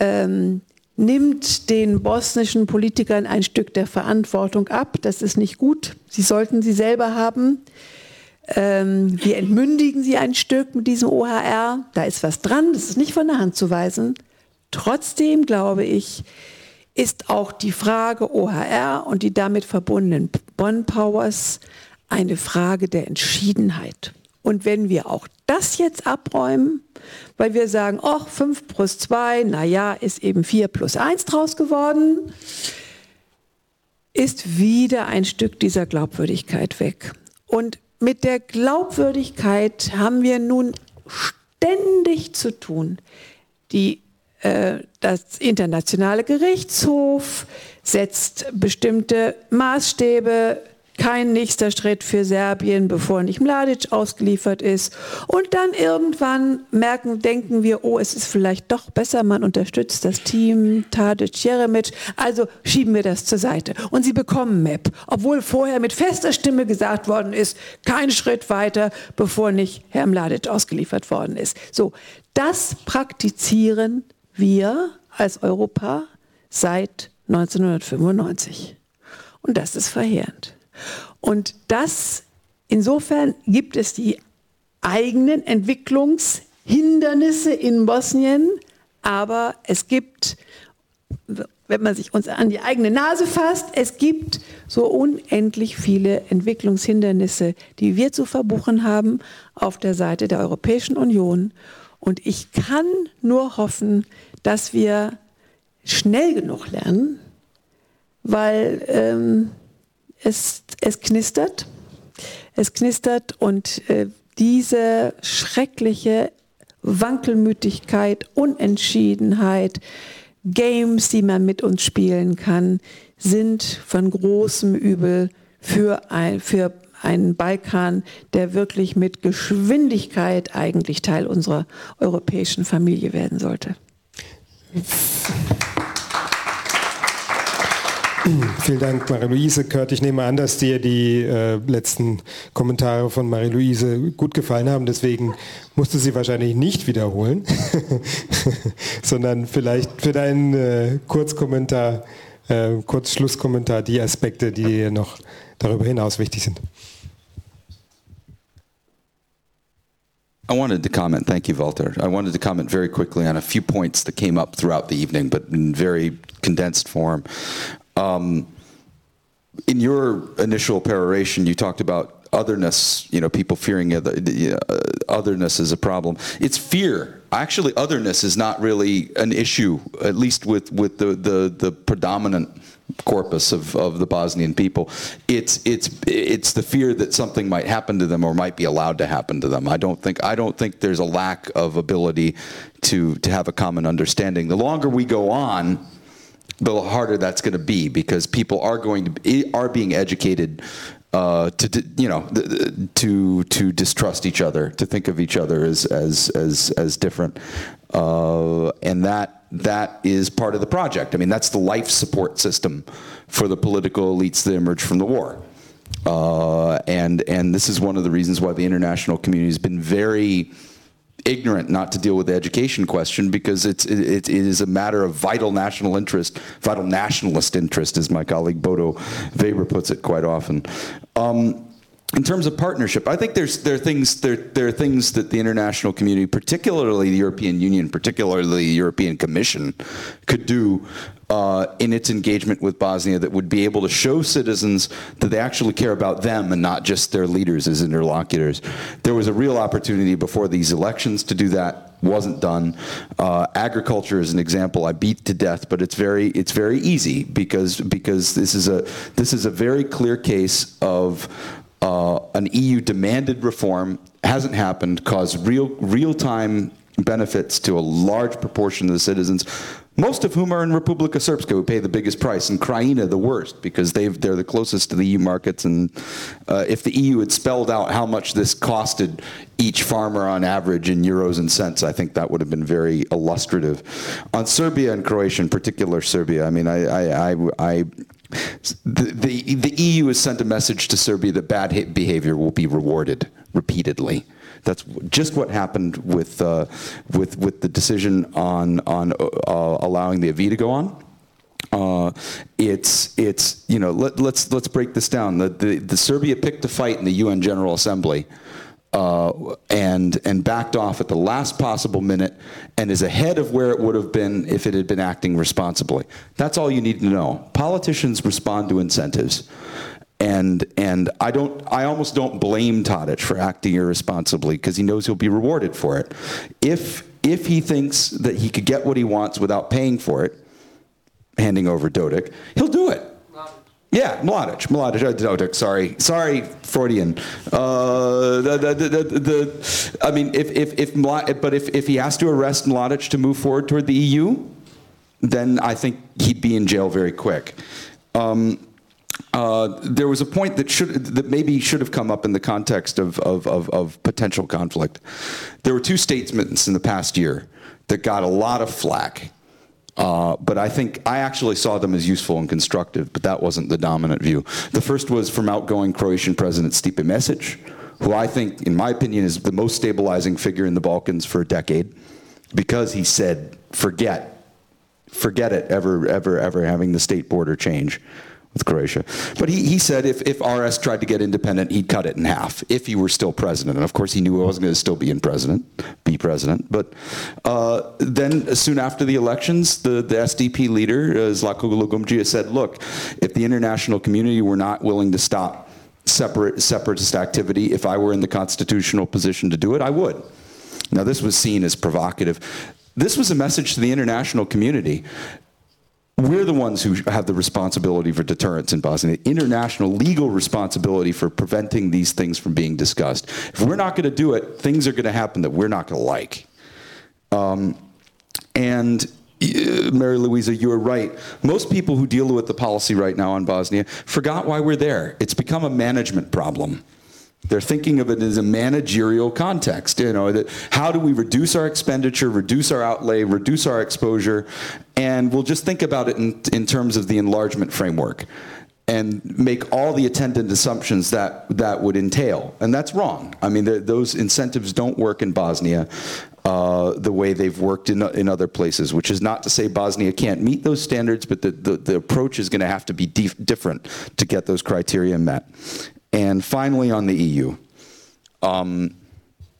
S5: ähm, nimmt den bosnischen Politikern ein Stück der Verantwortung ab. Das ist nicht gut. Sie sollten sie selber haben. Ähm, wir entmündigen sie ein Stück mit diesem OHR. Da ist was dran, das ist nicht von der Hand zu weisen. Trotzdem glaube ich, ist auch die Frage OHR und die damit verbundenen Bonn Powers eine Frage der Entschiedenheit. Und wenn wir auch das jetzt abräumen, weil wir sagen, ach, 5 plus 2, naja, ist eben 4 plus 1 draus geworden, ist wieder ein Stück dieser Glaubwürdigkeit weg. Und mit der Glaubwürdigkeit haben wir nun ständig zu tun. Die, äh, das internationale Gerichtshof setzt bestimmte Maßstäbe kein nächster Schritt für Serbien, bevor nicht Mladic ausgeliefert ist. Und dann irgendwann merken, denken wir, oh, es ist vielleicht doch besser, man unterstützt das Team Tadic, Jeremic, also schieben wir das zur Seite. Und sie bekommen MAP, obwohl vorher mit fester Stimme gesagt worden ist, kein Schritt weiter, bevor nicht Herr Mladic ausgeliefert worden ist. So, das praktizieren wir als Europa seit 1995. Und das ist verheerend. Und das, insofern gibt es die eigenen Entwicklungshindernisse in Bosnien, aber es gibt, wenn man sich uns an die eigene Nase fasst, es gibt so unendlich viele Entwicklungshindernisse, die wir zu verbuchen haben auf der Seite der Europäischen Union. Und ich kann nur hoffen, dass wir schnell genug lernen, weil ähm, es, es knistert. Es knistert und äh, diese schreckliche Wankelmütigkeit, Unentschiedenheit, Games, die man mit uns spielen kann, sind von großem Übel für, ein, für einen Balkan, der wirklich mit Geschwindigkeit eigentlich Teil unserer europäischen Familie werden sollte.
S1: Vielen Dank, Marie-Louise. Kurt, ich nehme an, dass dir die äh, letzten Kommentare von Marie-Louise gut gefallen haben. Deswegen musst du sie wahrscheinlich nicht wiederholen, sondern vielleicht für deinen äh, Kurzkommentar, äh, Kurzschlusskommentar die Aspekte, die dir noch darüber hinaus wichtig sind.
S4: I wanted to comment, thank you, Walter. I wanted to comment very quickly on a few points that came up throughout the evening, but in very condensed form. Um, in your initial peroration, you talked about otherness, you know, people fearing other, uh, otherness is a problem. It's fear. Actually, otherness is not really an issue, at least with, with the, the, the predominant corpus of, of the Bosnian people. It's, it's, it's the fear that something might happen to them or might be allowed to happen to them. I don't think, I don't think there's a lack of ability to, to have a common understanding. The longer we go on, the harder that's going to be because people are going to be, are being educated uh, to, you know to to distrust each other, to think of each other as as as as different, uh, and that that is part of the project. I mean, that's the life support system for the political elites that emerge from the war. Uh, and and this is one of the reasons why the international community has been very ignorant not to deal with the education question because it's it, it is a matter of vital national interest, vital nationalist interest, as my colleague Bodo Weber puts it quite often. Um, in terms of partnership, I think there's there are things there there are things that the international community, particularly the European Union, particularly the European Commission, could do uh, in its engagement with Bosnia that would be able to show citizens that they actually care about them and not just their leaders as interlocutors. There was a real opportunity before these elections to do that. Wasn't done. Uh, agriculture is an example. I beat to death, but it's very it's very easy because because this is a this is a very clear case of uh, an EU demanded reform. Hasn't happened, caused real real time benefits to a large proportion of the citizens, most of whom are in Republika Srpska, who pay the biggest price, and Krajina the worst, because they've, they're the closest to the EU markets. And uh, if the EU had spelled out how much this costed each farmer on average in euros and cents, I think that would have been very illustrative. On Serbia and Croatia, in particular Serbia, I mean, I, I, I, I the, the, the EU has sent a message to Serbia that bad behavior will be rewarded repeatedly. That's just what happened with uh, with with the decision on on uh, allowing the AV to go on. Uh, it's it's you know let, let's let's break this down. The, the the Serbia picked a fight in the UN General Assembly. Uh, and and backed off at the last possible minute and is ahead of where it would have been if it had been acting responsibly. That's all you need to know. Politicians respond to incentives and and I don't I almost don't blame Tadic for acting irresponsibly because he knows he'll be rewarded for it. If if he thinks that he could get what he wants without paying for it, handing over Dodik, he'll do it. Yeah, Mladic. Mladic. Oh, sorry, sorry, Freudian. Uh, the, the, the, the, I mean, if if if Mladic, but if if he has to arrest Mladic to move forward toward the EU, then I think he'd be in jail very quick. Um, uh, there was a point that should that maybe should have come up in the context of, of, of, of potential conflict. There were two statements in the past year that got a lot of flack uh, but I think I actually saw them as useful and constructive, but that wasn't the dominant view. The first was from outgoing Croatian President Stipe Mesic, who I think, in my opinion, is the most stabilizing figure in the Balkans for a decade, because he said, forget, forget it ever, ever, ever having the state border change with Croatia. But he, he said if, if RS tried to get independent, he'd cut it in half if he were still president. And of course, he knew he wasn't going to still be in president, be president. But uh, then, soon after the elections, the, the SDP leader, uh, Zlatko Lugumgia, said, look, if the international community were not willing to stop separate, separatist activity, if I were in the constitutional position to do it, I would. Now, this was seen as provocative. This was a message to the international community we're the ones who have the responsibility for deterrence in Bosnia, the international legal responsibility for preventing these things from being discussed. If we're not going to do it, things are going to happen that we're not going to like. Um, and uh, Mary Louisa, you are right. Most people who deal with the policy right now on Bosnia forgot why we're there. It's become a management problem. They're thinking of it as a managerial context. You know, that how do we reduce our expenditure, reduce our outlay, reduce our exposure, and we'll just think about it in, in terms of the enlargement framework and make all the attendant assumptions that that would entail. And that's wrong. I mean, the, those incentives don't work in Bosnia uh, the way they've worked in, in other places, which is not to say Bosnia can't meet those standards, but the, the, the approach is going to have to be different to get those criteria met. And finally, on the EU, um,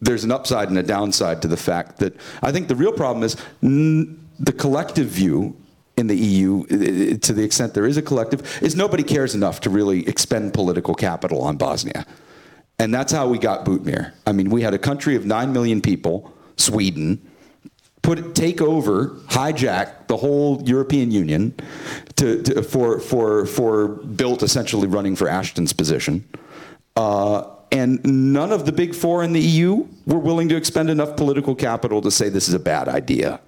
S4: there's an upside and a downside to the fact that I think the real problem is the collective view in the EU, to the extent there is a collective, is nobody cares enough to really expend political capital on Bosnia. And that's how we got Bootmir. I mean, we had a country of 9 million people, Sweden, put take over, hijack the whole European Union to, to, for, for, for built essentially running for Ashton's position. Uh, and none of the big four in the EU were willing to expend enough political capital to say this is a bad idea.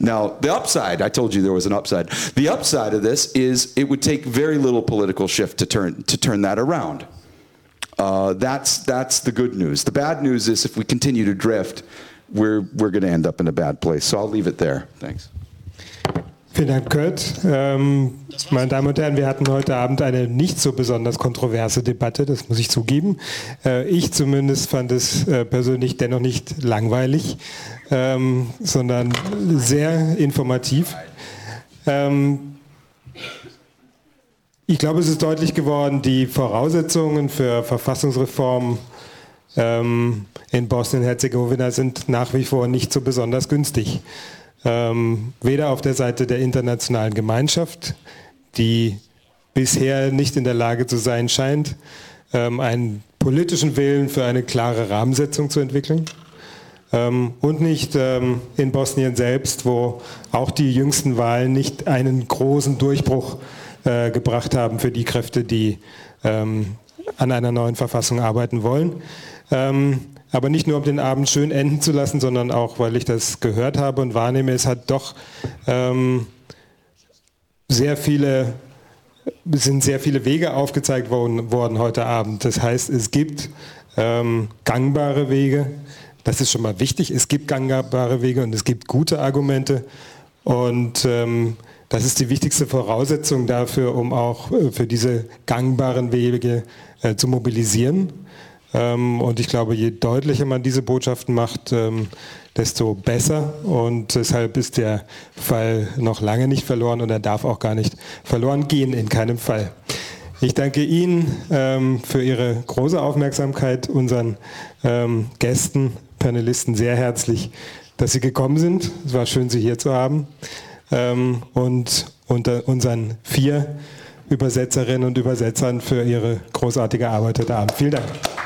S4: Now, the upside, I told you there was an upside. The upside of this is it would take very little political shift to turn, to turn that around. Uh, that's, that's the good news. The bad news is if we continue to drift, we're, we're going to end up in a bad place. So I'll leave it there. Thanks.
S1: Vielen Dank, Kurt. Ähm, meine Damen und Herren, wir hatten heute Abend eine nicht so besonders kontroverse Debatte, das muss ich zugeben. Äh, ich zumindest fand es äh, persönlich dennoch nicht langweilig, ähm, sondern sehr informativ. Ähm, ich glaube, es ist deutlich geworden, die Voraussetzungen für Verfassungsreform ähm, in Bosnien-Herzegowina sind nach wie vor nicht so besonders günstig. Ähm, weder auf der Seite der internationalen Gemeinschaft, die bisher nicht in der Lage zu sein scheint, ähm, einen politischen Willen für eine klare Rahmensetzung zu entwickeln. Ähm, und nicht ähm, in Bosnien selbst, wo auch die jüngsten Wahlen nicht einen großen Durchbruch äh, gebracht haben für die Kräfte, die ähm, an einer neuen Verfassung arbeiten wollen. Ähm, aber nicht nur um den Abend schön enden zu lassen, sondern auch, weil ich das gehört habe und wahrnehme, es hat doch ähm, sehr viele, sind sehr viele Wege aufgezeigt worden, worden heute Abend. Das heißt, es gibt ähm, gangbare Wege. Das ist schon mal wichtig. Es gibt gangbare Wege und es gibt gute Argumente. Und ähm, das ist die wichtigste Voraussetzung dafür, um auch äh, für diese gangbaren Wege äh, zu mobilisieren. Ähm, und ich glaube, je deutlicher man diese Botschaften macht, ähm, desto besser. Und deshalb ist der Fall noch lange nicht verloren und er darf auch gar nicht verloren gehen, in keinem Fall. Ich danke Ihnen ähm, für Ihre große Aufmerksamkeit, unseren Gästen, Panelisten sehr herzlich, dass Sie gekommen sind. Es war schön, Sie hier zu haben. und unter unseren vier Übersetzerinnen und Übersetzern für ihre großartige Arbeit heute Abend. Vielen Dank.